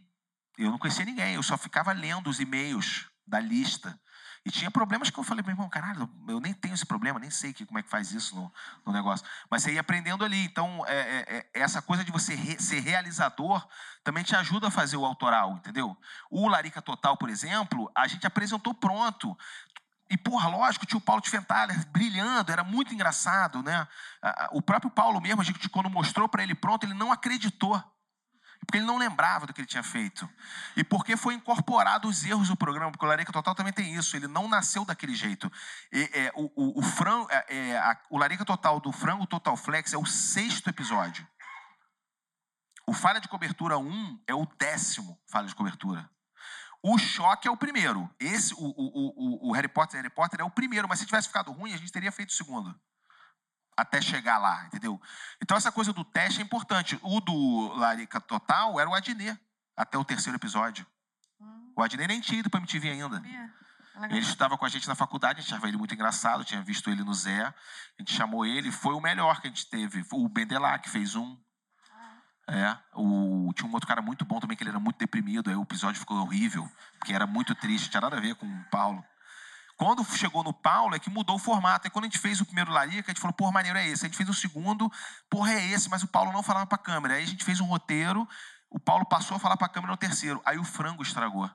Eu não conhecia ninguém, eu só ficava lendo os e-mails da lista. E tinha problemas que eu falei, meu irmão, caralho, eu nem tenho esse problema, nem sei que, como é que faz isso no, no negócio. Mas você ia aprendendo ali. Então, é, é, é, essa coisa de você re- ser realizador também te ajuda a fazer o autoral, entendeu? O Larica Total, por exemplo, a gente apresentou pronto. E, porra, lógico, tinha o Paulo de Fentaler brilhando, era muito engraçado, né? O próprio Paulo mesmo, a gente, quando mostrou para ele pronto, ele não acreditou. Porque ele não lembrava do que ele tinha feito. E porque foi incorporado os erros do programa, porque o Larica Total também tem isso, ele não nasceu daquele jeito. E, é, o, o, o, fran, é, é, a- o Larica Total do Frango Total Flex é o sexto episódio. O Falha de Cobertura 1 é o décimo Falha de Cobertura. O Choque é o primeiro. Esse, o, o, o, o Harry Potter Harry Potter é o primeiro, mas se tivesse ficado ruim, a gente teria feito o segundo. Até chegar lá, entendeu? Então essa coisa do teste é importante. O do Larica Total era o Adnet, até o terceiro episódio. O Adnet nem tinha ido pra MTV ainda. Ele estudava com a gente na faculdade, a gente achava ele muito engraçado, tinha visto ele no Zé. A gente chamou ele, foi o melhor que a gente teve. O Bendelac fez um. É, o, tinha um outro cara muito bom também, que ele era muito deprimido, aí o episódio ficou horrível, porque era muito triste, não tinha nada a ver com o Paulo. Quando chegou no Paulo, é que mudou o formato. E quando a gente fez o primeiro Larica, a gente falou, porra, maneiro é esse. A gente fez o segundo, porra, é esse, mas o Paulo não falava pra câmera. Aí a gente fez um roteiro, o Paulo passou a falar pra câmera no terceiro. Aí o frango estragou.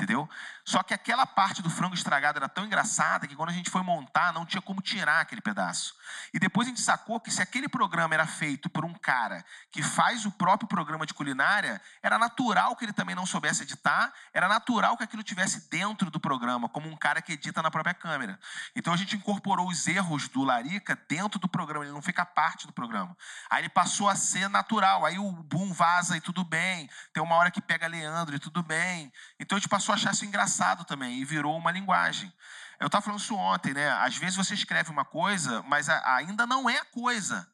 Entendeu? Só que aquela parte do frango estragado era tão engraçada que quando a gente foi montar, não tinha como tirar aquele pedaço. E depois a gente sacou que se aquele programa era feito por um cara que faz o próprio programa de culinária, era natural que ele também não soubesse editar, era natural que aquilo tivesse dentro do programa, como um cara que edita na própria câmera. Então a gente incorporou os erros do Larica dentro do programa, ele não fica parte do programa. Aí ele passou a ser natural, aí o boom vaza e tudo bem, tem uma hora que pega Leandro e tudo bem. Então a gente passou a achar isso engraçado também e virou uma linguagem. Eu estava falando isso ontem, né? Às vezes você escreve uma coisa, mas ainda não é a coisa.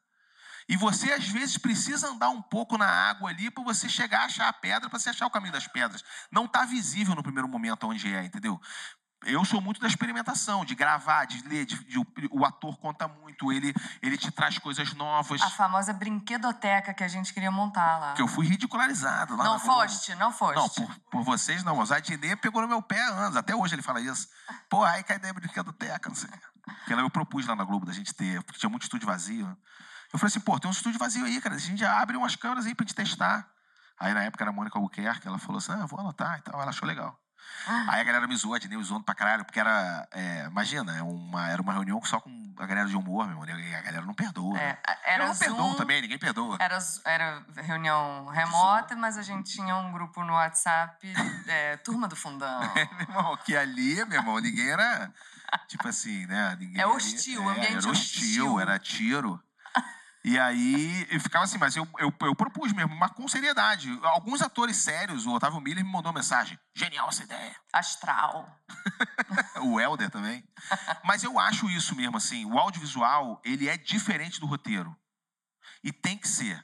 E você, às vezes, precisa andar um pouco na água ali para você chegar a achar a pedra, para você achar o caminho das pedras. Não está visível no primeiro momento onde é, entendeu? Eu sou muito da experimentação, de gravar, de ler, de, de- o, o ator conta muito, ele, ele te traz coisas novas. A famosa brinquedoteca que a gente queria montar lá. Que eu fui ridicularizado lá Não Globo. foste, não foste. Não, por, por vocês não. O Adnet pegou no meu pé há anos. Até hoje ele fala isso. [LAUGHS] Pô, aí cai ideia brinquedo teca, não sei. Porque eu propus lá na Globo da gente ter, porque tinha muito estúdio vazio. Eu falei assim, pô, tem um estúdio vazio aí, cara. A gente já abre umas câmeras aí pra gente testar. Aí na época era a Mônica Albuquerque, ela falou assim: ah, vou anotar e tal. Ela achou legal. Aí a galera me zoou, Disney me zoando pra caralho, porque era. é, imagina, é uma, era uma reunião só com a galera de humor, meu irmão. E a galera não perdoa. É, né? era Eu não perdoo Zoom, também, ninguém perdoa. Era, era reunião remota, mas a gente tinha um grupo no WhatsApp, é, Turma do Fundão. [LAUGHS] meu irmão, que ali, meu irmão, ninguém era. Tipo assim, né? Ninguém É ali- hostil, o é, ambiente era hostil, hostil. era tiro. E aí, eu ficava assim, mas eu, eu, eu propus mesmo, mas com seriedade. Alguns atores sérios, o Otávio Miller me mandou uma mensagem. Genial essa ideia. Astral. [LAUGHS] o Helder também. Mas eu acho isso mesmo, assim, o audiovisual, ele é diferente do roteiro. E tem que ser.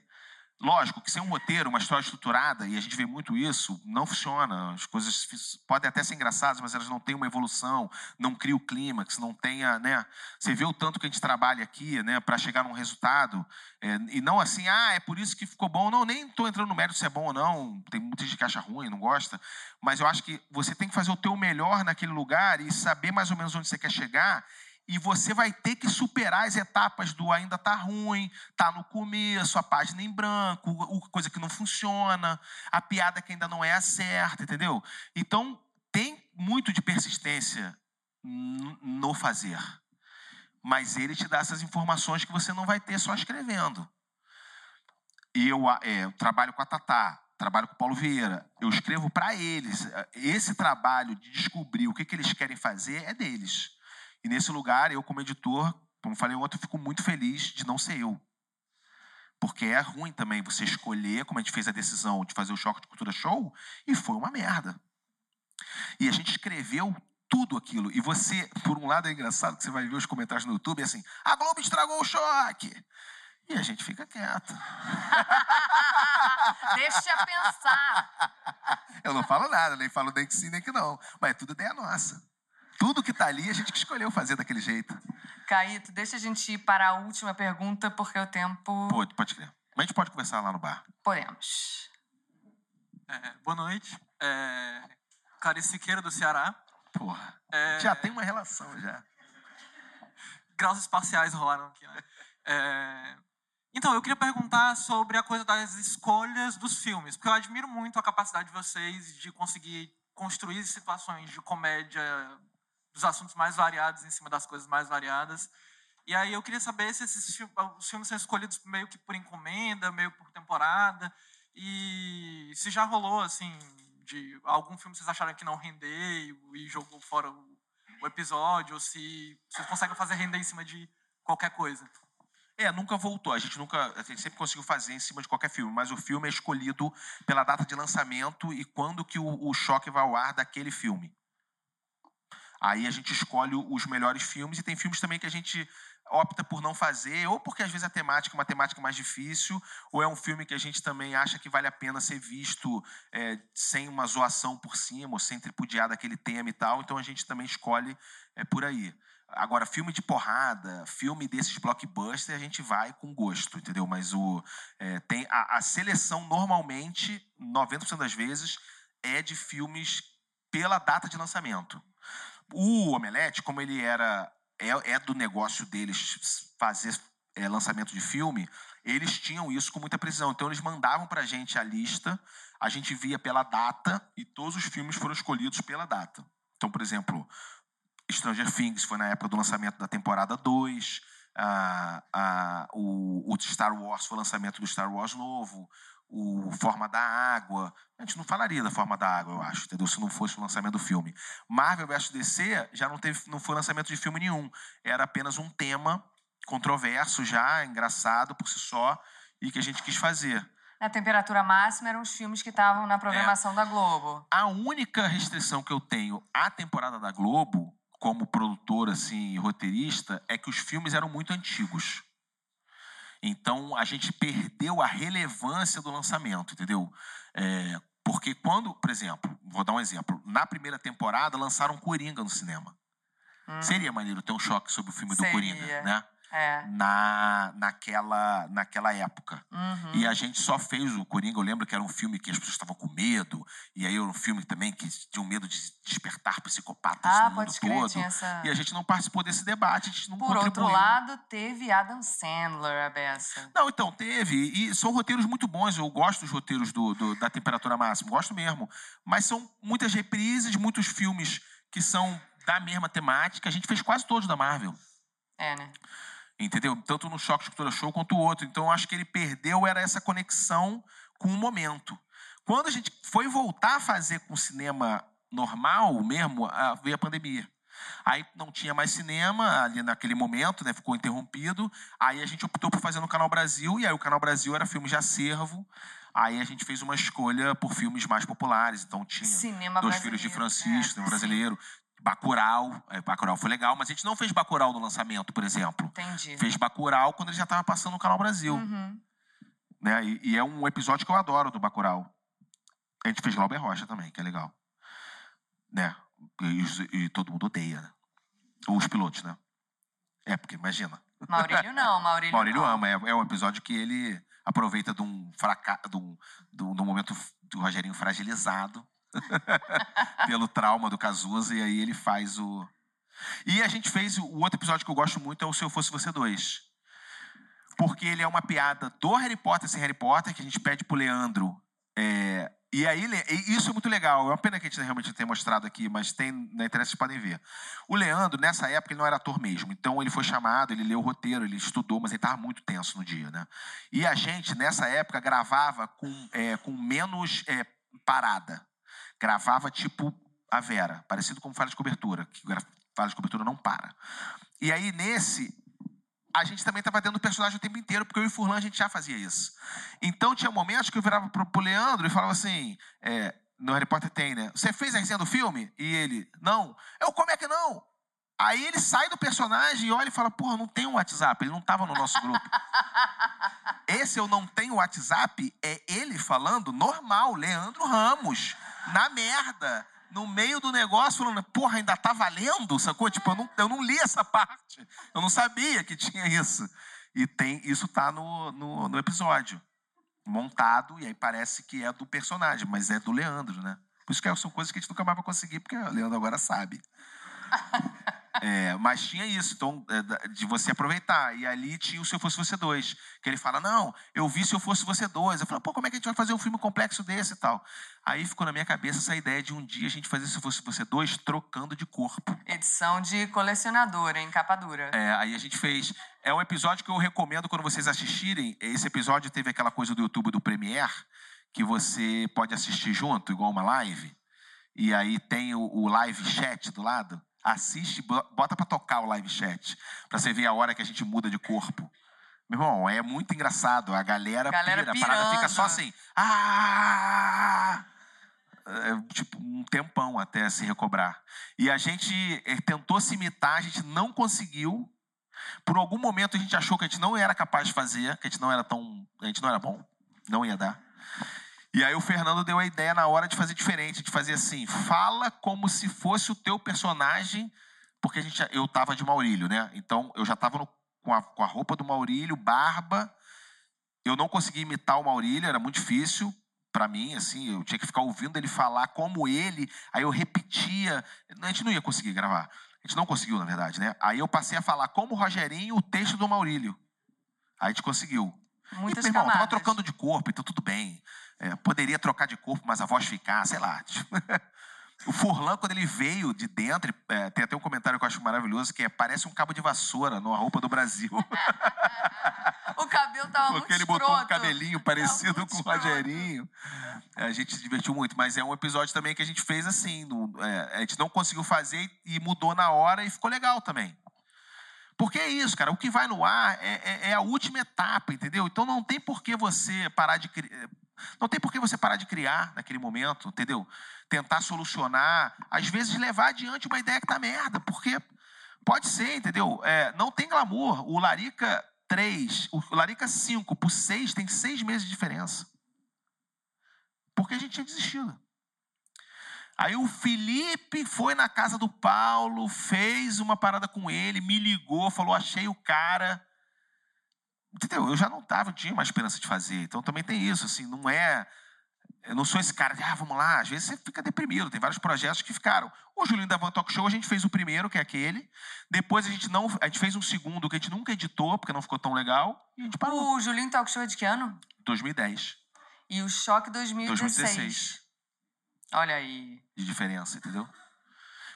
Lógico que sem um roteiro, uma história estruturada, e a gente vê muito isso, não funciona. As coisas podem até ser engraçadas, mas elas não têm uma evolução, não cria o clímax, não tenha, né? Você vê o tanto que a gente trabalha aqui, né, para chegar num resultado, é, e não assim, ah, é por isso que ficou bom. Não, nem estou entrando no mérito se é bom ou não. Tem muita gente que acha ruim, não gosta. Mas eu acho que você tem que fazer o teu melhor naquele lugar e saber mais ou menos onde você quer chegar. E você vai ter que superar as etapas do ainda tá ruim, tá no começo, a página em branco, o- coisa que não funciona, a piada que ainda não é a certa, entendeu? Então, tem muito de persistência no fazer. Mas ele te dá essas informações que você não vai ter só escrevendo. Eu, é, eu trabalho com a Tatá, trabalho com o Paulo Vieira. Eu escrevo para eles. Esse trabalho de descobrir o que, que eles querem fazer é deles. E nesse lugar, eu, como editor, como falei ontem, eu fico muito feliz de não ser eu. Porque é ruim também você escolher, como a gente fez a decisão de fazer o Choque de Cultura Show, e foi uma merda. E a gente escreveu tudo aquilo. E você, por um lado, é engraçado que você vai ver os comentários no YouTube, é assim, a Globo estragou o choque. E a gente fica quieto. [LAUGHS] Deixa pensar. Eu não falo nada, nem falo nem que sim, nem que não. Mas é tudo ideia nossa. Tudo que tá ali, a gente que escolheu fazer daquele jeito. Caíto, deixa a gente ir para a última pergunta, porque o tempo. Pode, pode crer. Mas a gente pode conversar lá no bar. Podemos. É, boa noite. É, Clarice Siqueira, do Ceará. Porra. É, Já tem uma relação, já. Graus espaciais rolaram aqui, né? É, então, eu queria perguntar sobre a coisa das escolhas dos filmes, porque eu admiro muito a capacidade de vocês de conseguir construir situações de comédia dos assuntos mais variados em cima das coisas mais variadas. E aí eu queria saber se esses os filmes são escolhidos meio que por encomenda, meio por temporada, e se já rolou, assim, de algum filme vocês acharam que não render e, e jogou fora o, o episódio, ou se vocês conseguem fazer render em cima de qualquer coisa. É, nunca voltou. A gente nunca. A gente sempre conseguiu fazer em cima de qualquer filme, mas o filme é escolhido pela data de lançamento e quando que o, o choque vai ao ar daquele filme. Aí a gente escolhe os melhores filmes e tem filmes também que a gente opta por não fazer, ou porque às vezes a temática é uma temática mais difícil, ou é um filme que a gente também acha que vale a pena ser visto é, sem uma zoação por cima, ou sem tripudiar daquele tema e tal. Então a gente também escolhe é, por aí. Agora, filme de porrada, filme desses blockbusters, a gente vai com gosto, entendeu? Mas o, é, tem a, a seleção, normalmente, 90% das vezes, é de filmes pela data de lançamento. O Omelete, como ele era é, é do negócio deles fazer é, lançamento de filme, eles tinham isso com muita precisão. Então, eles mandavam pra gente a lista, a gente via pela data e todos os filmes foram escolhidos pela data. Então, por exemplo, Stranger Things foi na época do lançamento da temporada 2. Ah, ah, o, o Star Wars foi o lançamento do Star Wars novo. O Forma da Água. A gente não falaria da Forma da Água, eu acho, entendeu? Se não fosse o lançamento do filme. Marvel vs DC já não, teve, não foi lançamento de filme nenhum. Era apenas um tema controverso já, engraçado por si só, e que a gente quis fazer. Na temperatura máxima eram os filmes que estavam na programação da Globo. A única restrição que eu tenho à temporada da Globo, como produtor assim, e roteirista, é que os filmes eram muito antigos. Então a gente perdeu a relevância do lançamento, entendeu? É, porque quando, por exemplo, vou dar um exemplo, na primeira temporada lançaram Coringa no cinema. Seria maneiro ter um choque sobre o filme do Seria. Coringa, né? É. na, naquela, naquela época. Uhum. E a gente só fez o Coringa. Eu lembro que era um filme que as pessoas estavam com medo. E aí era um filme também que tinham medo de despertar psicopatas Ah, no mundo crer, todo. essa- E a gente não participou desse debate, a gente não Por outro contribuiu. lado, teve Adam Sandler, a beça. Não, então, teve. E são roteiros muito bons. Eu gosto dos roteiros do, do- da temperatura máxima. Gosto mesmo. Mas são muitas reprises, muitos filmes que são da mesma temática. A gente fez quase todos da Marvel. É, né? Entendeu? Tanto no Choque de Cultura Show quanto o outro. Então, eu acho que ele perdeu era essa conexão com o momento. Quando a gente foi voltar a fazer com cinema normal mesmo, veio a pandemia. Aí não tinha mais cinema ali naquele momento, né? Ficou interrompido. Aí a gente optou por fazer no Canal Brasil, e aí o Canal Brasil era filme de acervo. Aí a gente fez uma escolha por filmes mais populares. Então tinha Cinema Dois Filhos de Francisco, é, cinema brasileiro. Bacurau, é, Bacurau foi legal, mas a gente não fez Bacurau no lançamento, por exemplo. Entendi. Fez Bacurau quando ele já estava passando no Canal Brasil. Uhum. Né? E, e é um episódio que eu adoro do Bacurau. A gente fez Glauber Rocha também, que é legal. Né? E, e todo mundo odeia, né? Os pilotos, né? É, porque imagina. Maurílio não, [LAUGHS] Maurílio, Maurílio não. ama. É, é um episódio que ele aproveita de um, fraca... de um, de um- de um momento do Rogerinho fragilizado [LAUGHS] pelo trauma do Cazuza, e aí ele faz o. E a gente fez o outro episódio que eu gosto muito é o Se Eu Fosse Você 2. Porque ele é uma piada do Harry Potter sem Harry Potter, que a gente pede pro Leandro. é, e aí, e isso é muito legal. É uma pena que a gente realmente não tenha mostrado aqui, mas tem na internet vocês podem ver. O Leandro, nessa época, ele não era ator mesmo. Então ele foi chamado, ele leu o roteiro, ele estudou, mas ele estava muito tenso no dia, né? E a gente, nessa época, gravava com, é, com menos é, parada. Gravava tipo a Vera, parecido com falha de cobertura, que falha de cobertura não para. E aí, nesse, a gente também estava dando o personagem o tempo inteiro, porque eu e o Furlan a gente já fazia isso. Então tinha momentos que eu virava pro, pro Leandro e falava assim: é, no Harry Potter tem, né? Você fez a resenha do filme? E ele, não. Eu, como é que não? Aí ele sai do personagem e olha e fala: Porra, não tem um WhatsApp, ele não estava no nosso grupo. Esse eu não tenho WhatsApp é ele falando normal, Leandro Ramos, na merda, no meio do negócio, falando, porra, ainda tá valendo, sacou? Tipo, eu não, eu não li essa parte, eu não sabia que tinha isso. E tem, isso tá no, no, no episódio, montado, e aí parece que é do personagem, mas é do Leandro, né? Por isso que são coisas que a gente nunca mais vai conseguir, porque o Leandro agora sabe. [LAUGHS] É, mas tinha isso, então, é, de você aproveitar. E ali tinha o Se Eu Fosse Você 2. Que ele fala, não, eu vi Se Eu Fosse Você 2. Eu falo, pô, como é que a gente vai fazer um filme complexo desse e tal? Aí ficou na minha cabeça essa ideia de um dia a gente fazer Se Eu Fosse Você 2 trocando de corpo. Edição de colecionador, em capa dura. É, aí a gente fez. É um episódio que eu recomendo quando vocês assistirem. Esse episódio teve aquela coisa do YouTube do Premiere, que você pode assistir junto, igual uma live. E aí tem o, o live chat do lado. Assiste, bo- bota pra tocar o live chat. Pra você ver a hora que a gente muda de corpo. Meu irmão, é muito engraçado. A galera, Galera pira, a parada fica só pirando. assim. Ah! É, tipo, um tempão até se recobrar. E a gente eh, tentou se imitar, a gente não conseguiu. Por algum momento a gente achou que a gente não era capaz de fazer, que a gente não era tão. A gente não era bom, não ia dar. E aí o Fernando deu a ideia na hora de fazer diferente, de fazer assim, fala como se fosse o teu personagem, porque a gente, eu tava de Maurílio, né? Então eu já tava no- com, a, com a roupa do Maurílio, barba. Eu não conseguia imitar o Maurílio, era muito difícil para mim, assim, eu tinha que ficar ouvindo ele falar como ele, aí eu repetia. A gente não ia conseguir gravar. A gente não conseguiu, na verdade, né? Aí eu passei a falar como o Rogerinho o texto do Maurílio. Aí a gente conseguiu. Muitas e, meu irmão, tava trocando de corpo, então tudo bem. É, poderia trocar de corpo, mas a voz ficar, sei lá. tipo. [LAUGHS] o Furlan, quando ele veio de dentro, é, tem até um comentário que eu acho maravilhoso, que é parece um cabo de vassoura numa roupa do Brasil. [LAUGHS] O cabelo tava Porque muito ele botou um cabelinho parecido com o Rogerinho. É, A gente se divertiu muito, mas é um episódio também que a gente fez assim. no- é, a gente não conseguiu fazer e mudou na hora e ficou legal também. Porque é isso, cara. O que vai no ar é, é- é a última etapa, entendeu? Então não tem por que você parar de. Não tem por que você parar de criar naquele momento, entendeu? Tentar solucionar, às vezes levar adiante uma ideia que tá merda, porque pode ser, entendeu? É, não tem glamour. O Larica 3, o Larica 5 por 6 tem seis meses de diferença. Porque a gente tinha desistido. Aí o Felipe foi na casa do Paulo, fez uma parada com ele, me ligou, falou: achei o cara. Entendeu? Eu já não tava, não tinha mais esperança de fazer. Então também tem isso, assim, não é. Eu não sou esse cara de, ah, vamos lá. Às vezes você fica deprimido. Tem vários projetos que ficaram. O Julinho da Van Talk Show, a gente fez o primeiro, que é aquele. Depois a gente não. A gente fez um segundo que a gente nunca editou, porque não ficou tão legal. E a gente parou. O Julinho Talk Show é de que ano? 2010. E o Choque 2016. 2016. Olha aí. de diferença, entendeu?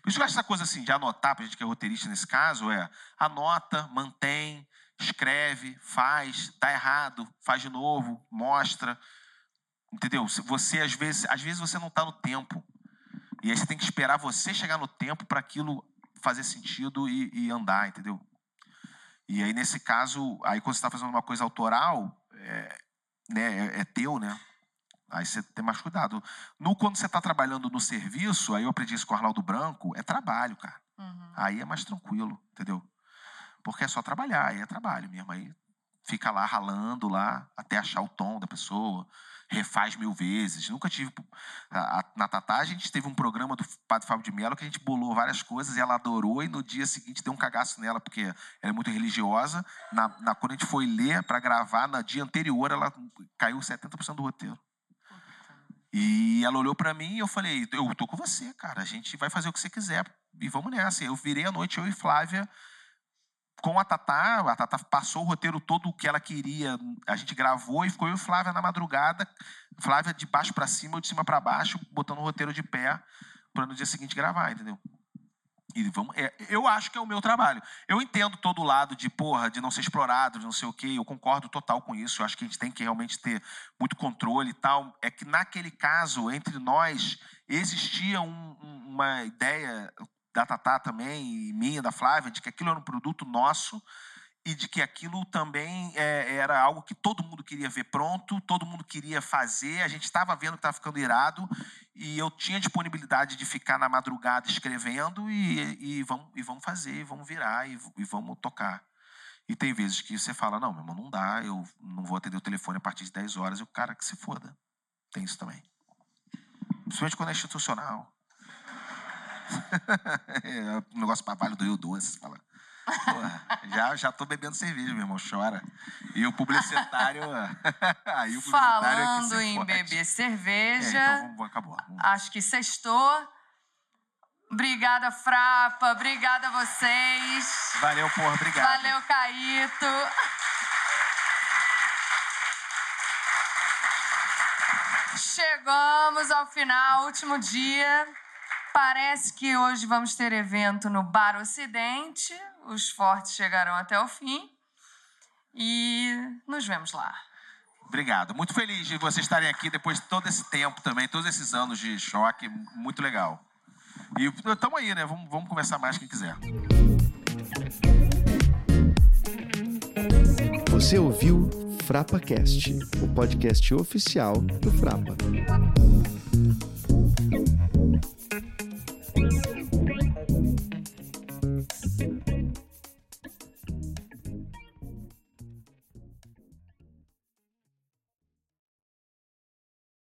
Por isso que eu acho essa coisa assim, de anotar, pra gente que é roteirista nesse caso, é anota, mantém, escreve, faz, tá errado, faz de novo, mostra. Entendeu? Você, às vezes, às vezes você não tá no tempo. E aí você tem que esperar você chegar no tempo para aquilo fazer sentido e, e andar, entendeu? E aí, nesse caso, aí quando você está fazendo uma coisa autoral, é, né, é, é teu, né? Aí você tem mais cuidado. No, quando você está trabalhando no serviço, aí eu aprendi isso com o Arnaldo Branco, é trabalho, cara. Aí é mais tranquilo, entendeu? Porque é só trabalhar, aí é trabalho mesmo. Aí fica lá ralando lá até achar o tom da pessoa, refaz mil vezes. Nunca tive. na Tatá, a gente teve um programa do Padre Fábio de Mello que a gente bolou várias coisas e ela adorou, e no dia seguinte deu um cagaço nela, porque ela é muito religiosa. Na, na- quando a gente foi ler para gravar, no dia anterior, ela caiu 70% do roteiro. E ela olhou pra mim e eu falei: Eu tô com você, cara. A gente vai fazer o que você quiser e vamos nessa. Eu virei a noite, eu e Flávia, com a Tatá. A Tatá passou o roteiro todo o que ela queria. A gente gravou e ficou eu e Flávia na madrugada. Flávia de baixo pra cima, eu de cima pra baixo, botando o roteiro de pé pra no dia seguinte gravar, entendeu? E vamos, é, eu acho que é o meu trabalho. Eu entendo todo o lado de, porra, de não ser explorado, de não sei o quê. Eu concordo total com isso. Eu acho que a gente tem que realmente ter muito controle e tal. É que naquele caso, entre nós, existia um- uma ideia da Tatá também, e minha, da Flávia, de que aquilo era um produto nosso e de que aquilo também é, era algo que todo mundo queria ver pronto, todo mundo queria fazer, a gente estava vendo que estava ficando irado e eu tinha disponibilidade de ficar na madrugada escrevendo e, e, vamos, e vamos fazer, vamos virar e, e vamos tocar. E tem vezes que você fala, não, meu irmão, não dá, eu não vou atender o telefone a partir de 10 horas, e o cara que se foda. Tem isso também. Principalmente quando é institucional. [LAUGHS] é um negócio para Vale do Rio Doce, fala. Porra, já, já tô bebendo cerveja, meu irmão, chora. E o publicitário. [LAUGHS] aí o publicitário é Falando em beber É, cerveja, então vamos, vamos, acabou. acho que sextou. Obrigada, Frapa. Obrigada a vocês. Valeu, porra, obrigado. Valeu, Caíto. Chegamos ao final, último dia. Parece que hoje vamos ter evento no Bar Ocidente. Os fortes chegarão até o fim. E nos vemos lá. Obrigado. Muito feliz de vocês estarem aqui depois de todo esse tempo também, todos esses anos de choque. Muito legal. E estamos aí, né? Vamos, vamos conversar mais quem quiser. Você ouviu FrapaCast, o podcast oficial do Frapa.